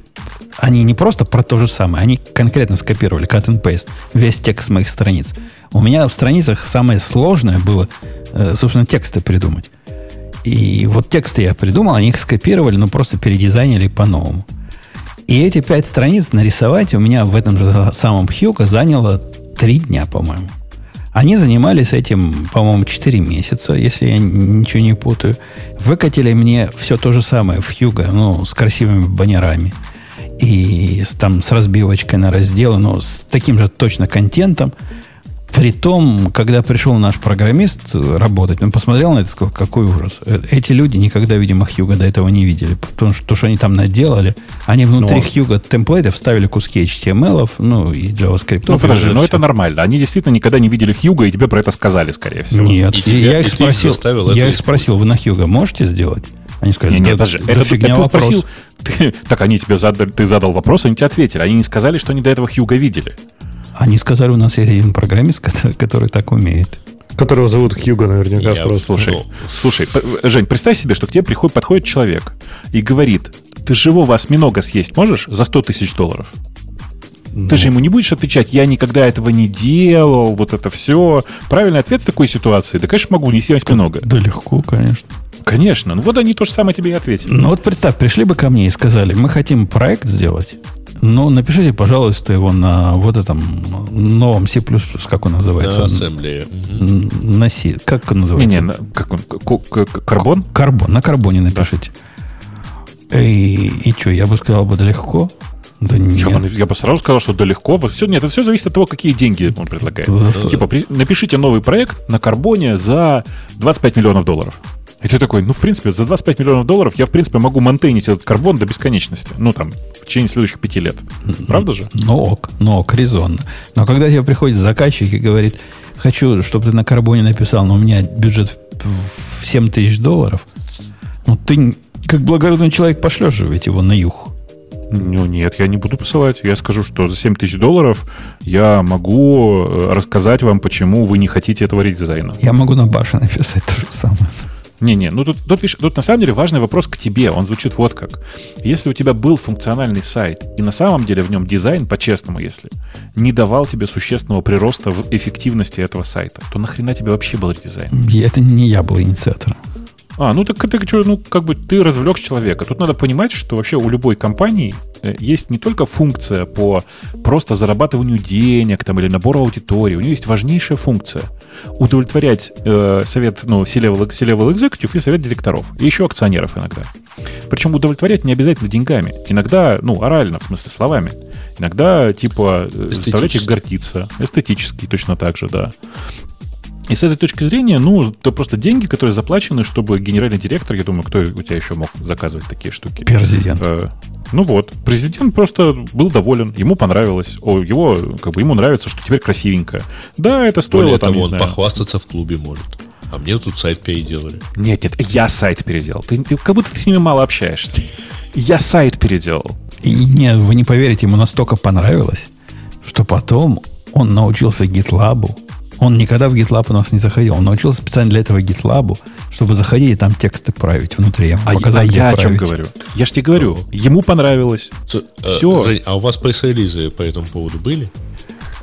они не просто про то же самое, они конкретно скопировали cut and paste весь текст моих страниц. У меня в страницах самое сложное было, э, собственно, тексты придумать. И вот тексты я придумал, они их скопировали, но просто передизайнили по-новому. И эти пять страниц нарисовать у меня в этом же самом Хьюго заняло три дня, по-моему. Они занимались этим, по-моему, 4 месяца, если я ничего не путаю. Выкатили мне все то же самое в Хьюго, ну, с красивыми баннерами – и с, там с разбивочкой на разделы, но с таким же точно контентом. При том, когда пришел наш программист работать, он посмотрел на это и сказал, какой ужас. Э, эти люди никогда, видимо, Хьюга до этого не видели. Потому что то, что они там наделали, они внутри но... Хьюга темплейтов вставили куски HTML, ну и JavaScript. Ну, подожди, но это нормально. Они действительно никогда не видели Хьюга, и тебе про это сказали, скорее всего. Нет, и тебя, я, их спросил, я их спросил, вы на Хьюга можете сделать? Они сказали, нет, нет, даже, это, это ты спросил, (laughs) ты, так они тебе задали, ты задал вопрос, они тебе ответили. Они не сказали, что они до этого Хьюга видели. Они сказали, у нас есть один программист, который, который так умеет. Которого зовут Хьюго, наверняка. Я просто. Слушай, ну. слушай, Жень, представь себе, что к тебе приходит, подходит человек и говорит, ты живого осьминога съесть можешь за 100 тысяч долларов? Ну. Ты же ему не будешь отвечать, я никогда этого не делал, вот это все. Правильный ответ в такой ситуации, да, конечно, могу, неси осьминога. Да легко, конечно. Конечно. Ну вот они то же самое тебе и ответили. Ну вот представь, пришли бы ко мне и сказали, мы хотим проект сделать, ну, напишите, пожалуйста, его на вот этом новом C++, как он называется? На ассемблее. На C. Как он называется? Не, не, как он? Карбон? Карбон. На карбоне напишите. Да. И, и что, я бы сказал бы, да легко. Да нет. Я, бы, я бы сразу сказал, что да легко. Все, нет, это все зависит от того, какие деньги он предлагает. За... Типа, при, напишите новый проект на карбоне за 25 миллионов долларов. И ты такой, ну, в принципе, за 25 миллионов долларов я, в принципе, могу монтейнить этот карбон до бесконечности. Ну, там, в течение следующих пяти лет. Правда же? Ну, ок, ну, ок, резонно. Но когда тебе приходит заказчик и говорит, хочу, чтобы ты на карбоне написал, но у меня бюджет в 7 тысяч долларов, ну, ты, как благородный человек, пошлешь же ведь его на юг. Ну, нет, я не буду посылать. Я скажу, что за 7 тысяч долларов я могу э, рассказать вам, почему вы не хотите этого редизайна. Я могу на баше написать то же самое. Не-не, ну тут, тут, видишь, тут на самом деле важный вопрос к тебе. Он звучит вот как. Если у тебя был функциональный сайт, и на самом деле в нем дизайн, по-честному, если, не давал тебе существенного прироста в эффективности этого сайта, то нахрена тебе вообще был редизайн? Это не я был инициатором. А, ну так что, ну как бы ты развлек человека. Тут надо понимать, что вообще у любой компании э, есть не только функция по просто зарабатыванию денег там, или набору аудитории, у нее есть важнейшая функция удовлетворять э, совет, ну, C-level, C-level executive и совет директоров, и еще акционеров иногда. Причем удовлетворять не обязательно деньгами, иногда, ну, орально, в смысле словами. Иногда, типа, э, заставлять их гордиться. Эстетически точно так же, да. И с этой точки зрения, ну, это просто деньги, которые заплачены, чтобы генеральный директор, я думаю, кто у тебя еще мог заказывать такие штуки? Президент. Э, ну вот, президент просто был доволен, ему понравилось, о, его, как бы ему нравится, что теперь красивенько. Да, это стоило Более там, того, он знаю. похвастаться в клубе может. А мне тут сайт переделали. Нет, нет, я сайт переделал. Ты, ты как будто ты с ними мало общаешься. Я сайт переделал. И нет, вы не поверите, ему настолько понравилось, что потом он научился GitLab Он никогда в GitLab у нас не заходил. Он научился специально для этого GitLab, чтобы заходить и там тексты править внутри. А, показал, а я о чем править. говорю? Я ж тебе говорю, ему понравилось. Ц- э, Всё. Жень, а у вас пресс-релизы по этому поводу были?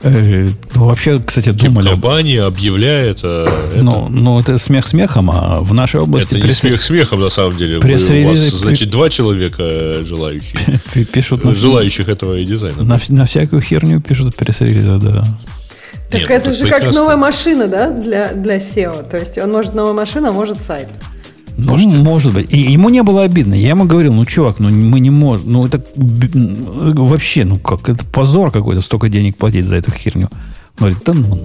Э, ну, вообще, кстати, думали... компания объявляет... э, это. Ну, ну, это смех смехом, а в нашей области Это не пресс- смех смехом, на самом деле. Вы- У вас, значит, два человека желающие. (laughs) пи- пишут на, Желающих этого и дизайна. на, на всякую херню пишут пресс-релизы, да. Так Нет, это ну, же так как прекрасно. новая машина, да, для, для SEO. То есть он может новая машина, а может сайт. Ну, может быть. И ему не было обидно. Я ему говорил, ну, чувак, ну, мы не можем. Ну, это вообще, ну, как, это позор какой-то, столько денег платить за эту херню. Он Говорит, да ну,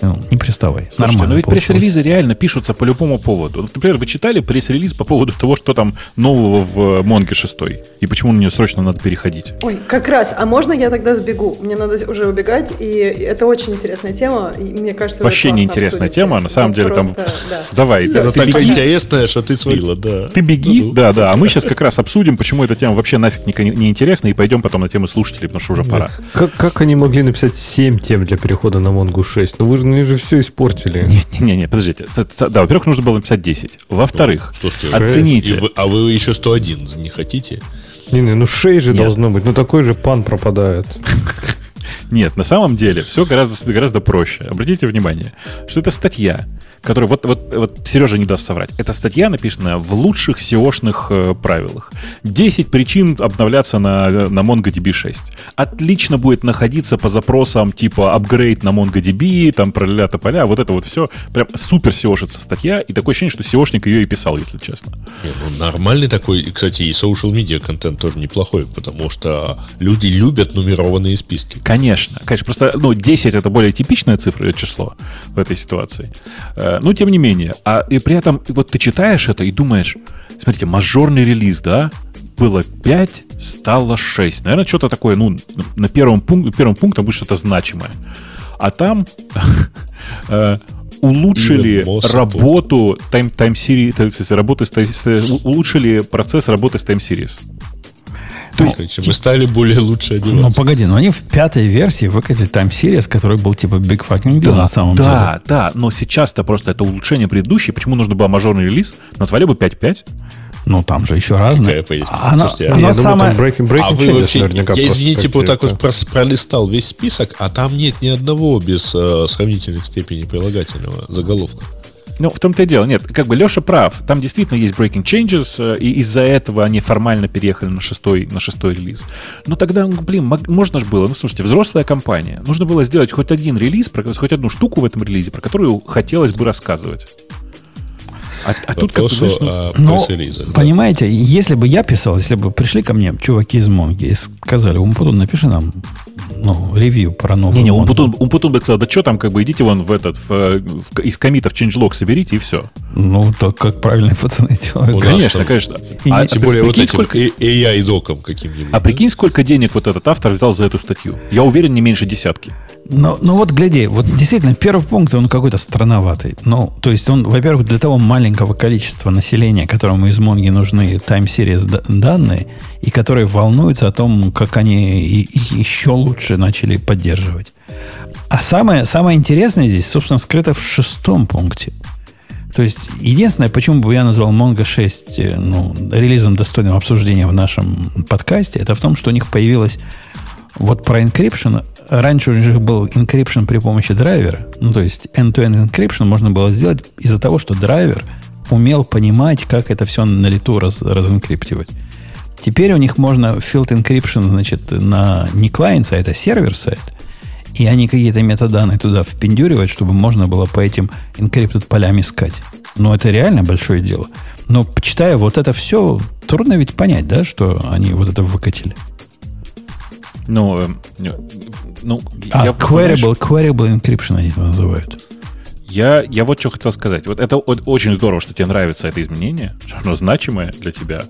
ну, не приставай. Слушайте, Нормально но ведь получилось. пресс-релизы реально пишутся по любому поводу. Например, вы читали пресс-релиз по поводу того, что там нового в Монге 6, и почему на нее срочно надо переходить. Ой, как раз. А можно я тогда сбегу? Мне надо уже убегать, и это очень интересная тема. И мне кажется, Вообще классно неинтересная обсудите. тема, на самом Ну, деле там... просто, да. Давай. Это ты такая беги, интересная, что ты свалила, да. ты беги, Ну-ну. да, да, а мы сейчас как раз обсудим, почему эта тема вообще нафиг не, не интересна, и пойдем потом на тему слушателей, потому что уже пора. Как, как они могли написать 7 тем для перехода на Монгу 6? Ну вы же, они же все испортили. Не-не-не, подождите. Да, во-первых, нужно было написать 10. Во-вторых, Слушайте, оцените. вы- а вы еще 101 не хотите? Не-не, ну 6 же Нет. должно быть. Ну такой же пан пропадает. Нет, на самом деле все гораздо, гораздо проще. Обратите внимание, что это статья, которая, вот, вот, вот Сережа не даст соврать, эта статья написана в лучших SEO-шных э, правилах. 10 причин обновляться на, на MongoDB 6. Отлично будет находиться по запросам типа апгрейд на MongoDB, там про ля поля, вот это вот все. Прям супер SEO-шится статья, и такое ощущение, что SEOшник ее и писал, если честно. Не, ну, нормальный такой, и, кстати, и social media контент тоже неплохой, потому что люди любят нумерованные списки. Конечно, конечно. Просто, ну, 10 это более типичное цифра, число в этой ситуации. Ну, тем не менее. А и при этом, вот ты читаешь это и думаешь, смотрите, мажорный релиз, да, было 5, стало 6. Наверное, что-то такое, ну, на первом, пункте, первом пунктом будет что-то значимое. А там (laughs) э, улучшили работу тайм, тайм series, то есть работы с- улучшили процесс работы с Time Series. То есть, мы стали более лучше Ну, одеваться. погоди, но они в пятой версии выкатили Time Series, который был типа Big Fucking Deal на самом деле. да, да, но сейчас-то просто это улучшение предыдущей. Почему нужно было мажорный релиз? Назвали бы 5.5. Ну, там же еще разные. А Оно, Слушайте, а оно я думаю, самое... там breaking, breaking а вы вообще, наверняка я, извините, вот так вот пролистал весь список, а там нет ни одного без э, сравнительных степеней прилагательного заголовка. Ну, в том-то и дело. Нет, как бы Леша прав. Там действительно есть breaking changes, э, и из-за этого они формально переехали на шестой, на шестой релиз. Но тогда, блин, можно же было. Ну, слушайте, взрослая компания. Нужно было сделать хоть один релиз, хоть одну штуку в этом релизе, про которую хотелось бы рассказывать. А, а тут как знаешь, ну, Но, да. понимаете, если бы я писал, если бы пришли ко мне чуваки из Монги и сказали, Умпутун, напиши нам ну, ревью про новую Не-не, Монгу». Умпутун, Умпутун бы сказал, да что там, как бы идите вон в этот, в, в- из комитов changelog соберите и все. Ну, то как правильные пацаны делают. У нас Конечно, там- конечно. И а, а Тем более вот этим сколько- и- AI-доком каким-нибудь. А прикинь, сколько денег вот этот автор взял за эту статью. Я уверен, не меньше десятки. Но, ну вот гляди, вот действительно, первый пункт, он какой-то странноватый. Ну, то есть он, во-первых, для того маленького количества населения, которому из Монги нужны д- данные, и которые волнуются о том, как они их еще лучше начали поддерживать. А самое, самое интересное здесь, собственно, скрыто в шестом пункте. То есть, единственное, почему бы я назвал Mongo 6 э, ну, релизом достойным обсуждения в нашем подкасте, это в том, что у них появилась вот про encryption. Раньше у них был encryption при помощи драйвера. Ну, то есть, end-to-end encryption можно было сделать из-за того, что драйвер умел понимать, как это все на лету раз, разэнкриптивать. Теперь у них можно field encryption, значит, на не сайт, а сервер сайт. И они какие-то метаданные туда впендюривают, чтобы можно было по этим encrypted полям искать. Но это реально большое дело. Но почитая вот это все, трудно ведь понять, да, что они вот это выкатили. Ну, э, ну А, я, queryable, queryable encryption они это называют. я, я вот что хотел сказать. Вот это очень здорово, что тебе нравится это изменение, что оно значимое для тебя.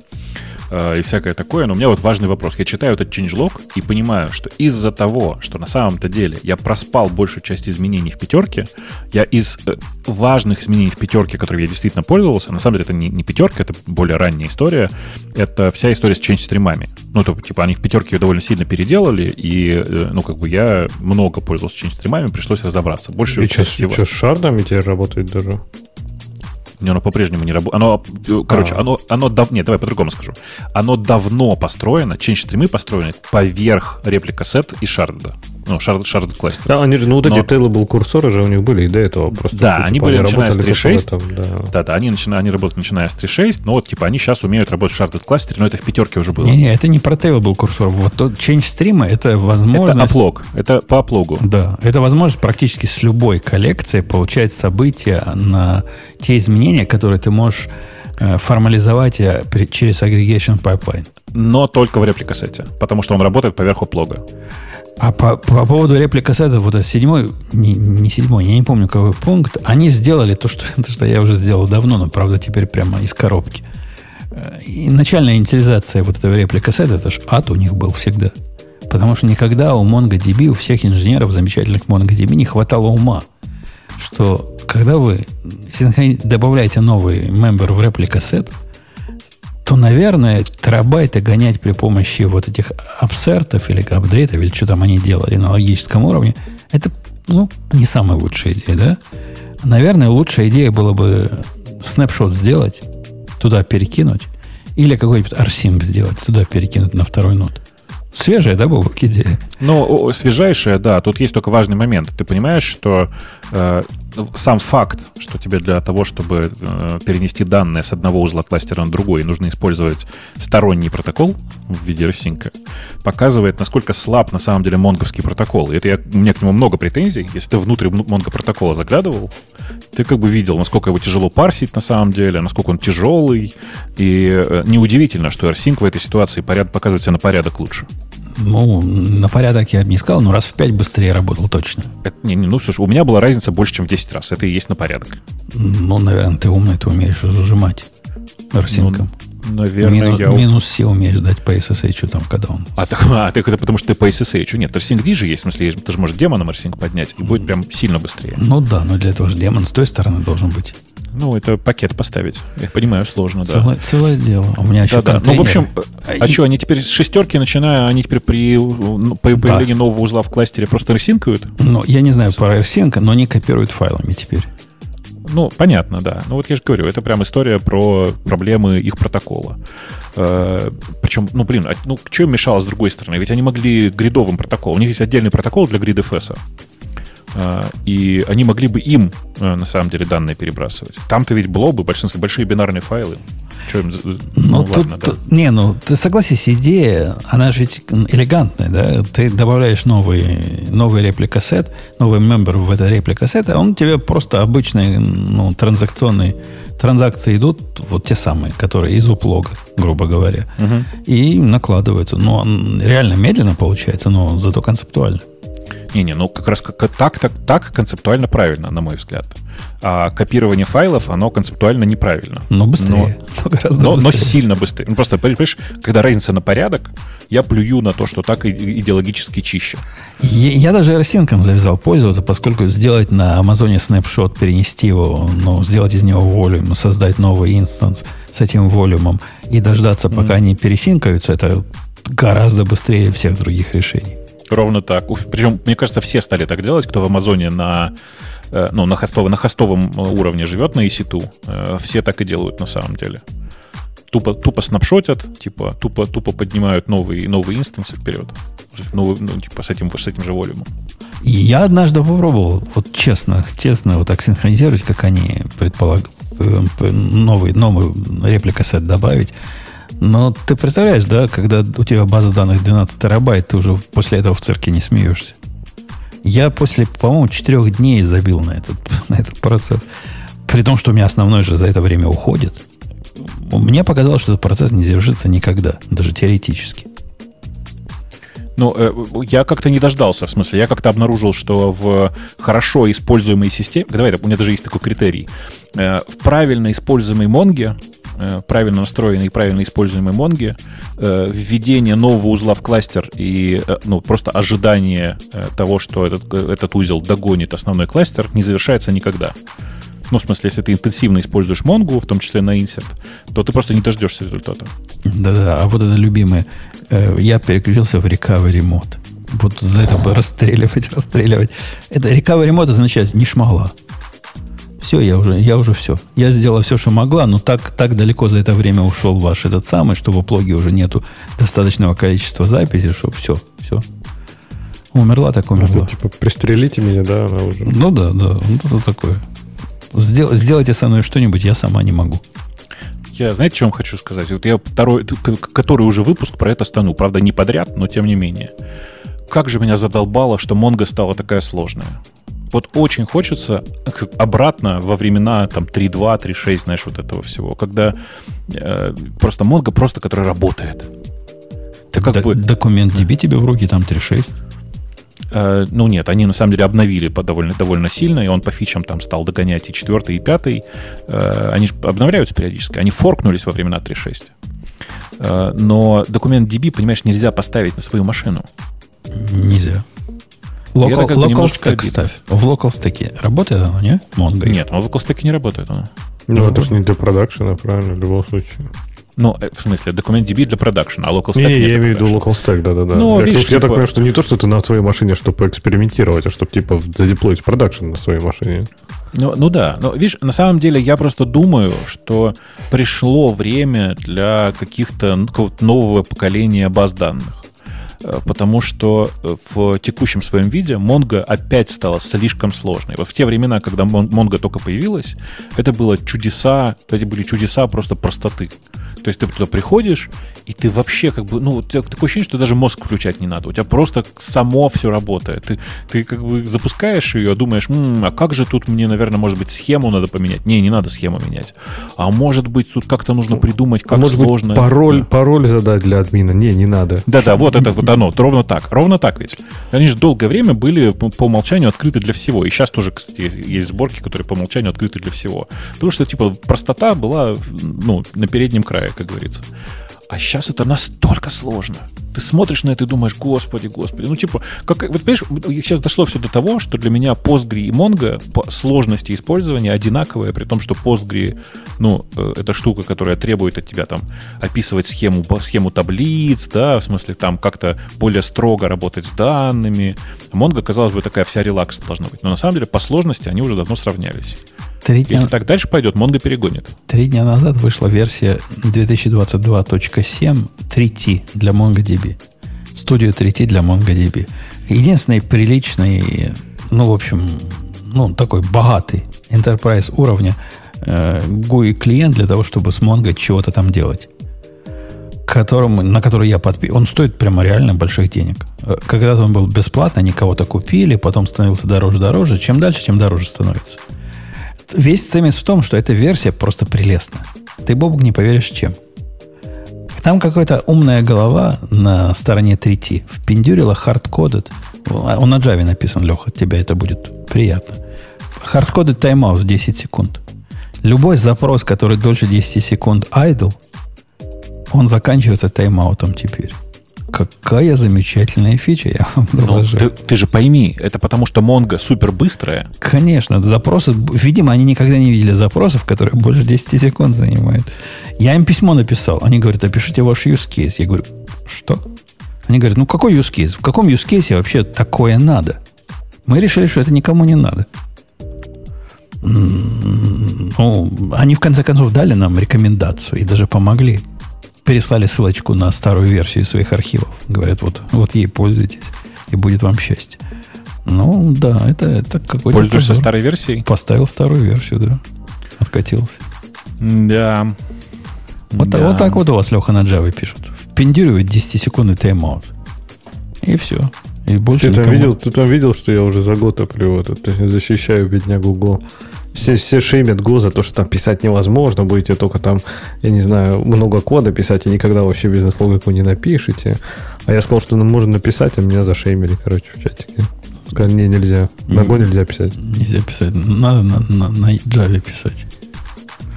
Э, и всякое такое. Но у меня вот важный вопрос. Я читаю этот changelog и понимаю, что из-за того, что на самом-то деле я проспал большую часть изменений в пятерке, я из э, важных изменений в пятерке, которыми я действительно пользовался, на самом деле это не, не пятерка, это более ранняя история, это вся история с change стримами. Ну, то, типа, они в пятерке ее довольно сильно переделали, и, э, ну, как бы я много пользовался change стримами, пришлось разобраться. Больше И что, с шардами теперь работает даже? Не, оно по-прежнему не работает. Оно, короче, А. оно, оно дав... Нет, давай по-другому скажу. Оно давно построено, change стримы построены поверх реплика сет и шарда. Ну, шард, шард кластер. Да, они же, ну вот Но- эти tailable курсоры же у них были и до этого. Просто Да, что, они типа, были начиная с работали 3.6. только в этом, да. Да-да, они, начина... они работают начиная с 3.6, но вот, типа, они сейчас умеют работать в sharded кластере, но это в пятерке уже было. Не-не, это не про был курсор. Вот тот change стрима это это возможность... оплог. Это по оплогу. Да, это возможность практически с любой коллекцией получать события на те изменения, которые ты можешь э, формализовать э, через aggregation pipeline. Но только в репликасете, потому что он работает поверх оплога. А по, по поводу реплика сета, вот этот седьмой, не, не седьмой, я не помню какой пункт, они сделали то что, (laughs) то, что я уже сделал давно, но, правда, теперь прямо из коробки. Э, И начальная инициализация вот этого реплика сета, это же ад у них был всегда. Потому что никогда у MongoDB, у всех инженеров замечательных MongoDB не хватало ума, что когда вы добавляете новый member в реплика сет, то, наверное, терабайты гонять при помощи вот этих апсертов или апдейтов, или что там они делали на логическом уровне, это, ну, не самая лучшая идея, да? Наверное, лучшая идея было бы снапшот сделать, туда перекинуть, или какой-нибудь арсинг сделать, туда перекинуть на второй нот. Свежая, да, Бобок, идея? Ну, о, свежайшее, да. Тут есть только важный момент. Ты понимаешь, что э, сам факт, что тебе для того, чтобы э, перенести данные с одного узла кластера на другой, нужно использовать сторонний протокол в виде ресинка, показывает, насколько слаб на самом деле монговский протокол. И это я, у меня к нему много претензий. Если ты внутрь монго протокола заглядывал, ты как бы видел, насколько его тяжело парсить на самом деле, насколько он тяжелый. И э, неудивительно, что AirSync в этой ситуации поряд, показывает себя на порядок лучше. Ну, на порядок я бы не сказал, но раз в пять быстрее работал точно. Это, не, не, ну, слушай, у меня была разница больше, чем в 10 раз. Это и есть на порядок. Ну, наверное, ты умный, ты умеешь зажимать арсинком. Наверное, минус, я... минус все умеешь дать по SSH там, когда он... А, так, а, так это потому, что ты по SSH. Нет, RSync же есть. В смысле, ты же можешь демоном RSync поднять, и будет прям сильно быстрее. Ну да, но для этого же демон с той стороны должен быть. Ну, это пакет поставить. Я понимаю, сложно, да. Целое, дело. У меня еще Да, да. Ну, в общем, контейнер. а И- что, они теперь с шестерки, начиная, они теперь при ну, по- появлении нового узла в кластере просто ресинкают? Ну, я не знаю про AirSync, но они копируют файлами теперь. Ну, понятно, да. Ну, вот я же говорю, это прям история про проблемы их протокола. Э, причем, ну, блин, а, ну, что им мешало с другой стороны? Ведь они могли гридовым протоколом. У них есть отдельный протокол для GridFS. Э, и они могли бы им, э, на самом деле, данные перебрасывать. Там-то ведь блобы, большинство, большие бинарные файлы. Что им... Ну, Ну, тут, ладно, да. не, ну, ты согласись, идея, она же ведь элегантная, да? Ты добавляешь новый, новый репликасет, новый мембер в это репликасет, а он тебе просто обычные, ну, транзакционные транзакции идут, вот те самые, которые из уплога, грубо говоря, и накладываются. Ну, он реально медленно получается, но зато концептуально. Не-не, ну как раз как, так, так, так концептуально правильно, на мой взгляд. А копирование файлов, оно концептуально неправильно. Но быстрее. Но, (laughs) гораздо Но, но быстрее. сильно быстрее. Ну, просто, понимаешь, когда разница на порядок, я плюю на то, что так идеологически чище. Я, я даже RSync завязал пользоваться, поскольку сделать на Амазоне снапшот, перенести его, ну, сделать из него волюм, создать новый инстанс с этим волюмом и дождаться, пока они пересинкаются, это гораздо быстрее всех других решений. Ровно так. Причем, мне кажется, все стали так делать, кто в Амазоне на, э, ну, на, хостовом, на хостовом э, уровне живет, на EC2. э, Все так и делают на самом деле. Тупо, тупо снапшотят, типа, тупо, тупо поднимают новые, новые инстансы вперед. Новый, ну, типа, с этим, с этим же волюмом. Я однажды попробовал, вот честно, честно, вот так синхронизировать, как они предполагают, новый, новый реплика-сет добавить. Но ты представляешь, да, когда у тебя база данных 12 терабайт, ты уже после этого в цирке не смеешься. Я после, по-моему, четырех дней забил на этот, (laughs) на этот процесс. При том, что у меня основной же за это время уходит. Мне показалось, что этот процесс не завершится никогда, даже теоретически. Ну, э, я как-то не дождался, в смысле, я как-то обнаружил, что в хорошо используемой системе, давай, у меня даже есть такой критерий, э, в правильно используемой Монге правильно настроенной и правильно используемой Монги, э, введение нового узла в кластер и э, ну, просто ожидание э, того, что этот, э, этот узел догонит основной кластер, не завершается никогда. Ну, в смысле, если ты интенсивно используешь Монгу, в том числе на инсерт, то ты просто не дождешься результата. Да-да, а вот это любимое. Э, я переключился в recovery мод. Вот за это бы расстреливать, (laughs) расстреливать. Это recovery мод означает не шмогла. Все, я уже, я уже все. Я сделала все, что могла, но так, так далеко за это время ушел ваш этот самый, что в оплоге уже нету достаточного количества записей, что все, все. Умерла, так умерла. Это, типа, пристрелите меня, да, она уже. Ну да, да, вот это такое. Сдел- сделайте со мной что-нибудь, я сама не могу. Я, знаете, что вам хочу сказать? Вот я второй, который уже выпуск про это стану. Правда, не подряд, но тем не менее. Как же меня задолбало, что Монго стала такая сложная. Вот очень хочется обратно во времена там 3.2, 3.6, знаешь, вот этого всего, когда э, просто Монго просто, который работает. Ты как Д- бы, Документ DB тебе в руки, там 3.6. э, ну нет, они на самом деле обновили по довольно, довольно сильно, и он по фичам там стал догонять и четвертый, и пятый. Э, они же обновляются периодически. Они форкнулись во времена 3.6. Э, но документ DB, понимаешь, нельзя поставить на свою машину. Нельзя. Local, local немножко stack обидно. ставь. В local stack работает оно, не? Mongo. Нет, он в локалстеке не работает. Он. Ну, это же не для продакшена, правильно, в любом случае. Ну, э, в смысле, документ DB для продакшена, а local Не, stack я нет для имею в виду local stack, да-да-да. Ну, я, видишь, я так типа- понимаю, что не то, что ты на твоей машине, чтобы поэкспериментировать, а чтобы, типа, задеплоить продакшн на своей машине. Ну, ну да, но видишь, на самом деле я просто думаю, что пришло время для каких-то ну, какого-то нового поколения баз данных. Э, Потому что э, в текущем своем виде Mongo опять стала слишком сложной. Вот в те времена, когда Mongo только появилась, это было чудеса, это были чудеса просто простоты. То есть ты туда приходишь, и ты вообще как бы, ну, у тебя такое ощущение, что даже мозг включать не надо. У тебя просто само все работает. Ты, ты как бы запускаешь ее, думаешь, «М, а как же тут мне, наверное, может быть, схему надо поменять? Не, не надо схему менять. А может быть, тут как-то нужно придумать, как а может сложно. быть, пароль, Да. пароль задать для админа? Не, не надо. Да-да, вот это вот оно, ровно так, ровно так ведь. Они же долгое время были по умолчанию открыты для всего. И сейчас тоже, кстати, есть сборки, которые по умолчанию открыты для всего. Потому что, типа, простота была, ну, на переднем крае, как говорится. А сейчас это настолько сложно. Ты смотришь на это и думаешь, господи, господи. Ну, типа, как, вот понимаешь, сейчас дошло все до того, что для меня Postgre и Mongo по сложности использования одинаковые, при том, что Postgre, ну, э, это штука, которая требует от тебя там описывать схему, схему таблиц, да, в смысле там как-то более строго работать с данными. Mongo, казалось бы, такая вся релакс должна быть. Но на самом деле по сложности они уже давно сравнялись. Три дня, Если так дальше пойдет, Mongo перегонит. три дня назад вышла версия 2022.7 3T для MongoDB. Studio 3T для MongoDB. Единственный приличный, ну, в общем, ну, такой богатый enterprise уровня э, GUI клиент для того, чтобы с Mongo чего-то там делать. Которому, на который я подписан. Он стоит прямо реально больших денег. Э, Когда-то он был бесплатно, они кого-то купили, потом становился дороже-дороже. Чем дальше, тем дороже становится. Весь цемис в том, что эта версия просто прелестна. Ты, Бобук, не поверишь, чем. Там какая-то умная голова на стороне 3T впендюрила хардкодед. Он на Java написан, Леха, тебе это будет приятно. Хардкодед тайм-аут в 10 секунд. Любой запрос, который дольше 10 секунд idle, он заканчивается тайм-аутом теперь. Какая замечательная фича, я вам Ну, доложу. ты, ты же пойми, это потому что Mongo супер быстрая, Конечно, запросы, видимо, они никогда не видели запросов, которые больше 10 секунд занимают. Я им письмо написал. Они говорят, опишите ваш use case. Я говорю, что? Они говорят, ну какой use case? В каком use case вообще такое надо? Мы решили, что это никому не надо. М, Ну, они в конце концов дали нам рекомендацию и даже помогли. Переслали ссылочку на старую версию своих архивов. Говорят, вот, вот ей пользуйтесь, и будет вам счастье. Ну, да, это, это какой-то... пользуешься позор. старой версией. Поставил старую версию, да. Откатился. Да. Вот, Да. так, вот так вот у вас Леха на Java пишут. Впендюривает 10-секундный тайм-аут. И все. И больше Ты там, никому- видел, ты там видел, что я уже за год топлю этот, защищаю беднягу Go. Все, все шеймят Go за то, что там писать невозможно, будете только там, я не знаю, много кода писать и никогда вообще бизнес-логику не напишите. А я сказал, что ну, можно написать, а меня зашеймили, короче, в чатике. Сказали, не, нельзя. На Go нельзя писать. Нельзя писать. Надо на, на, на Java писать.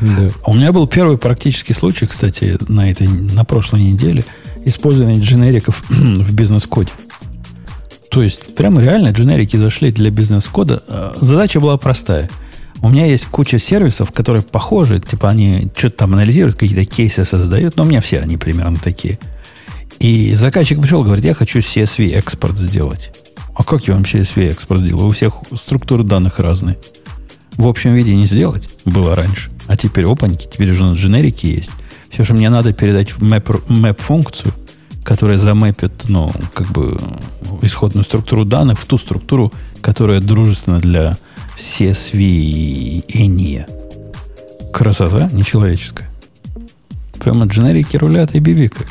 Да. У меня был первый практический случай, кстати, на, этой, на прошлой неделе, использования дженериков (clears throat) в бизнес-коде. То есть, прямо реально дженерики зашли для бизнес-кода. Э, Задача была простая. У меня есть куча сервисов, которые похожи, типа они что-то там анализируют, какие-то кейсы создают, но у меня все они примерно такие. И заказчик пришел, говорит, я хочу CSV экспорт сделать. А как я вам CSV экспорт сделаю? У всех структуры данных разные. В общем виде не сделать было раньше. А теперь опаньки, теперь уже дженерики есть. Все, что мне надо передать map, map функцию, которая замэпит, ну, как бы исходную структуру данных в ту структуру, которая дружественна для CSV и ENIA. Красота нечеловеческая. Прямо дженерики рулят и бибикают.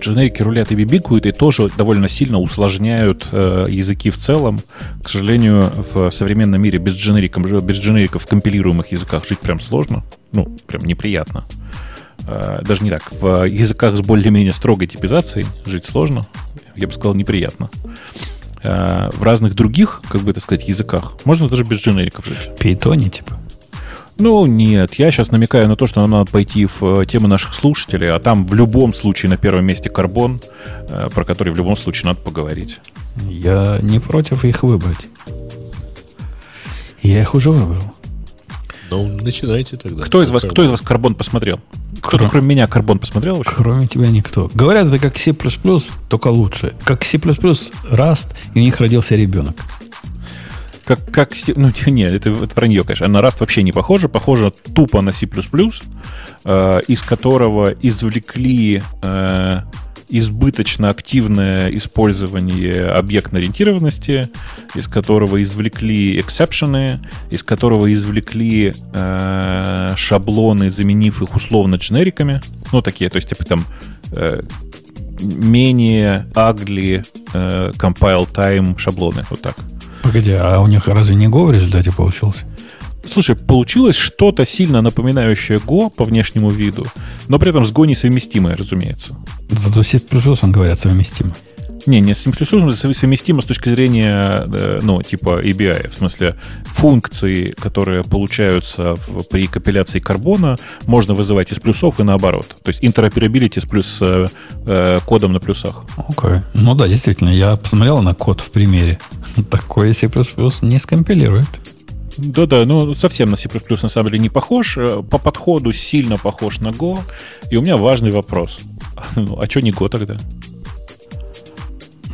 Дженерики рулят и бибикуют и тоже довольно сильно усложняют э, языки в целом. К сожалению, в современном мире без, дженериков, без дженериков в компилируемых языках жить прям сложно. Ну, прям неприятно. Э, даже не так. В языках с более-менее строгой типизацией жить сложно. Я бы сказал, неприятно. В разных других, как бы это сказать, языках можно даже без дженериков жить. В Python, типа. Ну, нет, я сейчас намекаю на то, что нам надо пойти в э, темы наших слушателей, а там в любом случае на первом месте карбон, э, про который в любом случае надо поговорить. Я не против их выбрать. Я их уже выбрал. Ну, начинайте тогда. Кто из вас, кто из вас карбон посмотрел? Кто-то, Кро- кроме меня, карбон посмотрел вообще? Кроме тебя никто. Говорят, это как C++, только лучше. Как C++ Rust, и у них родился ребенок. Как, как, ну, (laughs) нет, это, это вранье, конечно. На Rust вообще не похоже. Похоже тупо на C++, э, из которого извлекли э, избыточно активное использование объектной ориентированности, из которого извлекли эксепшены, из которого извлекли э, шаблоны, заменив их условно дженериками. Ну, такие, то есть, типа там э, менее ugly э, compile time шаблоны. Вот так. Погоди, а у них разве не Go в результате получился? Слушай, получилось что-то сильно напоминающее Go по внешнему виду, но при этом с Go несовместимое, разумеется. Зато C++, он говорят, совместимо. Не, не с C++ совместимо с точки зрения, э, ну, типа ABI, в смысле функции, которые получаются в- при компиляции карбона, можно вызывать из плюсов и наоборот. То есть interoperability с плюс э, э, кодом на плюсах. Окей. Ну да, действительно, я посмотрел на код в примере. Такое C++ не скомпилирует. Да-да, ну совсем на C++ на самом деле не похож. Э, По подходу сильно похож на Go. И у меня важный вопрос. (laughs) Ну, а что не Go тогда?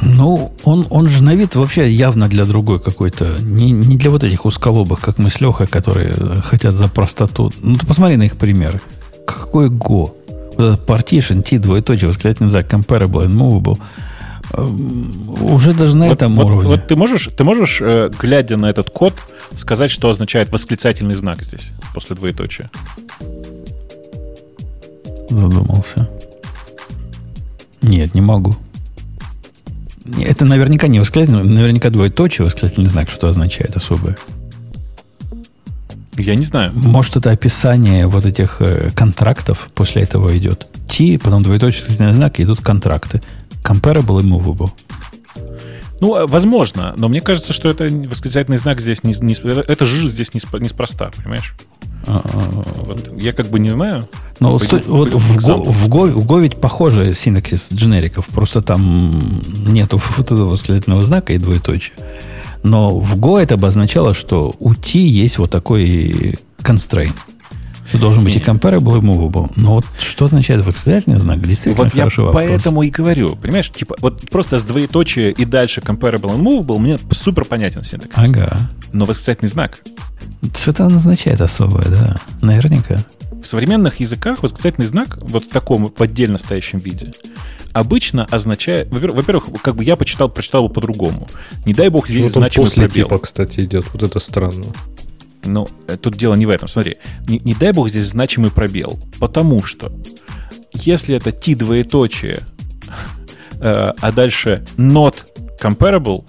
Ну, он, он же на вид вообще явно для другой какой-то. Не, не для вот этих усколобых, как мы с Лехой, которые э, хотят за простоту. Ну, ты посмотри на их примеры. Какой Go? Вот этот partition, T, двоеточие, восклицательный знак, comparable and movable. Эм, Уже даже на Вот- этом вот, уровне. вот ты можешь, ты можешь, э, глядя на этот код, сказать, что означает восклицательный знак здесь после двоеточия? Задумался. Нет, не могу. Это наверняка не восклицательный, наверняка двоеточие восклицательный знак, что означает особое. Я не знаю. Может, это описание вот этих э, контрактов после этого идет. T, потом двоеточие восклицательный знак, идут контракты. Comparable и movable. Ну, э, возможно, но мне кажется, что это восклицательный знак здесь не, не- это, же здесь неспро- неспроста, понимаешь? А, а, Вот, я как бы не знаю. Но Пойду- сто- вот в Go, в, Go, в Go ведь похожий синтаксис дженериков, просто там нету (laughs) вот этого восклицательного знака и двоеточия. Но в Go это обозначало, что у T есть вот такой constraint. Что должен быть и comparable, и movable. Но вот что означает восклицательный знак? Действительно Вот я хороший вопрос. поэтому и говорю, понимаешь, типа вот просто с двоеточия и дальше comparable and movable мне супер понятен синтаксис. Ага. Но восклицательный знак Что-то он означает особое, да. Наверняка. В современных языках восклицательный знак вот в таком в отдельно стоящем виде обычно означает, во-первых, во-первых, как бы я почитал, прочитал его по-другому. Не дай бог здесь Вот он значимый после пробел. типа, кстати, идет. Вот это странно. Но э, тут дело не в этом. Смотри, не, не дай бог здесь значимый пробел, потому что если это t двоеточие, (laughs) э, а дальше not comparable,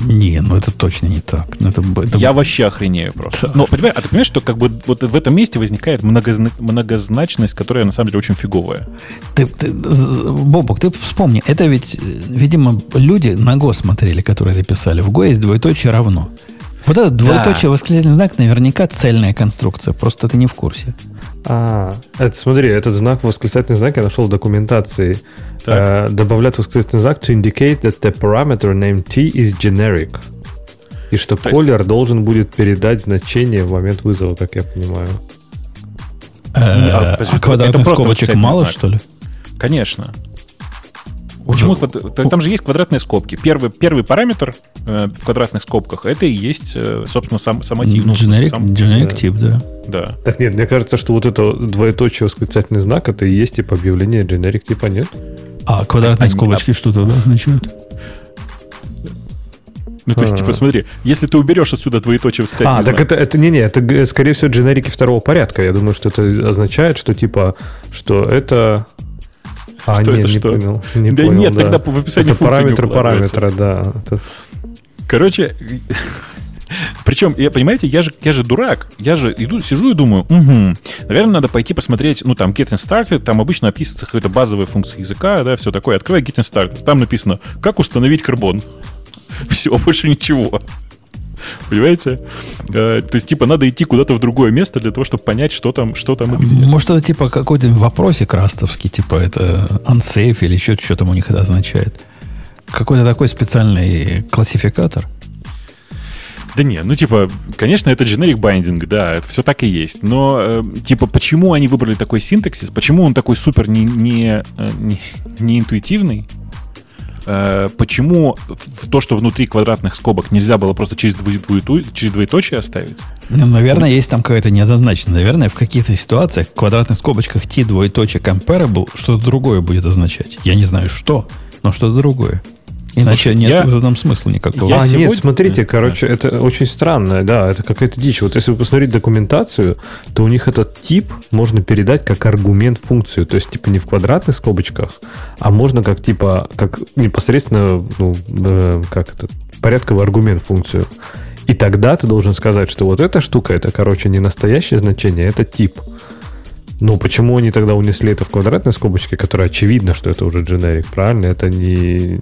Не, ну это точно не так. Ну, Это, это я вообще охренею просто. Да. Но, понимаешь, а ты понимаешь, что как бы вот в этом месте возникает многозна- многозначность, которая на самом деле очень фиговая. Ты, ты- Бобок, ты вспомни, это ведь, э, видимо, люди на Go смотрели, которые это писали. В Go есть двоеточие равно. Вот этот двоеточие восклицательный знак наверняка цельная конструкция, просто ты не в курсе. А, это смотри, этот знак, восклицательный знак я нашел в документации. Э, добавляют восклицательный знак to indicate that the parameter named t is generic. И что То есть- колер должен будет передать значение в момент вызова, как я понимаю. Э, подожди, А квадратных это просто скобочек мало, знак. что ли? Конечно. Почему Там же есть квадратные скобки. Первый, первый параметр э, в квадратных скобках это и есть, э, собственно, сам, сама ти- ну, Generic, сам- generic да. тип, да. Да. Так нет, мне кажется, что вот это двоеточие восклицательный знак, это и есть типа объявление generic типа нет. А квадратные Они- скобочки что тогда означают? Ну, то есть, А. типа, смотри, если ты уберешь отсюда двоеточие восклицательный А, так знак, это, это не-не, это, скорее всего, дженерики второго порядка. Я думаю, что это означает, что типа, что это... А, Что нет, это не что? понял. Не Да понял, нет, да. тогда в описании это функции параметр параметра, да. Это- Короче, причем, я, понимаете, я же, я же дурак. Я же иду, сижу и думаю, угу, наверное, надо пойти посмотреть, ну, там, getting started, там обычно описывается какая-то базовая функция языка, да, все такое. Открываю getting started, там написано, как установить карбон. (laughs) Все, больше ничего. Понимаете? Э, то есть, типа, надо идти куда-то в другое место для того, чтобы понять, что там, что там и где. Может, это типа какой-то вопросик растовский, типа это unsafe или еще что там у них это означает. Какой-то такой специальный классификатор. Да не, ну типа, конечно, это generic binding, да, это все так и есть. Но э, типа, почему они выбрали такой синтаксис? Почему он такой супер не, не, э, не, не интуитивный? Э, почему в то, что внутри квадратных скобок нельзя было просто через, двое- двоету- через двоеточие оставить? Ну, наверное, есть там какая-то неоднозначность. Наверное, в каких-то ситуациях в квадратных скобочках t двоеточие comparable что-то другое будет означать. Я не знаю что, но что-то другое. Иначе Слушай, нет я- в этом смысла никакого. Я а, сегодня- нет, смотрите, Да. короче, это очень странно, да, это какая-то дичь. Вот если вы посмотреть документацию, то у них этот тип можно передать как аргумент функцию, то есть типа не в квадратных скобочках, а можно как типа, как непосредственно, ну, э, как это, порядковый аргумент функцию. И тогда ты должен сказать, что вот эта штука, это, короче, не настоящее значение, это тип. Но почему они тогда унесли это в квадратной скобочке, которая очевидно, что это уже generic, правильно? Это не,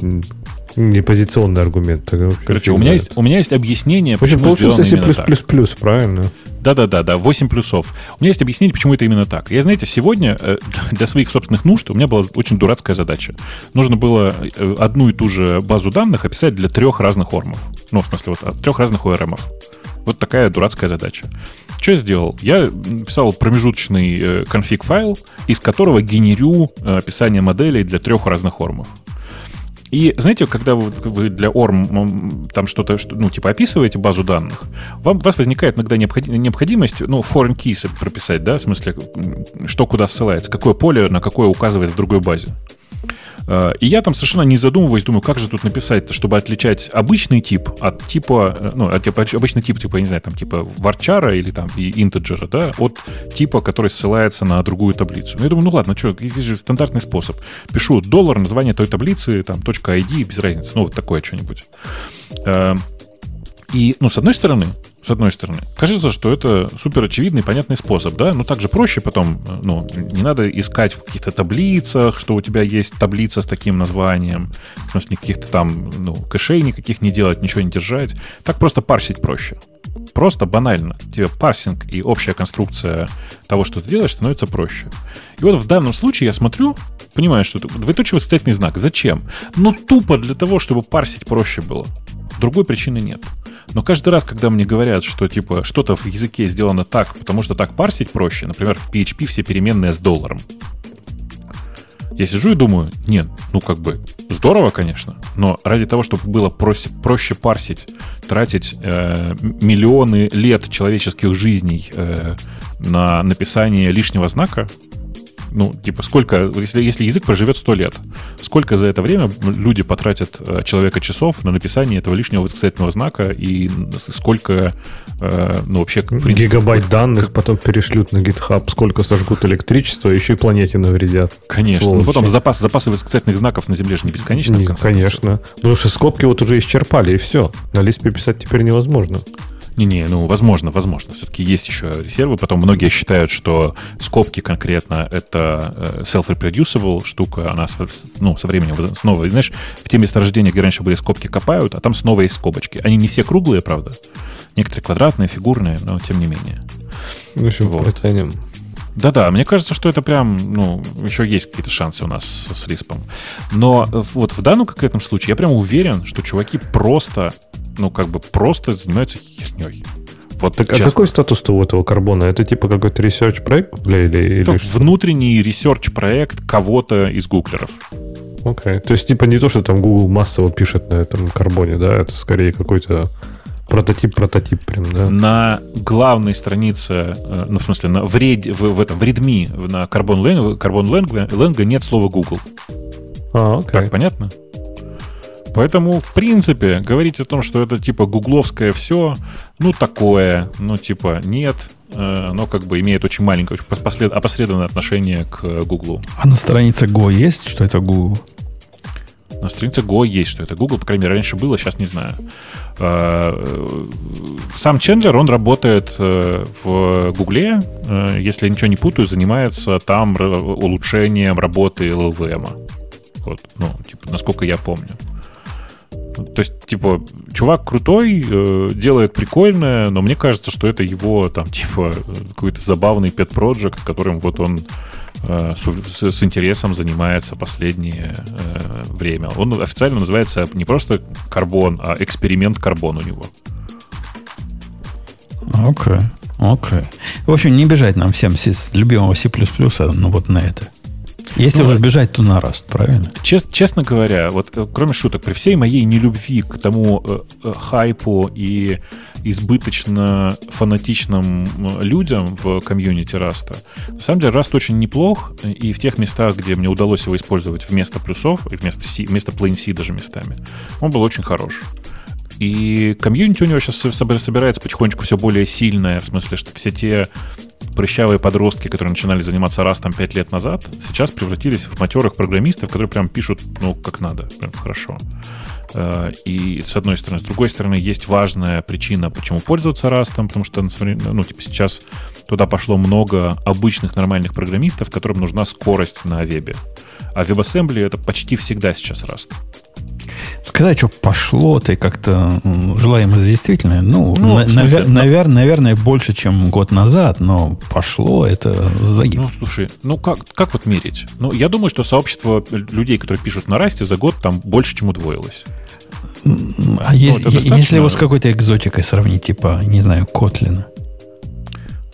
не позиционный аргумент. Короче, у меня, есть, у меня есть объяснение, общем, почему получился C++, именно так. правильно? Да-да-да, 8 плюсов. У меня есть объяснение, почему это именно так. Я, знаете, сегодня э, (laughs) для своих собственных нужд у меня была очень дурацкая задача. Нужно было э, одну и ту же базу данных описать для трех разных ормов. Ну, в смысле, вот от трех разных ORM. Вот такая дурацкая задача. Что я сделал? Я писал промежуточный э, конфиг-файл, из которого генерю э, описание моделей для трех разных ормов. И знаете, когда вы, для ORM там что-то, что, ну, типа описываете базу данных, вам, у вас возникает иногда необходи- необходимость, ну, foreign keys прописать, да, в смысле, что куда ссылается, какое поле на какое указывает в другой базе. Э, И я там совершенно не задумываясь, думаю, как же тут написать, чтобы отличать обычный тип от типа, э, ну, от типа, обычный тип, типа, я не знаю, там, типа варчара или там и интеджера, да, от типа, который ссылается на другую таблицу. Ну, я думаю, ну ладно, что, здесь же стандартный способ. Пишу доллар, название той таблицы, там, .id, без разницы, ну, вот такое что-нибудь. И, ну, с одной стороны, с одной стороны, кажется, что это супер очевидный, понятный способ, да, но также проще потом, э, ну, не надо искать в каких-то таблицах, что у тебя есть таблица с таким названием, в смысле, каких-то там, ну, кэшей никаких не делать, ничего не держать. Так просто парсить проще. Просто банально. Тебе парсинг и общая конструкция того, что ты делаешь, становится проще. И вот в данном случае я смотрю, понимаю, что это двоеточие восклицательный знак. Зачем? Ну, тупо для того, чтобы парсить проще было. Другой причины нет. Но каждый раз, когда мне говорят, что типа что-то в языке сделано так, потому что так парсить проще, например, в PHP все переменные с долларом, я сижу и думаю, нет, ну как бы здорово, конечно, но ради того, чтобы было проще, проще парсить, тратить э, миллионы лет человеческих жизней э, на написание лишнего знака, ну, типа, сколько, если, если язык проживет 100 лет, сколько за это время люди потратят э, человека часов на написание этого лишнего восклицательного знака и сколько, э, ну, вообще, принципе, Гигабайт данных потом перешлют на GitHub, сколько сожгут электричества, еще и планете навредят. Конечно. Ну, потом запас, запасы восклицательных знаков на Земле же не бесконечны. Не, конечно. Потому что скобки вот уже исчерпали, и все. На лист писать теперь невозможно. Не-не, ну, возможно, возможно. Все-таки есть еще резервы. Потом многие считают, что скобки конкретно это э, self-reproducible штука. Она ну, со временем снова, знаешь, в те месторождения, где раньше были скобки, копают, а там снова есть скобочки. Они не все круглые, правда. Некоторые квадратные, фигурные, но тем не менее. В общем, Вот. потянем. Да-да, мне кажется, что это прям, ну, еще есть какие-то шансы у нас с, Риспом. Но э, вот в данном конкретном случае я прям уверен, что чуваки просто, ну, как бы просто занимаются херней. Вот Так а какой статус-то у этого карбона? Это типа какой-то research проект для или, Это или внутренний research-проект кого-то из гуглеров. Окей. То есть, типа, не то, что там Google массово пишет на этом карбоне, да, это скорее какой-то прототип-прототип прям, да. На главной странице, э, ну, в смысле, на, в, ред, в, в этом, в Redmi, на Carbon Lang, Carbon Lang, Lang нет слова Google. А, окей. Так, понятно? Поэтому, в принципе, говорить о том, что это типа гугловское все, ну, такое, ну, типа, нет, э, оно как бы имеет очень маленькое, очень послед- опосредованное отношение к Гуглу. А на странице Go есть, что это Google? На странице Go есть, что это Google, по крайней мере, раньше было, сейчас не знаю. Э, э, Сам Чендлер, он работает э, в Гугле, э, если я ничего не путаю, занимается там улучшением работы LLVM. Вот, ну, типа, насколько я помню. То есть, типа, чувак крутой, э, делает прикольное, но мне кажется, что это его, там, типа, э, какой-то забавный pet project, которым вот он э, с, с- интересом занимается последнее э, время. Он официально называется не просто карбон, а эксперимент карбон у него. Окей, окей. В общем, не бежать нам всем с любимого C++, ну вот на это. Если Ну, уже бежать, то на Rust, правильно? Чес- честно говоря, вот э, кроме шуток, при всей моей нелюбви к тому э, э, хайпу и избыточно фанатичным э, людям в комьюнити Раста, на самом деле Раст очень неплох, и в тех местах, где мне удалось его использовать вместо плюсов, и вместо C, вместо plain C даже местами, он был очень хорош. И комьюнити у него сейчас собирается потихонечку все более сильное, в смысле, что все те прыщавые подростки, которые начинали заниматься растом 5 лет назад, сейчас превратились в матерых программистов, которые прям пишут, ну, как надо, прям хорошо. Э, И с одной стороны. С другой стороны, есть важная причина, почему пользоваться растом, потому что, ну, типа, сейчас туда пошло много обычных нормальных программистов, которым нужна скорость на вебе. А WebAssembly это почти всегда сейчас Rust. Сказать, что пошло, ты как-то м, желаемо действительно, ну, Ну, на- смысле, навер- ну- навер- наверное, больше, чем год назад, но пошло, это загиб. Ну, слушай, ну как, как вот мерить? Ну, я думаю, что сообщество людей, которые пишут на расте, за год там больше, чем удвоилось. а е- это е- достаточно- если его с какой-то экзотикой сравнить, типа, не знаю, Котлина.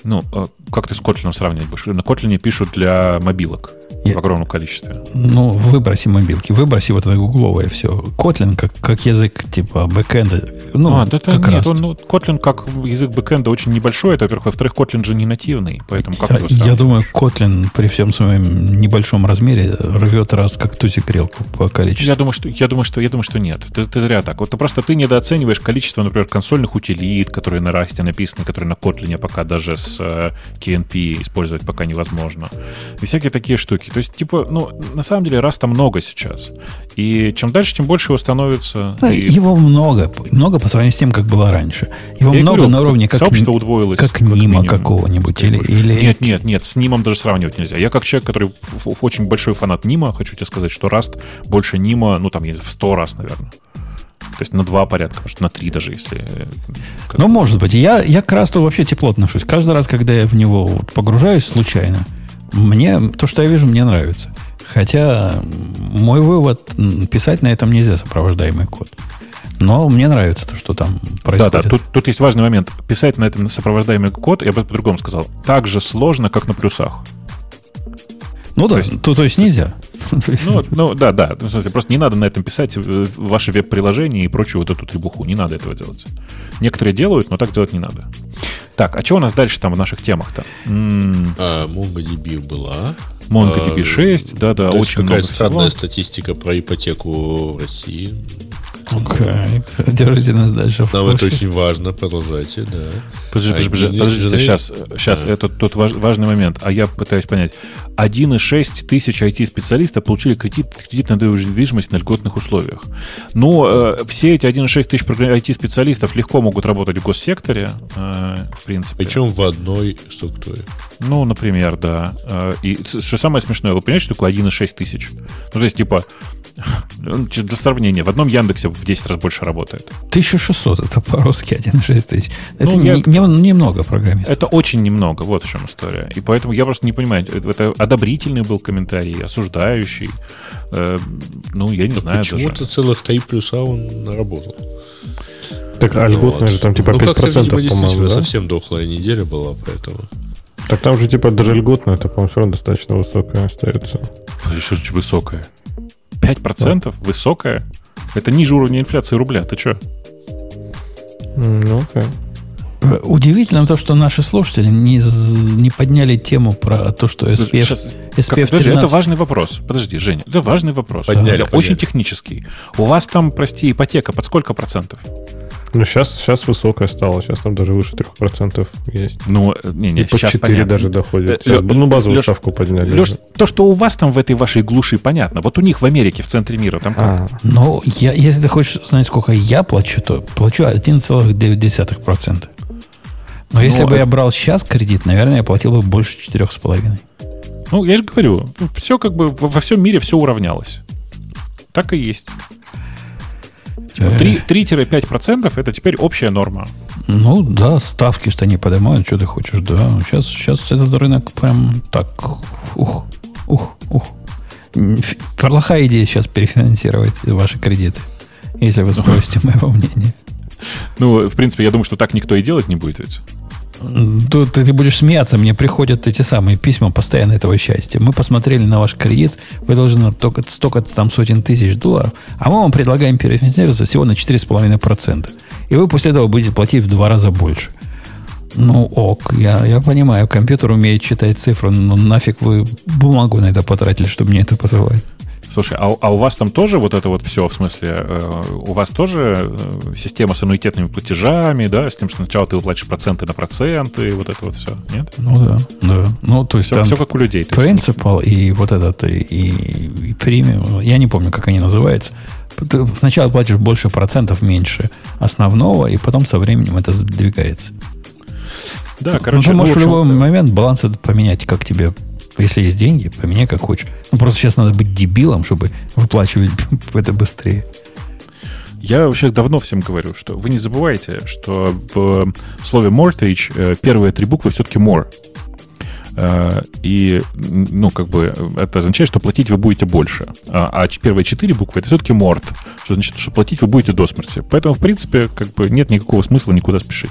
Ну, э, как ты с Котлином сравнивать будешь? На Котлине пишут для мобилок в огромном количестве. Ну, выброси мобилки, выброси вот это гугловое все. Котлин как, как язык типа бэкэнда. Ну, а, да, как нет, раз. он, ну, Kotlin как язык бэкэнда очень небольшой, это, во-первых, во-вторых, Kotlin же не нативный, поэтому как я, я думаю, Котлин при всем своем небольшом размере рвет раз как тузик грелку по количеству. Я думаю, что, я думаю, что, я думаю, что нет. Ты, ты зря так. Вот ты просто ты недооцениваешь количество, например, консольных утилит, которые на расте написаны, которые на Kotlin пока даже с э, KNP использовать пока невозможно. И всякие такие штуки. То есть, типа, ну, на самом деле, раста много сейчас. И чем дальше, тем больше его становится. Да, И Его много, много по сравнению с тем, как было раньше. Его я много говорю, на уровне как, сообщество удвоилось. как минимум. Нима какого-нибудь. Или, или Нет, нет, нет, с Нимом даже сравнивать нельзя. Я как человек, который очень большой фанат Нима, хочу тебе сказать, что Раст больше Нима, ну там в 100 раз, наверное. То есть на два порядка, может, на три даже, если... э, как- Ну, может быть. Я, я к Расту вообще тепло отношусь. Каждый раз, когда я в него вот погружаюсь случайно, мне то, что я вижу, мне нравится. Хотя мой вывод, писать на этом нельзя сопровождаемый код. Но мне нравится то, что там Да, происходит. да, тут, тут есть важный момент. Писать на этом сопровождаемый код, я бы по-другому сказал, так же сложно, как на плюсах. ну да, то есть- то, то есть нельзя. (laughs) Ну, ну да, да. В смысле, просто не надо на этом писать э, ваши веб-приложения и прочую вот эту требуху. Не надо этого делать. Некоторые делают, но так делать не надо. Так, а что у нас дальше там в наших темах-то? М, А, MongoDB была. MongoDB А, 6, да-да, очень какая много странная всего. статистика про ипотеку в России. Окей. Держите нас дальше Нам это очень важно, продолжайте, да. Подожди, подожди, подожди, Один- подождите, сейчас, сейчас, это важ- важный момент, а я пытаюсь понять. 1,6 тысяч IT-специалистов получили кредит, кредит на недвижимость на льготных условиях. Ну, э, все эти 1,6 тысяч IT-специалистов легко могут работать в госсекторе, э, в принципе. Причем в одной структуре. Ну, например, да. Э, И что самое смешное, вы понимаете, что такое 1,6 тысяч? Ну, то есть, типа, (laughs) ну, для сравнения, в одном Яндексе в 10 раз больше работает. 1600 это по-русски 1,6 тысяч. Это Ну, я- не- не- немного программистов. Это очень немного, вот в чем история. И поэтому я просто не понимаю, это, это одобрительный был комментарий, осуждающий. Э, ну, я не знаю даже. Почему-то целых 3 плюса он наработал. Так, а льготная Вот. же там типа ну, 5%, как-то, видимо, действительно да? совсем дохлая неделя была, поэтому... Так там же типа даже льготная, это, по-моему, все равно достаточно высокая остается. Еще очень высокая. 5% высокая? Это ниже уровня инфляции рубля. Ты что? Ну, окей. Э, Удивительно то, что наши слушатели не, не подняли тему про то, что SPF, Сейчас, как- SPF подожди, 13. это важный вопрос. Подожди, Женя, это важный вопрос. Подняли, Это подняли. очень технический. У вас там, прости, ипотека под сколько процентов? Ну, сейчас, сейчас высокая стала, сейчас там даже выше 3% есть. Ну, э, не, не, И сейчас 4 понятно. даже доходит. Э, Сейчас, Лё- ну, базовую Лёш- ставку подняли. Леш, то, что у вас там в этой вашей глуши, понятно. Вот у них в Америке, в центре мира, там как? А, Ну, я, если ты хочешь знать, сколько я плачу, то плачу 1,9%. Но если Ну, бы это- я брал сейчас кредит, наверное, я платил бы больше 4,5. Ну, я же говорю, все как бы во всем мире все уравнялось. Так и есть. Типа Э. 3 3-5% это теперь общая норма. Ну да, ставки что не поднимают, что ты хочешь, да. Сейчас, сейчас этот рынок прям так, ух, ух, ух. Плохая идея сейчас перефинансировать ваши кредиты, если вы спросите (laughs) моего мнения. Ну, в принципе, я думаю, что так никто и делать не будет ведь. Тут ты, ты будешь смеяться, мне приходят эти самые письма постоянно этого счастья. Мы посмотрели на ваш кредит, вы должны только столько-то там сотен тысяч долларов, а мы вам предлагаем перефинансироваться всего на 4,5%. И вы после этого будете платить в два раза больше. Ну, ок, я, я понимаю, компьютер умеет читать цифры, но нафиг вы бумагу на это потратили, чтобы мне это посылать. Слушай, а, а у вас там тоже вот это вот все, в смысле, э, у вас тоже э, система с аннуитетными платежами, да, с тем, что сначала ты выплачиваешь проценты на проценты, вот это вот все, нет? Ну да, да. Ну, то есть Все, там все как у людей. Принципал и вот этот, и, и, и премиум, я не помню, как они называются. Ты сначала платишь больше процентов, меньше основного, и потом со временем это сдвигается. Да, ну, короче, ты ну, можешь в в общем, любой момент баланс этот поменять, как тебе, если есть деньги, поменяй как хочешь. Ну, просто сейчас надо быть дебилом, чтобы выплачивать (laughs) это быстрее. Я вообще давно всем говорю, что вы не забывайте, что в слове mortgage э, первые три буквы все-таки more. Э, И, ну, как бы, это означает, что платить вы будете больше. А а первые четыре буквы это все-таки морт, что значит, что платить вы будете до смерти. Поэтому, в принципе, как бы нет никакого смысла никуда спешить.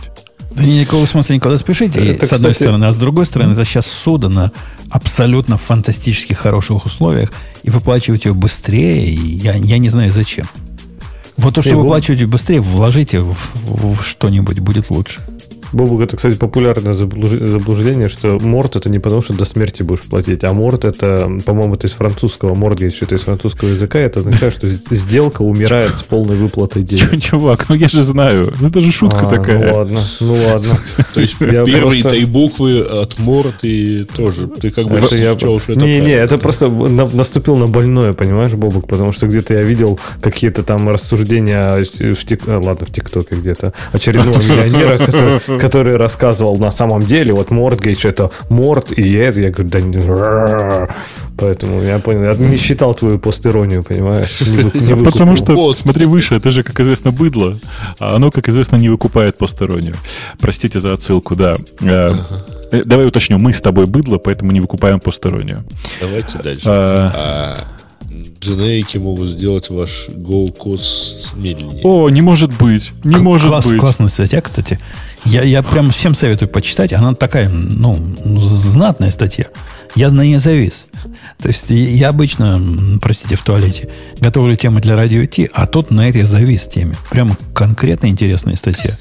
Да никакого смысла никуда спешить, и, Это, с одной кстати- стороны. А с другой стороны, это сейчас суда на абсолютно фантастически хороших условиях, и выплачивать ее быстрее, и я, я не знаю зачем. Вот то, что Не, вы Боб- выплачиваете быстрее, вложите в, в- в что-нибудь, будет лучше. Бобук, это, кстати, популярное заблуж- заблуждение, что морт это не потому, что до смерти будешь платить, а морт это, по-моему, это из французского, моргейдж это из французского языка, это означает, что сделка умирает с полной выплатой денег. Чувак, ну я же знаю. Это же шутка А, такая. Ну ладно, ну ладно. (laughs) То есть первые три буквы от морд и тоже. Ты как бы счел, что это Не, не, это просто на- наступил на больное, понимаешь, Бобук, потому что где-то я видел какие-то там рассуждения в тик- ладно, в ТикТоке где-то очередного (laughs) миллионера, который, который рассказывал на самом деле, вот Мортгейдж это Морт и это, я говорю, да не Поэтому я понял, я не считал твою постеронию, понимаешь? Не вы- не (laughs) Потому что, Пост. смотри выше, это же, как известно, быдло, а оно, как известно, не выкупает постороннюю. Простите за отсылку, да. Э, э, Давай уточню, мы с тобой быдло, поэтому не выкупаем постороннюю. Давайте дальше. А, А, дженерики могут сделать ваш Go код медленнее. О, не может быть, не К- может класс- быть. Классная статья, кстати. Я, я прям всем советую почитать. Она такая, ну, знатная статья. Я на ней завис. То есть я- обычно, простите, в туалете готовлю темы для радио Ти, а тут на этой завис теме. Прямо конкретно интересная статья.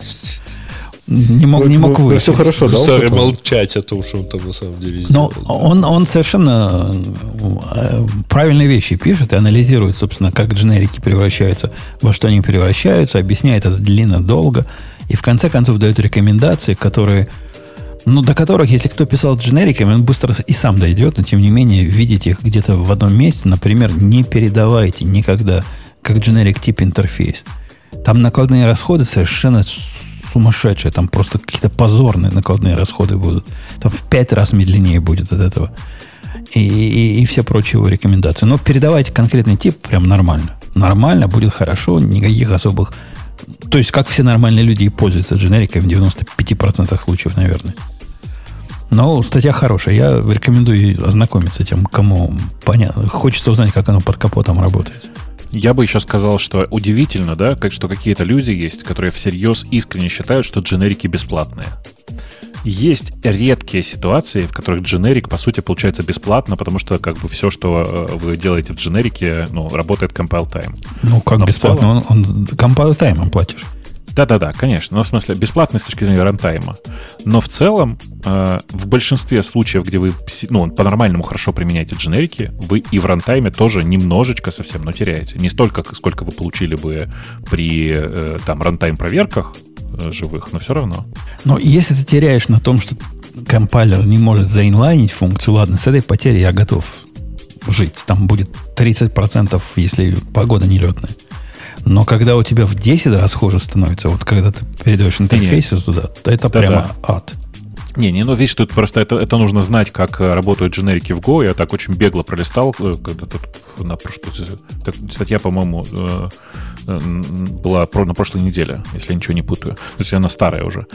Не мог, не мог Ну, выйти. все хорошо, да? Сори Антон? молчать о том, что он там на самом деле Но сделал. он, он совершенно э, правильные вещи пишет и анализирует, собственно, как дженерики превращаются, во что они превращаются, объясняет это длинно, долго, и в конце концов дает рекомендации, которые, ну, до которых, если кто писал дженериками, он быстро и сам дойдет, но тем не менее видеть их где-то в одном месте, например, не передавайте никогда, как дженерик тип интерфейс. Там накладные расходы совершенно сумасшедшие, там просто какие-то позорные накладные расходы будут. Там в пять раз медленнее будет от этого. И, и, и все прочие его рекомендации. Но передавайте конкретный тип прям нормально. нормально, будет хорошо, никаких особых... То есть, как все нормальные люди и пользуются дженерикой в 95% случаев, наверное. Но статья хорошая. Я рекомендую ознакомиться тем, кому понятно. Хочется узнать, как оно под капотом работает. Я бы еще сказал, что удивительно, да, как, что какие-то люди есть, которые всерьез искренне считают, что дженерики бесплатные. Есть редкие ситуации, в которых дженерик, по сути, получается бесплатно, потому что как бы все, что э, вы делаете в дженерике, ну, работает compile time. Ну, как Но бесплатно? Целом... Он, он compile time платишь. Да-да-да, конечно. Но в смысле, бесплатный с точки зрения рантайма. Но в целом, э, в большинстве случаев, где вы ну, по-нормальному хорошо применяете дженерики, вы и в рантайме тоже немножечко совсем, но теряете. Не столько, сколько вы получили бы при э, там рантайм-проверках э, живых, но все равно. Но если ты теряешь на том, что компайлер не может заинлайнить функцию, ладно, с этой потерей я готов жить. Там будет 30%, если погода нелетная. Но когда у тебя в 10 раз хуже становится, вот когда ты передаешь интерфейсы Нет. туда, то это да, прямо да. ад. Не, не, ну видишь, тут просто это, это нужно знать, как э, работают дженерики в Go. Я так очень бегло пролистал, э, когда тут на прошлую статья, по-моему, э, была про, на прошлой неделе, если я ничего не путаю. То есть она старая уже.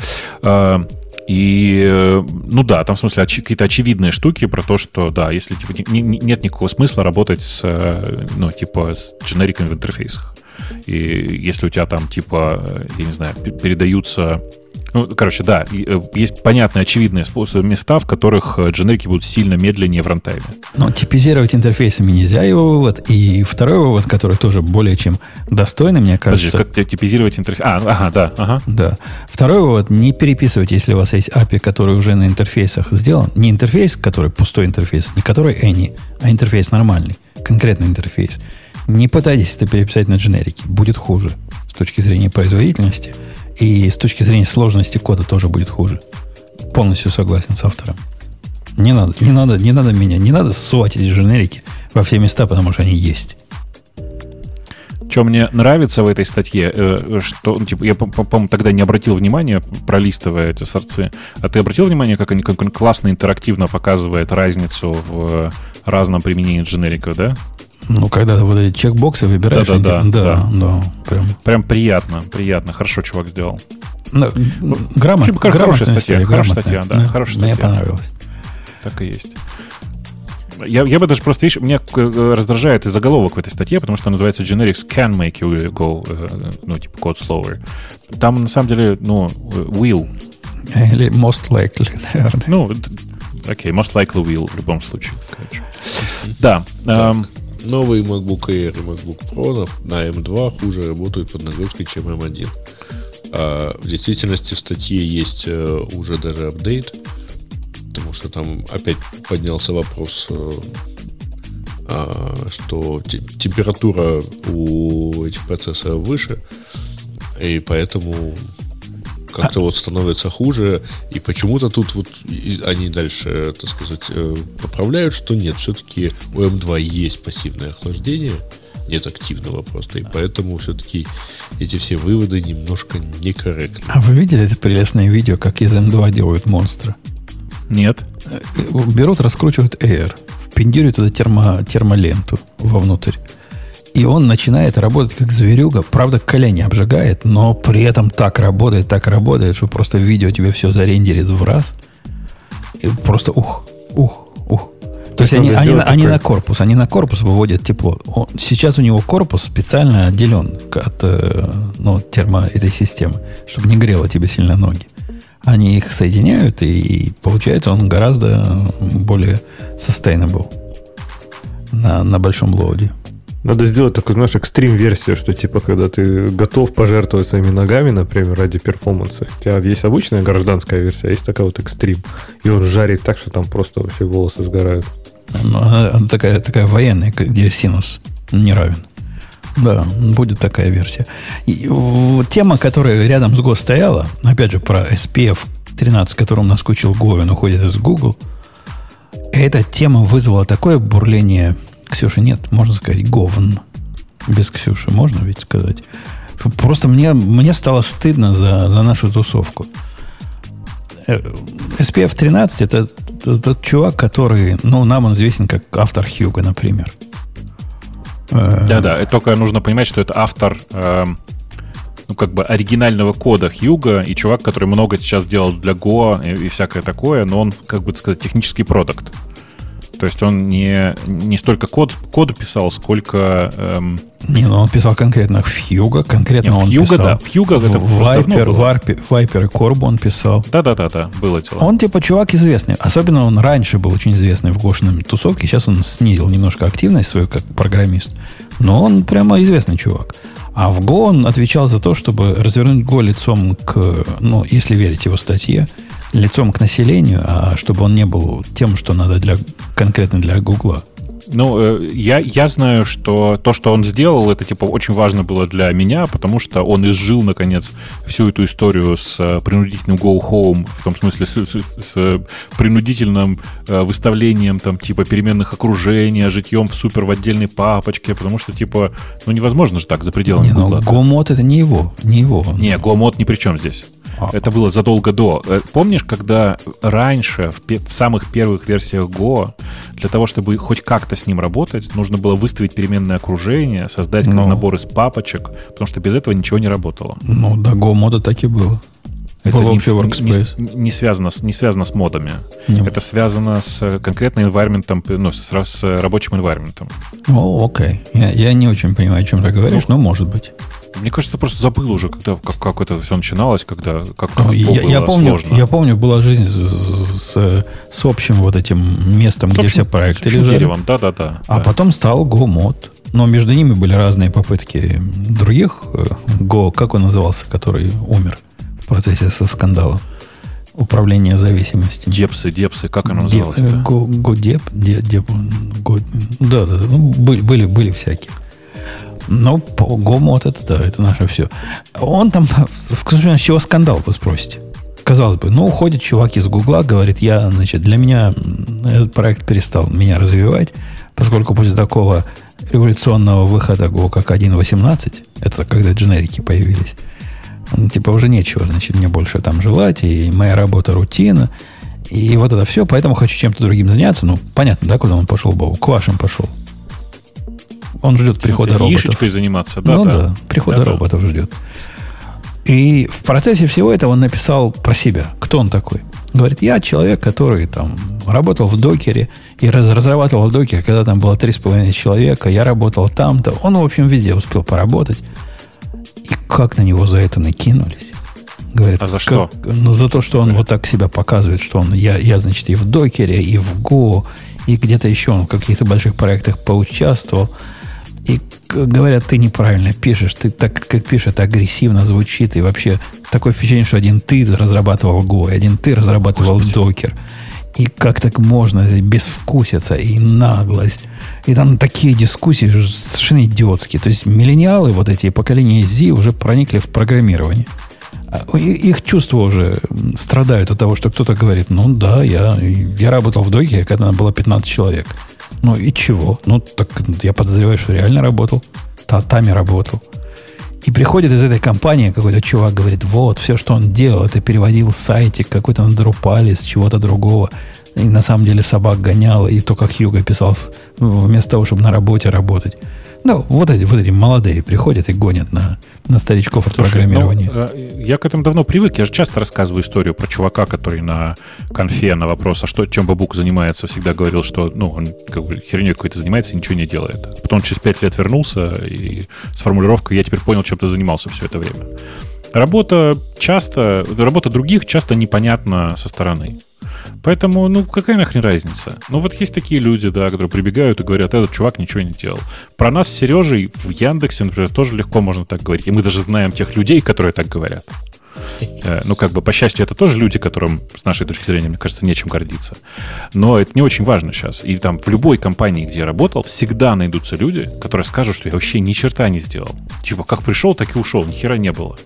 И, ну да, там в смысле оч- какие-то очевидные штуки про то, что, да, если типа, не, не, нет никакого смысла работать с, ну, типа, с дженериками в интерфейсах. И если у тебя там, типа, э, я не знаю, передаются ну, короче, да, э, есть понятные, очевидные способы, места, в которых э, дженерики будут сильно медленнее в рантайме. Но типизировать интерфейсами нельзя, его вывод. И второй вывод, который тоже более чем достойный, мне кажется. Подожди, как типизировать интерфейс? А, ага, да, ага. Да. Второй вывод, не переписывать, если у вас есть API, который уже на интерфейсах сделан. Не интерфейс, который пустой интерфейс, не который any, а интерфейс нормальный, конкретный интерфейс. Не пытайтесь это переписать на дженерики. Будет хуже с точки зрения производительности. И с точки зрения сложности кода тоже будет хуже. Полностью согласен с автором. Не надо, не надо, не надо меня, не надо ссувать эти дженерики во все места, потому что они есть. Что мне нравится в этой статье, э, что, ну, типа, я, по-моему, тогда не обратил внимания, пролистывая эти сорцы, а ты обратил внимание, как они как он классно интерактивно показывает разницу в разном применении дженериков, да? Ну, когда ты вот эти чекбоксы выбираешь. Да, да, да, да, да, прям. прям приятно, приятно. Хорошо чувак сделал. Ну, грамотно, хорошая статья, хорошая статья, да, хорошая статья. Мне понравилось. Так и есть. Я, я бы даже просто, видишь, меня э, раздражает и заголовок в этой статье, потому что называется Generics can make you go, э, ну, типа, code slower. Там, на самом деле, ну, will. Или most likely, наверное. Ну, окей, okay, most likely will в любом случае. Короче. Да. Эм, Новые MacBook Air и MacBook Pro на M2 хуже работают под нагрузкой, чем M1. А в действительности в статье есть э, уже даже апдейт, потому что там опять поднялся вопрос, э, а, что температура у этих процессоров выше, и поэтому как-то вот становится хуже, и почему-то тут вот они дальше, так сказать, э, поправляют, что нет, все-таки у М2 есть пассивное охлаждение, нет активного просто, и поэтому все-таки эти все выводы немножко некорректны. А вы видели это прелестное видео, как из М2 делают монстра? Нет. Берут, раскручивают Air, впендюривают туда термо, термоленту вовнутрь и он начинает работать как зверюга. Правда, колени обжигает, но при этом так работает, так работает, что просто видео тебе все зарендерит в раз. И просто ух, ух, ух. То есть они, они, такой... они на корпус, они на корпус выводят тепло. Он, сейчас у него корпус специально отделен от э, ну, термо этой системы, чтобы не грело тебе сильно ноги. Они их соединяют, и получается он гораздо более sustainable на, на большом лоуде. Надо сделать такую, знаешь, экстрим-версию, что типа, когда ты готов пожертвовать своими ногами, например, ради перформанса. У тебя есть обычная гражданская версия, а есть такая вот экстрим. И он жарит так, что там просто вообще волосы сгорают. Ну, она такая, такая военная, где синус не равен. Да, будет такая версия. И, тема, которая рядом с Go стояла, опять же, про SPF 13, которым наскучил Говин, уходит из Google, эта тема вызвала такое бурление Ксюша, нет, можно сказать говн. Без Ксюши можно ведь сказать. Просто мне, мне стало стыдно за, за нашу тусовку. SPF 13 это тот чувак, который, ну, нам он известен как автор Хьюга, например. Э, Да-да, это только нужно понимать, что это автор эм, ну, как бы оригинального кода Хьюга и чувак, который много сейчас делал для Go и, и всякое такое, но он, как бы сказать, технический продукт. То есть он не, не столько код, коду писал, сколько... эм, Не, ну он писал конкретно в Хьюга, конкретно Не, в он Хьюго, писал. да, в Хьюго это Вайпер. Варпе- Вайпер и Корбу он писал. Да-да-да-да, было дело. Он типа чувак известный. Особенно он раньше был очень известный в Гошиной тусовке. Сейчас он снизил немножко активность свою как программист. Но он прямо известный чувак. А в Go он отвечал за то, чтобы развернуть Go лицом к, ну, если верить его статье, лицом к населению, а чтобы он не был тем, что надо для, конкретно для Гугла. Ну, э, я, я знаю, что то, что он сделал, это типа очень важно было для меня, потому что он изжил, наконец, всю эту историю с э, принудительным go home, в том смысле с, с- с принудительным э, выставлением там типа переменных окружения, житьем в супер в отдельной папочке, потому что типа, ну невозможно же так за пределами Не, ну, Гугла. Гомод это не его. Не его. Не, GoMod ни при чем здесь. А. Это было задолго до. Э, Помнишь, когда раньше, в, пе- в самых первых версиях Go, для того, чтобы хоть как-то с ним работать, нужно было выставить переменное окружение, создать Ну. набор из папочек, потому что без этого ничего не работало. Ну, да, Гомода так и было. Это Был не, workspace. не- не связано, с, не связано с модами. Не- Это связано с конкретным environment, ну, с, с рабочим environment. О, окей. Я, я не очень понимаю, о чем ты говоришь, но может быть. Мне кажется, ты просто забыл уже, когда, как, как это все начиналось, когда как Ну, как я, было я помню, сложно. я помню, была жизнь с, с, с общим вот этим местом, С где общим- все проекты лежали. деревом, да-да-да. А да. потом стал Go-мод. Но между ними были разные попытки других э, Go, как он назывался, который умер в процессе со скандалом. Управление зависимостями. Депсы, депсы, как оно Деп- э, Го- Годеп, де- деп- Го- да, да, да, ну, были, были, были всякие. Но по Гомод это да, это наше все. Он там, скажем, с чего скандал, вы спросите? Казалось бы, ну, уходит чувак из Гугла, говорит, я, значит, для меня этот проект перестал меня развивать, поскольку после такого революционного выхода Go как 1.18, это когда дженерики появились, ну, типа уже нечего, значит, мне больше там желать, и моя работа рутина, и вот это все, поэтому хочу чем-то другим заняться. Ну, понятно, да, куда он пошел, Богу? К вашим пошел. Он ждет прихода роботов. Яичечкой заниматься, да, ну да. да, прихода Да, да. роботов ждет. И в процессе всего этого он написал про себя. Кто он такой? Говорит, я человек, который там работал в докере и раз, разрабатывал докер, когда там было 3,5 человека, я работал там-то. Он, в общем, везде успел поработать. И как на него за это накинулись. Говорит, А за как- что? ну, за то, что он вот так себя показывает, что он, я, я, значит, и в докере, и в Go, и где-то еще он в каких-то больших проектах поучаствовал. Говорят, ты неправильно пишешь, ты так, как пишешь, это агрессивно звучит, и вообще такое впечатление, что один ты разрабатывал Go, один ты разрабатывал докер. И как так можно, безвкусица и наглость. И там такие дискуссии совершенно идиотские. То есть миллениалы, вот эти поколения Z уже проникли в программирование. А и- Их чувства уже страдают от того, что кто-то говорит, ну да, я, я работал в докере, когда было 15 человек. Ну и чего? Ну, так я подозреваю, что реально работал. Татами работал. И приходит из этой компании какой-то чувак, говорит, вот, все, что он делал, это переводил сайтик какой-то на Drupal с чего-то другого. И на самом деле собак гонял, и то, как Хьюго писал, вместо того, чтобы на работе работать. Ну, вот эти, вот эти молодые приходят и гонят на, на старичков от Слушай, программирования. ну, я к этому давно привык. Я же часто рассказываю историю про чувака, который на конфе на вопрос, а что, чем Бабук занимается, всегда говорил, что ну, он как бы херней какой-то занимается и ничего не делает. Потом через пять лет вернулся и с формулировкой «я теперь понял, чем ты занимался все это время». Работа часто, работа других часто непонятна со стороны. Поэтому, ну, какая нахрен разница? Ну, вот есть такие люди, да, которые прибегают и говорят, этот чувак ничего не делал. Про нас с Сережей в Яндексе, например, тоже легко можно так говорить. И мы даже знаем тех людей, которые так говорят. Э, Ну, как бы, по счастью, это тоже люди, которым, с нашей точки зрения, мне кажется, нечем гордиться. Но это не очень важно сейчас. И там в любой компании, где я работал, всегда найдутся люди, которые скажут, что я вообще ни черта не сделал. Типа, как пришел, так и ушел, ни хера не было.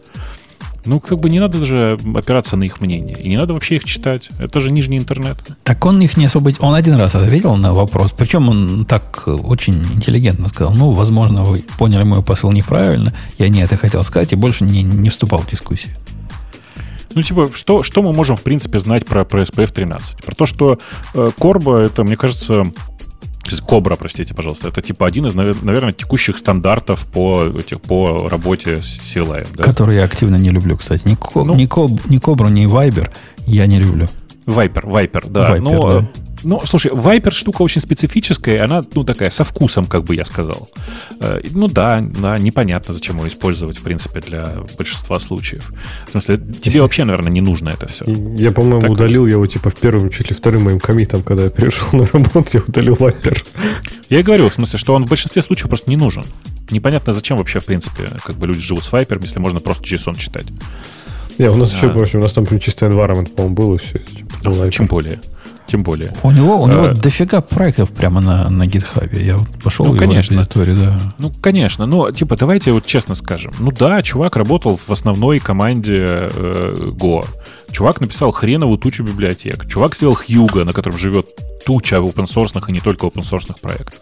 Ну, как бы не надо даже опираться на их мнение. И не надо вообще их читать. Это же нижний интернет. Так он их не особо... Он один раз ответил на вопрос. Причем он так очень интеллигентно сказал. Ну, возможно, вы поняли мой посыл неправильно. Я не это хотел сказать и больше не, не вступал в дискуссию. Ну, типа, что, что мы можем, в принципе, знать про, про SPF 13? Про то, что э, Корба, это, мне кажется, Кобра, простите, пожалуйста. Это типа один из, наверное, текущих стандартов по, этих, по работе с CLI. Да? Который я активно не люблю, кстати. Ни, ну, ни, Коб, ни Кобру, ни Viber я не люблю. Вайпер, Вайпер, да. Viper, но, да. Ну, слушай, Viper штука очень специфическая, она, ну, такая, со вкусом, как бы я сказал. Э, ну да, да, непонятно, зачем ее использовать, в принципе, для большинства случаев. В смысле, тебе вообще, наверное, не нужно это все. Я, по-моему, так удалил его, типа, в первым, чуть ли вторым моим комитом, когда я перешел на работу, я удалил Viper. Я и говорю, в смысле, что он в большинстве случаев просто не нужен. Непонятно, зачем вообще, в принципе, как бы люди живут с Viper, если можно просто JSON читать. Не, у нас а. еще, в общем, у нас там чистый environment, по-моему, был и все. Ну, тем более. Тем более. У него, у него а, дофига проектов прямо на, на GitHub. Я вот пошел ну, конечно. историю, да. Ну, конечно. Ну, типа, давайте вот честно скажем. Ну да, чувак работал в основной команде э, Go. Чувак написал хреновую тучу библиотек. Чувак сделал Хьюга, на котором живет туча open source и не только open source проектов.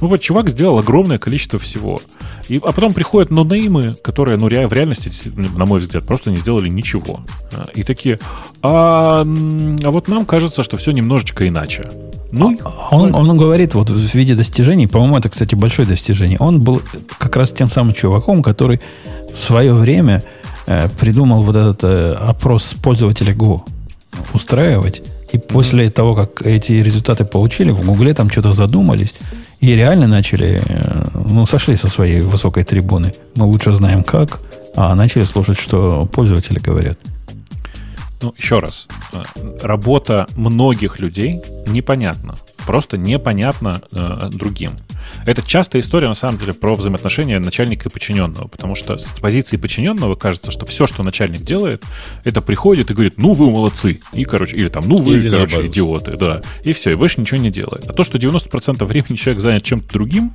Ну вот чувак сделал огромное количество всего. И, а потом приходят нонеймы, которые, ну, в реальности, на мой взгляд, просто не сделали ничего. А, и такие, а, а вот нам кажется, что все немножечко иначе. Ну, он, он говорит вот в виде достижений, по-моему, это, кстати, большое достижение. Он был как раз тем самым чуваком, который в свое время э, придумал вот этот э, опрос пользователя Go устраивать. И после того, как эти результаты получили, в Гугле там что-то задумались и реально начали, э, ну, сошли со своей высокой трибуны. Мы лучше знаем как, а начали слушать, что пользователи говорят. Ну, еще раз. Э, работа многих людей непонятна. Просто непонятна э, другим. Это частая история, на самом деле, про взаимоотношения начальника и подчиненного, потому что с позиции подчиненного кажется, что все, что начальник делает, это приходит и говорит, ну, вы молодцы, и, короче, или там, ну, вы, или короче, наоборот. идиоты, да, и все, и больше ничего не делает. А то, что 90% времени человек занят чем-то другим,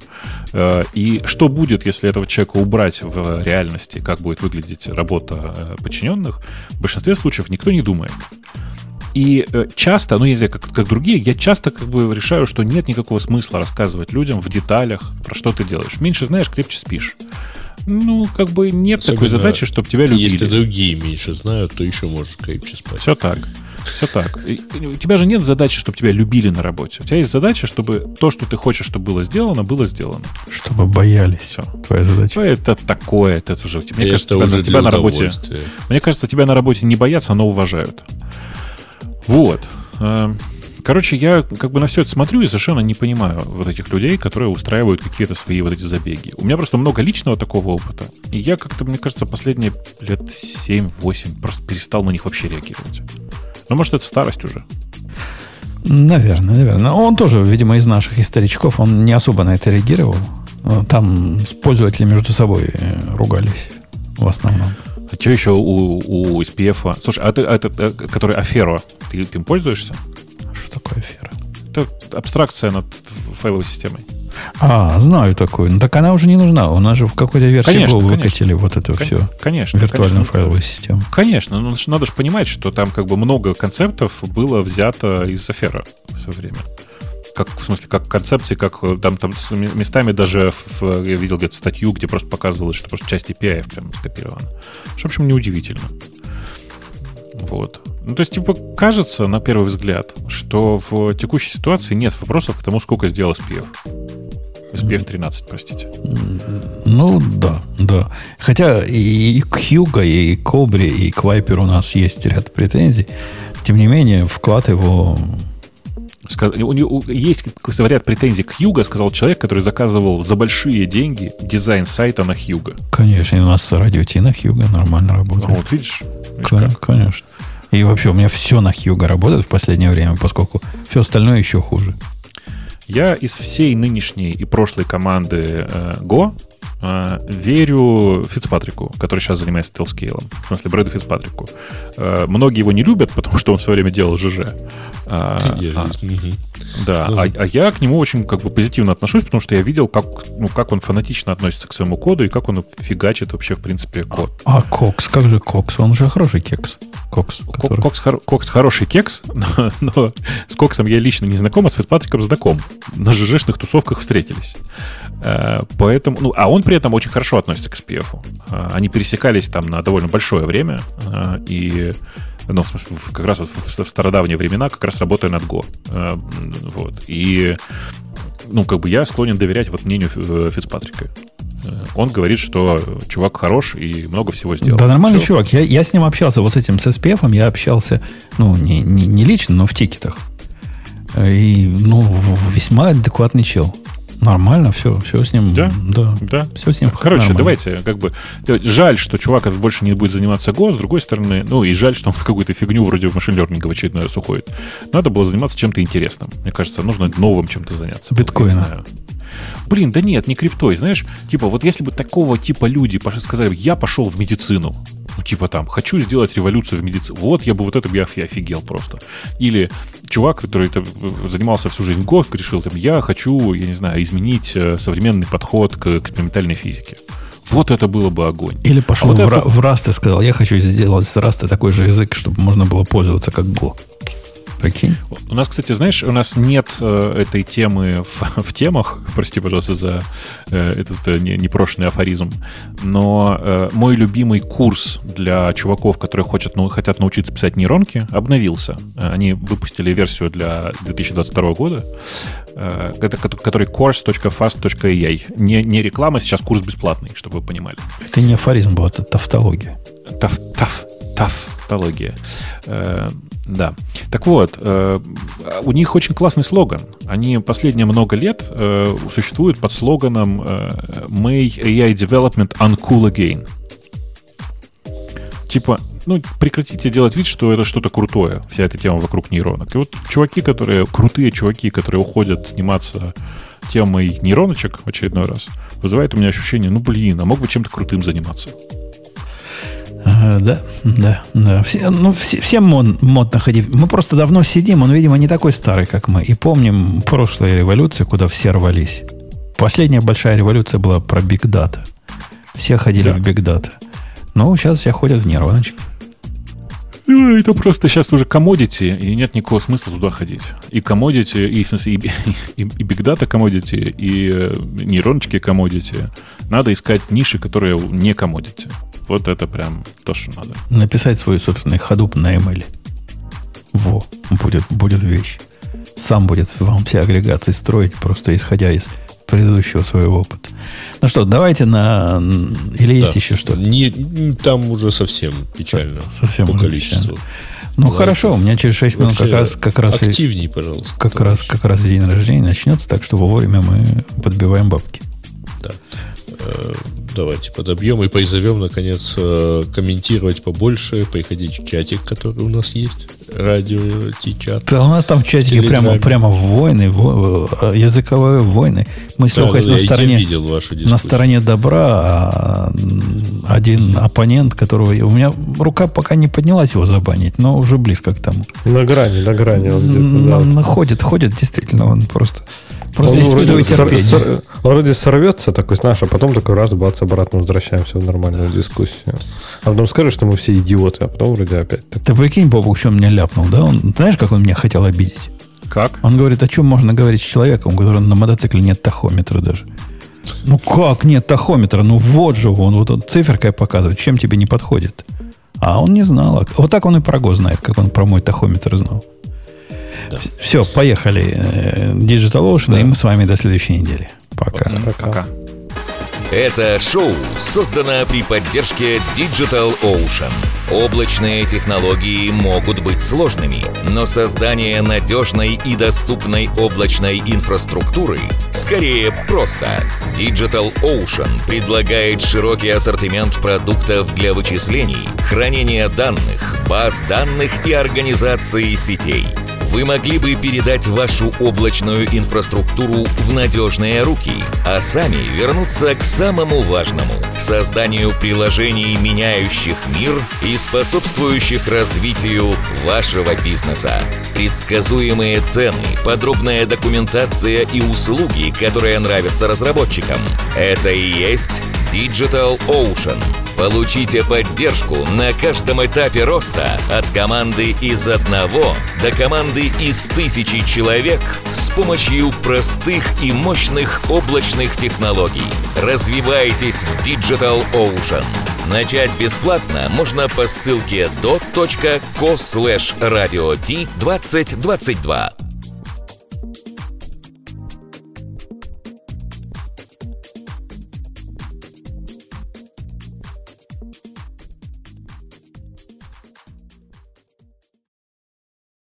э, и что будет, если этого человека убрать в реальности, как будет выглядеть работа э, подчиненных, в большинстве случаев никто не думает. И э, часто, ну, знаю, как, как другие, я часто как бы решаю, что нет никакого смысла рассказывать людям в деталях, про что ты делаешь. Меньше знаешь, крепче спишь. Ну, как бы нет Особенно, такой задачи, чтобы тебя любили. Если другие меньше знают, то еще можешь крепче спать. Все так. Все так. У тебя же нет задачи, чтобы тебя любили на работе. У тебя есть задача, чтобы то, что ты хочешь, чтобы было сделано, было сделано. Чтобы боялись. Все. Твоя задача. Ну, это такое, это уже. Мне это кажется, уже тебя, тебя на работе. Мне кажется, тебя на работе не боятся, но уважают. Вот. Э, короче, я как бы на все это смотрю и совершенно не понимаю вот этих людей, которые устраивают какие-то свои вот эти забеги. У меня просто много личного такого опыта. И я как-то, мне кажется, последние лет 7-8 просто перестал на них вообще реагировать. Ну, может, это старость уже. Наверное, наверное. Он тоже, видимо, из наших историчков, он не особо на это реагировал. Там пользователи между собой э, ругались в основном. А что еще у, у SPF? Слушай, а ты, а это, э, который Аферо, ты, ты им пользуешься? Что такое Афера? Это абстракция над файловой системой. А, знаю такую. Ну так она уже не нужна. У нас же в какой-то версии конечно, Go выкатили вот это Кон- все. Конечно. Виртуальную конечно, файловую систему. Конечно. Ну, надо же понимать, что там как бы много концептов было взято из Афера в свое время как, в смысле, как концепции, как э, там, там местами даже в, я видел где-то статью, где просто показывалось, что просто часть API прям скопирована. Что, в общем, неудивительно. Вот. Ну, то есть, типа, кажется, на первый взгляд, что в текущей ситуации нет вопросов к тому, сколько сделал SPF. SPF 13, простите. Ну, да, да. Хотя и к Hugo, и к Cobra, и к Viper у нас есть ряд претензий. Тем не менее, вклад его у него есть, говорят, претензии к Хьюго, сказал человек, который заказывал за большие деньги дизайн сайта на Хьюго. Конечно, и у нас радио Ти на Хьюго нормально работает. А вот видишь? видишь конечно, конечно. И вообще у меня все на Хьюго работает в последнее время, поскольку все остальное еще хуже. Я из всей нынешней и прошлой команды э, Go э, верю Фицпатрику, который сейчас занимается телскейлом. В смысле, Брэду Фицпатрику. Э, многие его не любят, потому что он в свое время делал ЖЖ. А, а, да, а, а я к нему очень как бы позитивно отношусь, потому что я видел, как, ну, как он фанатично относится к своему коду и как он фигачит вообще, в принципе, код. А, а Кокс, как же Кокс? Он же хороший кекс. Кокс. Который... Кокс, хор... Кокс хороший кекс, (laughs) но, но с Коксом я лично не знаком, а с Фицпатриком знаком. На ЖЖшных тусовках встретились. А, поэтому, ну, а он при этом очень хорошо относится к SPF. А, они пересекались там на довольно большое время, а, и ну, в смысле, как раз вот в, в стародавние времена, как раз работая над Go. Вот. И ну, как бы я склонен доверять вот мнению э, Фицпатрика. Э, Он говорит, что чувак хорош и много всего сделал. Да нормальный Всё. чувак. Я, я с ним общался, вот с этим, с SPF, я общался, ну, не, не, не лично, но в тикетах. И, ну, весьма адекватный чел. Нормально, все, все с ним. Да? Да. Да. Все с ним Короче, нормально. давайте, как бы, жаль, что чувак этот больше не будет заниматься ГО, с другой стороны, ну и жаль, что он в какую-то фигню вроде машин-лернинга в очередной раз уходит. Надо было заниматься чем-то интересным. Мне кажется, нужно новым чем-то заняться. Биткоина. Блин, да нет, не криптой, знаешь, типа, вот если бы такого типа люди сказали, я пошел в медицину, ну, типа там, хочу сделать революцию в медицине, вот я бы вот это я офи- офигел просто. Или чувак, который там, э, занимался всю жизнь ГО, решил, там, я хочу, я не знаю, изменить э, современный подход к экспериментальной физике. Вот это было бы огонь. Или пошел А вот в, это- в Rust и сказал, я хочу сделать с Rust такой же язык, чтобы можно было пользоваться как Go. Прикинь? У нас, кстати, знаешь, у нас нет э, этой темы в, (laughs) в темах, прости, пожалуйста, за э, этот э, не- непрошенный афоризм, но э, мой любимый курс для чуваков, которые хотят, ну, хотят научиться писать нейронки, обновился. Они выпустили версию для 2022 года, э, который course.fast.ai. Не, не реклама, сейчас курс бесплатный, чтобы вы понимали. Это не афоризм был, это тавтология. Таф, таф, тафтология. Э, да. Так вот, э, у них очень классный слоган. Они последние много лет э, существуют под слоганом э, «May AI development uncool again». Типа, ну, прекратите делать вид, что это что-то крутое, вся эта тема вокруг нейронок. И вот чуваки, которые, крутые чуваки, которые уходят сниматься темой нейроночек в очередной раз, вызывает у меня ощущение, ну, блин, а мог бы чем-то крутым заниматься. А, да, да, да. Все, ну, все, всем мод, модно ходить. Мы просто давно сидим, он, видимо, не такой старый, как мы. И помним прошлые революции, куда все рвались. Последняя большая революция была про Big Data. Все ходили Да. в Big Data. Ну, сейчас все ходят в нейроночки. Ну, это просто сейчас уже комодити, и нет никакого смысла туда ходить. И комодити, и, и, (laughs) и, и Big Data комодити, и э, нейроночки комодити. Надо искать ниши, которые не комодити. Вот это прям то, что надо. Написать свой собственный ходуп на ML. Во, будет, будет вещь. Сам будет вам все агрегации строить, просто исходя из предыдущего своего опыта. Ну что, давайте на... Или есть Да. еще что-то? Не, там уже совсем печально Совсем по количеству. Ну Ладно. хорошо, у меня через 6 минут как раз, как раз, и, активней, пожалуйста. как, раз, как раз день рождения начнется, так что вовремя мы подбиваем бабки. Да. Э, Давайте подобьем и призовем, наконец, э, комментировать побольше, приходить в чатик, который у нас есть, радио Ти-чат. Да у нас там в чатике Телеграме. прямо, прямо войны, во- э, языковые войны. Мы с Да, Лехой да, на стороне... видел вашу на стороне добра, а один оппонент, которого у меня рука пока не поднялась его забанить, но уже близко к тому. На грани, на грани он где-то, да. он ходит, ходит, действительно, он просто, просто Он вроде, сор- сор- он вроде сорвется такой, знаешь, а потом такой раз, бац, обратно возвращаемся в нормальную дискуссию. А потом скажешь, что мы все идиоты, а потом вроде опять так. Ты прикинь, Бобук, что меня ляпнул, да? Он, знаешь, как он меня хотел обидеть? Как? Он говорит, о чем можно говорить с человеком, у которого на мотоцикле нет тахометра даже. Ну как нет тахометра? Ну вот же он, вот он циферкой показывает, чем тебе не подходит. А он не знал. Вот так он и про ГО знает, как он про мой тахометр знал. Все, поехали. Э, Digital Ocean, и мы с вами до следующей недели. Пока. Пока. Это шоу создано при поддержке Digital Ocean. Облачные технологии могут быть сложными, но создание надежной и доступной облачной инфраструктуры скорее просто. Digital Ocean предлагает широкий ассортимент продуктов для вычислений, хранения данных, баз данных и организации сетей. Вы могли бы передать вашу облачную инфраструктуру в надежные руки, а сами вернуться к самому важному – созданию приложений, меняющих мир и способствующих развитию вашего бизнеса. Предсказуемые цены, подробная документация и услуги, которые нравятся разработчикам – это и есть Digital Ocean. Получите поддержку на каждом этапе роста от команды из одного до команды из тысячи человек с помощью простых и мощных облачных технологий. Развивайтесь в Digital Ocean. Начать бесплатно можно по ссылке dot.co/radio.t2022.